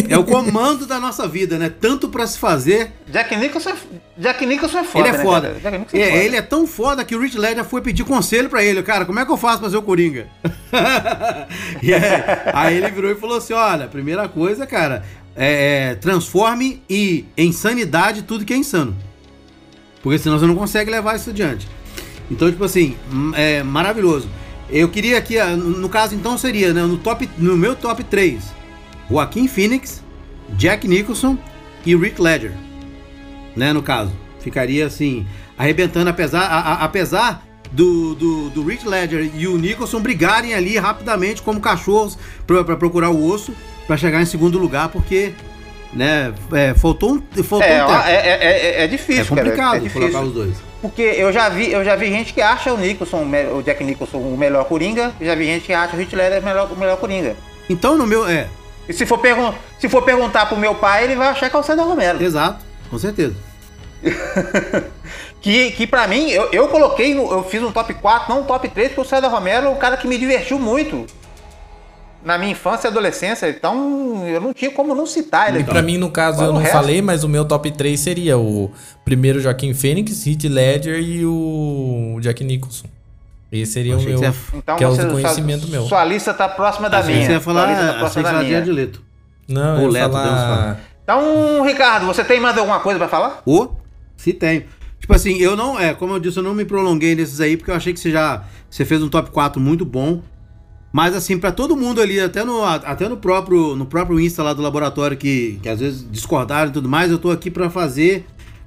É o comando da nossa vida, né? Tanto pra se fazer Jack Nicholson é, Jack Nicholson é foda, ele é né, foda. Nicholson É, foda. ele é tão foda que o Rich Ledger foi pedir conselho pra ele. Cara, como é que eu faço pra ser o Coringa? E é, aí ele virou e falou assim: olha, primeira coisa, cara, é, é, transforme e em sanidade tudo que é insano. Porque senão você não consegue levar isso adiante. Então, tipo assim, é maravilhoso. Eu queria aqui, ah, no caso então seria, né, no, top, no meu top 3, Joaquim Phoenix, Jack Nicholson e Rick Ledger. Né, no caso. Ficaria assim, arrebentando, apesar, a- a- apesar do, do, do Rick Ledger e o Nicholson brigarem ali rapidamente como cachorros pra, pra procurar o osso pra chegar em segundo lugar, porque né, é, faltou um, faltou É, um tempo. é, é, é, é difícil, É complicado cara. É difícil. colocar os dois. Porque eu já vi, eu já vi gente que acha o Nicholson, o Jack Nicholson o melhor Coringa, e já vi gente que acha o Heath Ledger o melhor, o melhor Coringa. Então, no meu. É, E se for, pergun se for perguntar pro meu pai, ele vai achar que é o César Romero. exato, com certeza. Que, que pra mim, eu, eu coloquei, eu fiz um top 4, não um top 3, porque o César Romero é um cara que me divertiu muito. Na minha infância e adolescência, então eu não tinha como não citar ele. E pra mim, no caso, eu o não resto. falei, mas o meu top 3 seria o primeiro Joaquim Fênix, Heath Ledger e o Jack Nicholson. Esse seria o Achei que meu, você Então que é o conhecimento sua, meu. Sua lista tá próxima da Achei minha. você ia falar, Sua lista tá próxima da falar de minha. Leto. Não, O eu ia falar... fala. Então, Ricardo, você tem mais alguma coisa pra falar? Ô, se tem. Tipo assim, eu não, é, como eu disse, eu não me prolonguei nesses aí, porque eu achei que você já, você fez um top 4 muito bom. Mas assim, pra todo mundo ali, até no, até no próprio, no próprio Insta lá do laboratório, que, que às vezes discordaram e tudo mais, eu tô aqui pra fazer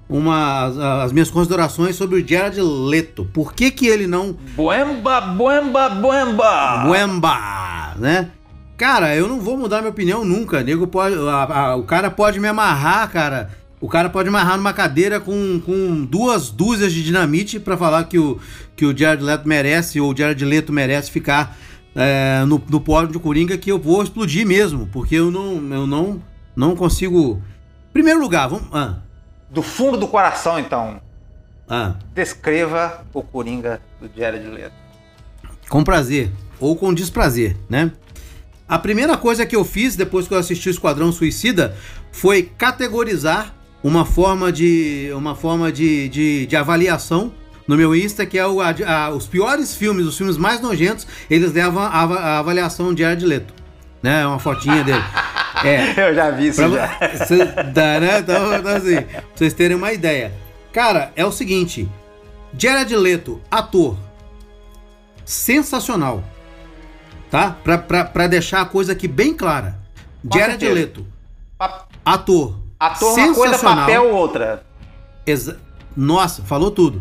uma, as, as minhas considerações sobre o Jared Leto. Por que que ele não Boemba, boemba, boemba! Buemba, né? Cara, eu não vou mudar minha opinião nunca. Nego pode, a- a- o cara pode me amarrar, cara. O cara pode amarrar numa cadeira com, com duas dúzias de dinamite pra falar que o, que o Jared Leto merece, ou o Jared Leto merece ficar é, no, no pódio de Coringa, que eu vou explodir mesmo, porque eu não, eu não, não consigo. Primeiro lugar, vamos. Ah, Do fundo do coração, então, ah, descreva o Coringa do Jared Leto. com prazer ou com desprazer, né? A primeira coisa que eu fiz depois que eu assisti o Esquadrão Suicida foi categorizar uma forma de uma forma de, de, de avaliação no meu Insta, que é o, a- os piores filmes, os filmes mais nojentos, eles levam a, a avaliação de Jared Leto. Né? É uma fotinha dele. É. Eu já vi isso Pra, já. cê- dá, né? Então, então, assim, pra vocês terem uma ideia. Cara, é o seguinte: Jared Leto, ator, sensacional. Tá? Pra, pra, pra deixar a coisa aqui bem clara. Com Jared certeza. Leto, ator. Ator uma coisa, papel outra. Exa- Nossa, falou tudo.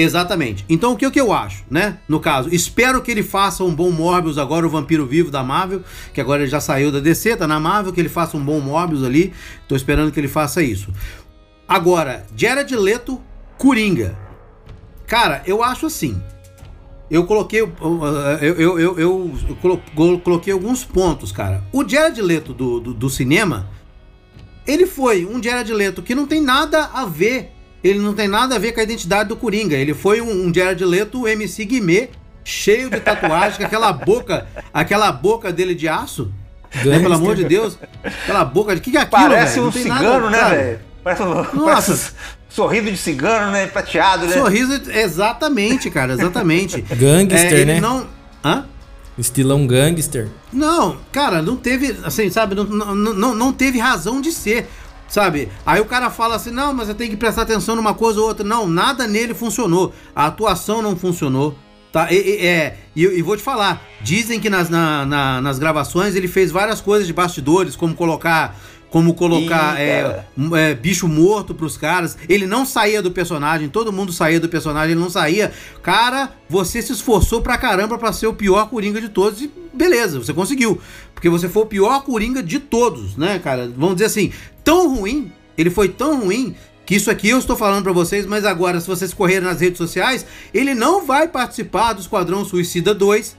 Exatamente. Então o que, que eu acho, né? No caso, espero que ele faça um bom Morbius agora, o Vampiro Vivo da Marvel, que agora ele já saiu da DC, tá na Marvel, que ele faça um bom Morbius ali. Tô esperando que ele faça isso. Agora, Jared Leto, Coringa. Cara, eu acho assim. Eu coloquei. Eu, eu, eu, eu colo- colo- coloquei alguns pontos, cara. O Jared Leto do, do, do cinema, ele foi um Jared Leto que não tem nada a ver. Ele não tem nada a ver com a identidade do Coringa. Ele foi um, um Jared Leto MC Guimê, cheio de tatuagem, com aquela boca, aquela boca dele de aço. Né, pelo amor de Deus. Aquela boca de. O que, que é aquilo? Parece um cigano, nada, né, velho? Parece um, parece um sorriso de cigano, né? Prateado, né? Sorriso, exatamente, cara, exatamente. Gangster, É, ele né? Não. Hã? Estilão gangster. Não, cara, não teve, assim, sabe, não, não, não, não teve razão de ser, sabe? Aí o cara fala assim, não, mas eu tenho que prestar atenção numa coisa ou outra. Não, nada nele funcionou. A atuação não funcionou. Tá, e, e- é, e, eu- e vou te falar, dizem que nas, na- na- nas gravações ele fez várias coisas de bastidores, como colocar. Como colocar é, é, bicho morto pros caras. Ele não saía do personagem, todo mundo saía do personagem, ele não saía. Cara, você se esforçou pra caramba pra ser o pior coringa de todos e beleza, você conseguiu. Porque você foi o pior coringa de todos, né, cara? Vamos dizer assim, tão ruim, ele foi tão ruim que isso aqui eu estou falando pra vocês, mas agora, se vocês correrem nas redes sociais, ele não vai participar do Esquadrão Suicida 2,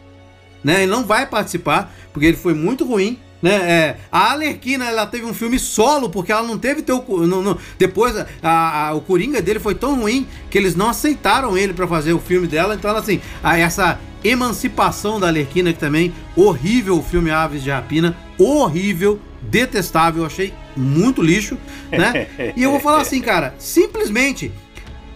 né? Ele não vai participar, porque ele foi muito ruim. Né? É, a Alerquina ela teve um filme solo porque ela não teve teu não, não, depois a, a- o coringa dele foi tão ruim que eles não aceitaram ele pra fazer o filme dela então assim a, essa emancipação da Alerquina que também horrível o filme Aves de Rapina horrível detestável achei muito lixo né e eu vou falar assim cara simplesmente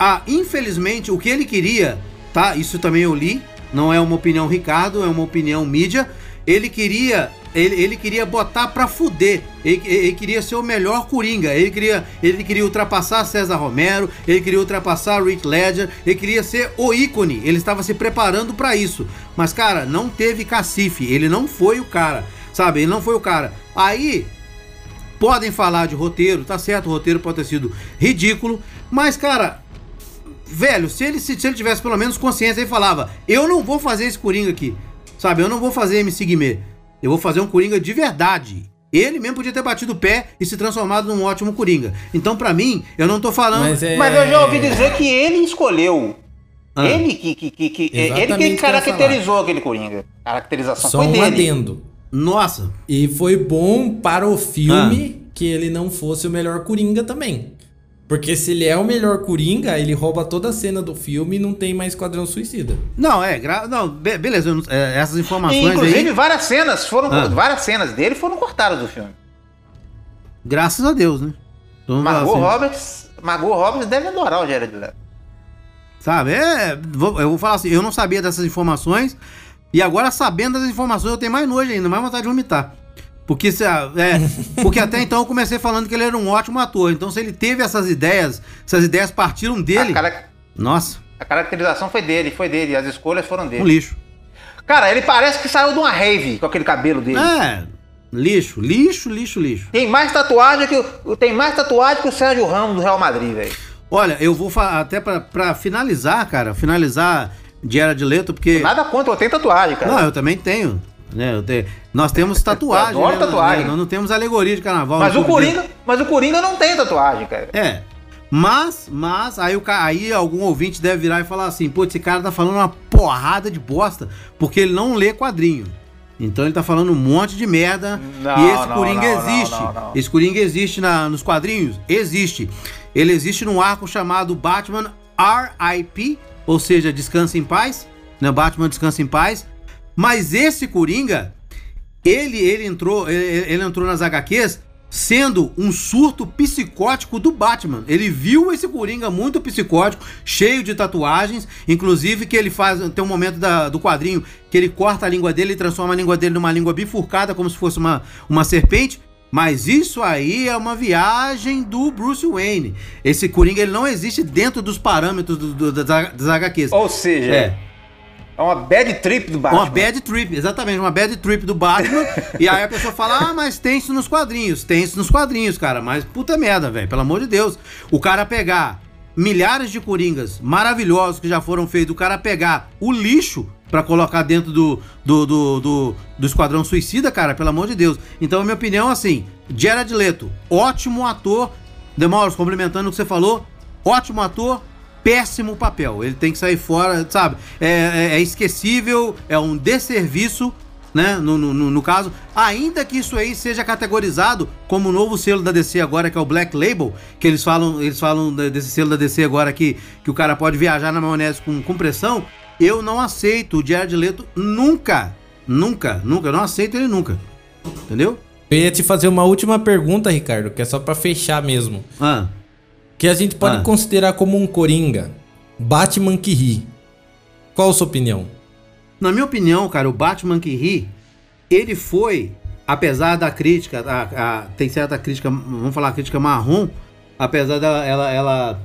ah, infelizmente, o que ele queria, tá? Isso também eu li, não é uma opinião Ricardo, é uma opinião mídia. Ele queria, ele, ele queria botar pra fuder. Ele, ele queria ser o melhor Coringa. Ele queria, ele queria ultrapassar César Romero, ele queria ultrapassar Rick Ledger, ele queria ser o ícone. Ele estava se preparando pra isso. Mas cara, não teve cacife, ele não foi o cara. Sabe? Ele não foi o cara. Aí podem falar de roteiro, tá certo, o roteiro pode ter sido ridículo, mas cara, velho, se ele, se, se ele tivesse pelo menos consciência, ele falava: Eu não vou fazer esse Coringa aqui, sabe? Eu não vou fazer MC Guimê, eu vou fazer um Coringa de verdade. Ele mesmo podia ter batido o pé e se transformado num ótimo Coringa. Então, pra mim, eu não tô falando. Mas é- Mas eu já ouvi dizer que ele escolheu. Ah. Ele que, que, que, que- ele Exatamente que caracterizou aquele Coringa. A caracterização Só foi um dele. adendo. Nossa, E foi bom para o filme Ah. que ele não fosse o melhor Coringa também. Porque se ele é o melhor Coringa, ele rouba toda a cena do filme e não tem mais Esquadrão Suicida. não, é, gra... não, be- beleza, não- é, essas E, informações inclusive, aí, várias cenas foram. Ah. Várias cenas dele foram cortadas do filme. graças a Deus, né? Então, vamos Margot assim. Roberts. Margot Roberts deve adorar o Jared Leto. Sabe? É, vou- eu vou falar assim, eu não sabia dessas informações. E agora, sabendo dessas informações, eu tenho mais nojo ainda, mais vontade de vomitar. Porque, se, é, porque até então eu comecei falando que ele era um ótimo ator. Então, se ele teve essas ideias, essas ideias partiram dele. Cara- Nossa, a caracterização foi dele, foi dele. As escolhas foram um dele. lixo. Cara, ele parece que saiu de uma rave com aquele cabelo dele. É, lixo, lixo, lixo, lixo. Tem mais tatuagem que o, tem mais tatuagem que o Sérgio Ramos do Real Madrid, velho. Olha, eu vou até pra finalizar, cara, finalizar Jared Leto, porque. Nada contra, eu tenho tatuagem, cara. Não, eu também tenho. Né, eu tenho- Nós temos tatuagem. Eu adoro né, tatuagem. Nós não temos alegoria de carnaval. mas o. Coringa, mas o Coringa não tem tatuagem, cara. É. Mas, mas, aí, o, ca- aí algum ouvinte deve virar e falar assim, pô, esse cara tá falando uma porrada de bosta, porque ele não lê quadrinho. Então ele tá falando um monte de merda. Não, e esse não, Coringa não, existe. Esse Coringa existe na- nos quadrinhos? Existe. Ele existe num arco chamado Batman R.I.P., ou seja, Descansa em Paz, né? Batman Descansa em Paz. Mas esse Coringa, ele, ele entrou, ele, ele entrou nas HQs sendo um surto psicótico do Batman. Ele viu esse Coringa muito psicótico, cheio de tatuagens, inclusive que ele faz, tem um momento da- do quadrinho que ele corta a língua dele e transforma a língua dele numa língua bifurcada, como se fosse uma, uma serpente. Mas isso aí é uma viagem do Bruce Wayne. Esse Coringa ele não existe dentro dos parâmetros do- do- das, das HQs. Ou seja, É. é, uma bad trip do Batman. Uma bad trip, exatamente, uma bad trip do Batman. e aí a pessoa fala: Ah, mas tem isso nos quadrinhos. Tem isso nos quadrinhos, cara. Mas puta merda, velho. Pelo amor de Deus. O cara pegar milhares de coringas maravilhosos que já foram feitos, o cara pegar o lixo pra colocar dentro do, do, do, do, do Esquadrão Suicida, cara, pelo amor de Deus. Então, a minha opinião, assim: Jared Leto, ótimo ator. Demauros, complementando o que você falou, ótimo ator, péssimo papel. Ele tem que sair fora, sabe? É, é- é esquecível, é um desserviço, né? No, no, no- caso, ainda que isso aí seja categorizado como o novo selo da DC agora, que é o Black Label, que eles falam, eles falam de- desse selo da DC agora que, que o cara pode viajar na maionese com, com pressão. Eu não aceito o Jared Leto nunca, nunca, nunca, eu não aceito ele nunca. Entendeu? Eu ia te fazer uma última pergunta, Ricardo, que é só pra fechar mesmo. Ah, Que a gente pode Ah. considerar como um Coringa. Batman que ri. Qual a sua opinião? Na minha opinião, cara, o Batman que ri, ele foi, apesar da crítica, a- a- tem certa crítica, vamos falar crítica marrom, apesar dela ela, ela,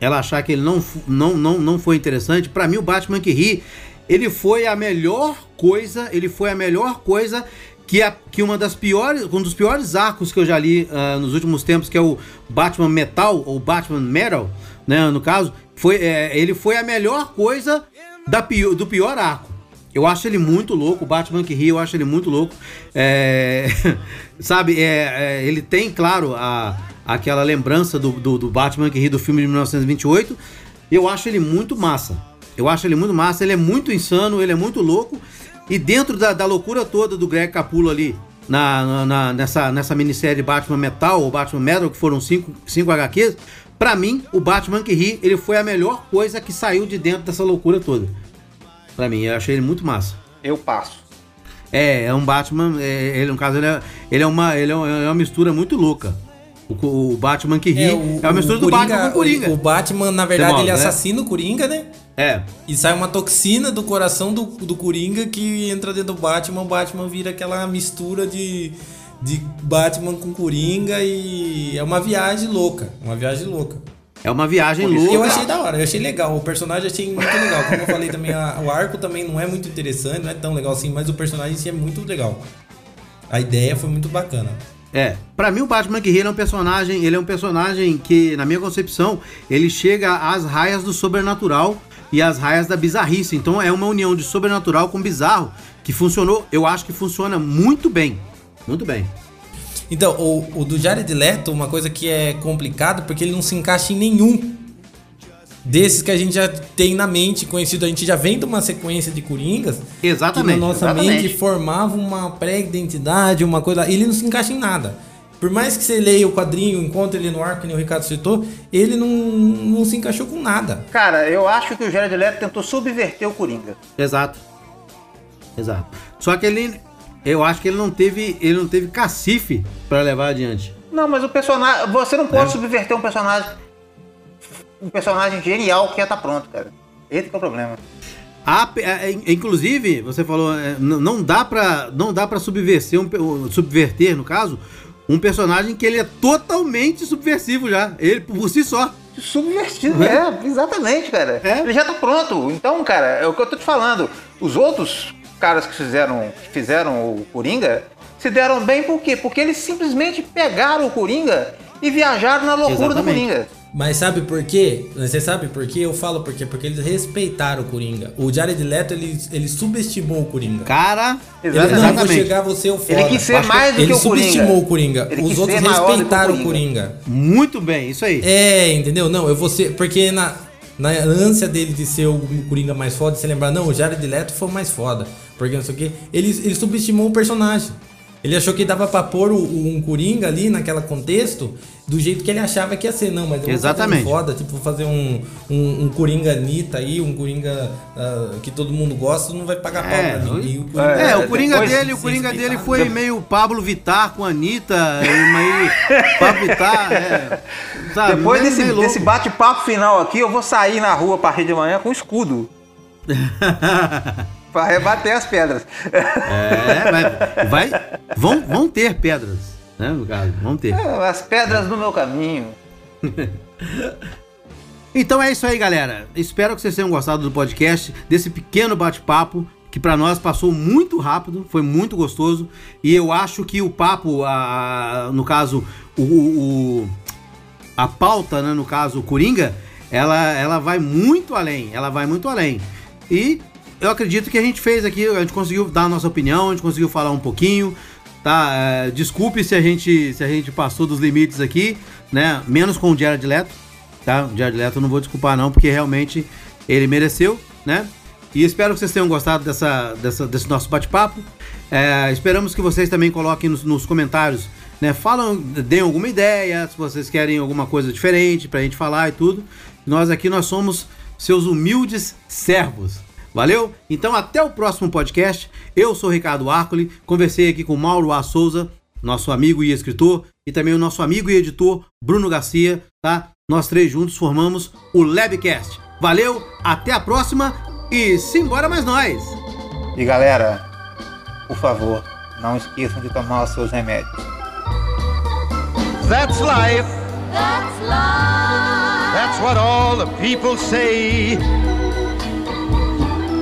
ela achar que ele não, não, não, não foi interessante, pra mim o Batman que ri, ele foi a melhor coisa, ele foi a melhor coisa que, a, que uma das piores, um dos piores arcos que eu já li ah, nos últimos tempos, que é o Batman Metal, ou Batman Metal, né, no caso, foi, é, ele foi a melhor coisa da do pior arco. Eu acho ele muito louco, o Batman que ri, eu acho ele muito louco. É, sabe, é, é, ele tem, claro, a, aquela lembrança do, do, do Batman que ri do filme de 1928. Eu acho ele muito massa. Eu acho ele muito massa, ele é muito insano, ele é muito louco. E dentro da, da loucura toda do Greg Capullo ali, na, na- nessa, nessa minissérie Batman Metal ou Batman Metal, que foram cinco, cinco HQs, pra mim, o Batman que ri, ele foi a melhor coisa que saiu de dentro dessa loucura toda. Pra mim, eu achei ele muito massa. Eu passo. É, é um Batman, é, ele, no caso, ele é, ele é uma, ele é uma, é uma mistura muito louca. O, o Batman que ri é, o- uma mistura do Coringa- Batman com o Coringa. O Batman, na verdade, modo, ele né? assassina o Coringa, né? É. E sai uma toxina do coração do, do Coringa que entra dentro do Batman. O Batman vira aquela mistura de, de Batman com Coringa e é uma viagem louca. Uma viagem louca. É uma viagem louca. eu achei da hora, eu achei legal. O personagem achei muito legal. Como eu falei também, a- o arco também não é muito interessante, não é tão legal assim, mas o personagem em si é muito legal. A ideia foi muito bacana. É, pra mim o Batman ele é um personagem, ele é um personagem que, na minha concepção, ele chega às raias do sobrenatural e às raias da bizarrice. Então é uma união de sobrenatural com bizarro que funcionou, eu acho que funciona muito bem. Muito bem. Então, o, o do Jared Leto, uma coisa que é complicado, porque ele não se encaixa em nenhum desses que a gente já tem na mente conhecido. A gente já vem de uma sequência de Coringas Exatamente, que na nossa exatamente. mente formava uma pré-identidade, uma coisa... Ele não se encaixa em nada. Por mais que você leia o quadrinho, encontre ele no arco, que nem o Ricardo citou, ele não, não se encaixou com nada. Cara, eu acho que o Jared Leto tentou subverter o Coringa. Exato. Exato. Só que ele eu acho que ele não teve, ele não teve cacife pra levar adiante. Não, mas o personagem. Você não pode É. subverter um personagem. Um personagem genial que já tá pronto, cara. Esse que é o problema. É, é, inclusive, você falou, é, não dá pra, não dá para subverter, um, subverter no caso, um personagem que ele é totalmente subversivo já, ele por si só. Subvertido, é, exatamente, cara. Ele já tá pronto. Então, cara, é o que eu tô te falando. Os outros caras que fizeram, que fizeram o Coringa se deram bem por quê? Porque eles simplesmente pegaram o Coringa e viajaram na loucura do Coringa. Mas sabe por quê? Você sabe por quê? Eu falo por quê? Porque eles respeitaram o Coringa. O Jared Leto, ele, ele subestimou o Coringa. Cara, ele, não, vou chegar, você o foda. Ele quis ser mais do ele que o Coringa. subestimou o Coringa. Ele Os outros o respeitaram o Coringa. Coringa. Muito bem, isso aí. É, entendeu? Não, eu vou ser. Porque na, na ânsia dele de ser o Coringa mais foda, você lembrar, não, o Jared Leto foi o mais foda. Porque não sei o quê. Ele, ele subestimou o personagem. Ele achou que dava pra pôr o- um Coringa ali naquela contexto do jeito que ele achava que ia ser. Não, mas eu Exatamente. vou fazer um foda, tipo, vou fazer um, um, um Coringa Anitta aí, um Coringa ah, que todo mundo gosta, não vai pagar pau É, pra mim. O É, o Coringa dele, de o Coringa dele foi meio Pablo Vittar com a Anitta, meio Pablo Vittar, é, sabe, Depois desse, desse bate-papo final aqui, eu vou sair na rua a partir de manhã com escudo. pra rebater as pedras. É, vai, vai- vão, vão ter pedras, né, no caso, vão ter. As pedras no meu caminho. Então é isso aí, galera. Espero que vocês tenham gostado do podcast, desse pequeno bate-papo que pra nós passou muito rápido, foi muito gostoso. E eu acho que o papo, a- no caso, o, o- a pauta, né, no caso, o Coringa, ela, ela vai muito além. Ela vai muito além. E eu acredito que a gente fez aqui, a gente conseguiu dar a nossa opinião, a gente conseguiu falar um pouquinho. Tá, É, desculpe se a gente se a gente passou dos limites aqui, né? Menos com o Jared Leto, tá? O Jared Leto eu não vou desculpar não, porque realmente ele mereceu, né? E espero que vocês tenham gostado dessa, dessa- desse nosso bate-papo. É, esperamos que vocês também coloquem nos, nos comentários, né? Falam, deem alguma ideia, se vocês querem alguma coisa diferente pra gente falar e tudo. Nós aqui nós somos seus humildes servos. Valeu? Então até o próximo podcast. Eu sou o Ricardo Arcoli, conversei aqui com o Mauro A. Souza, nosso amigo e escritor, e também o nosso amigo e editor Bruno Garcia, tá? Nós três juntos formamos o Labcast. Valeu, até a próxima e simbora mais nós! E galera, por favor, não esqueçam de tomar os seus remédios. That's life. That's life. That's what all the people say.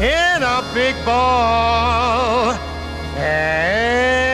in a big ball. And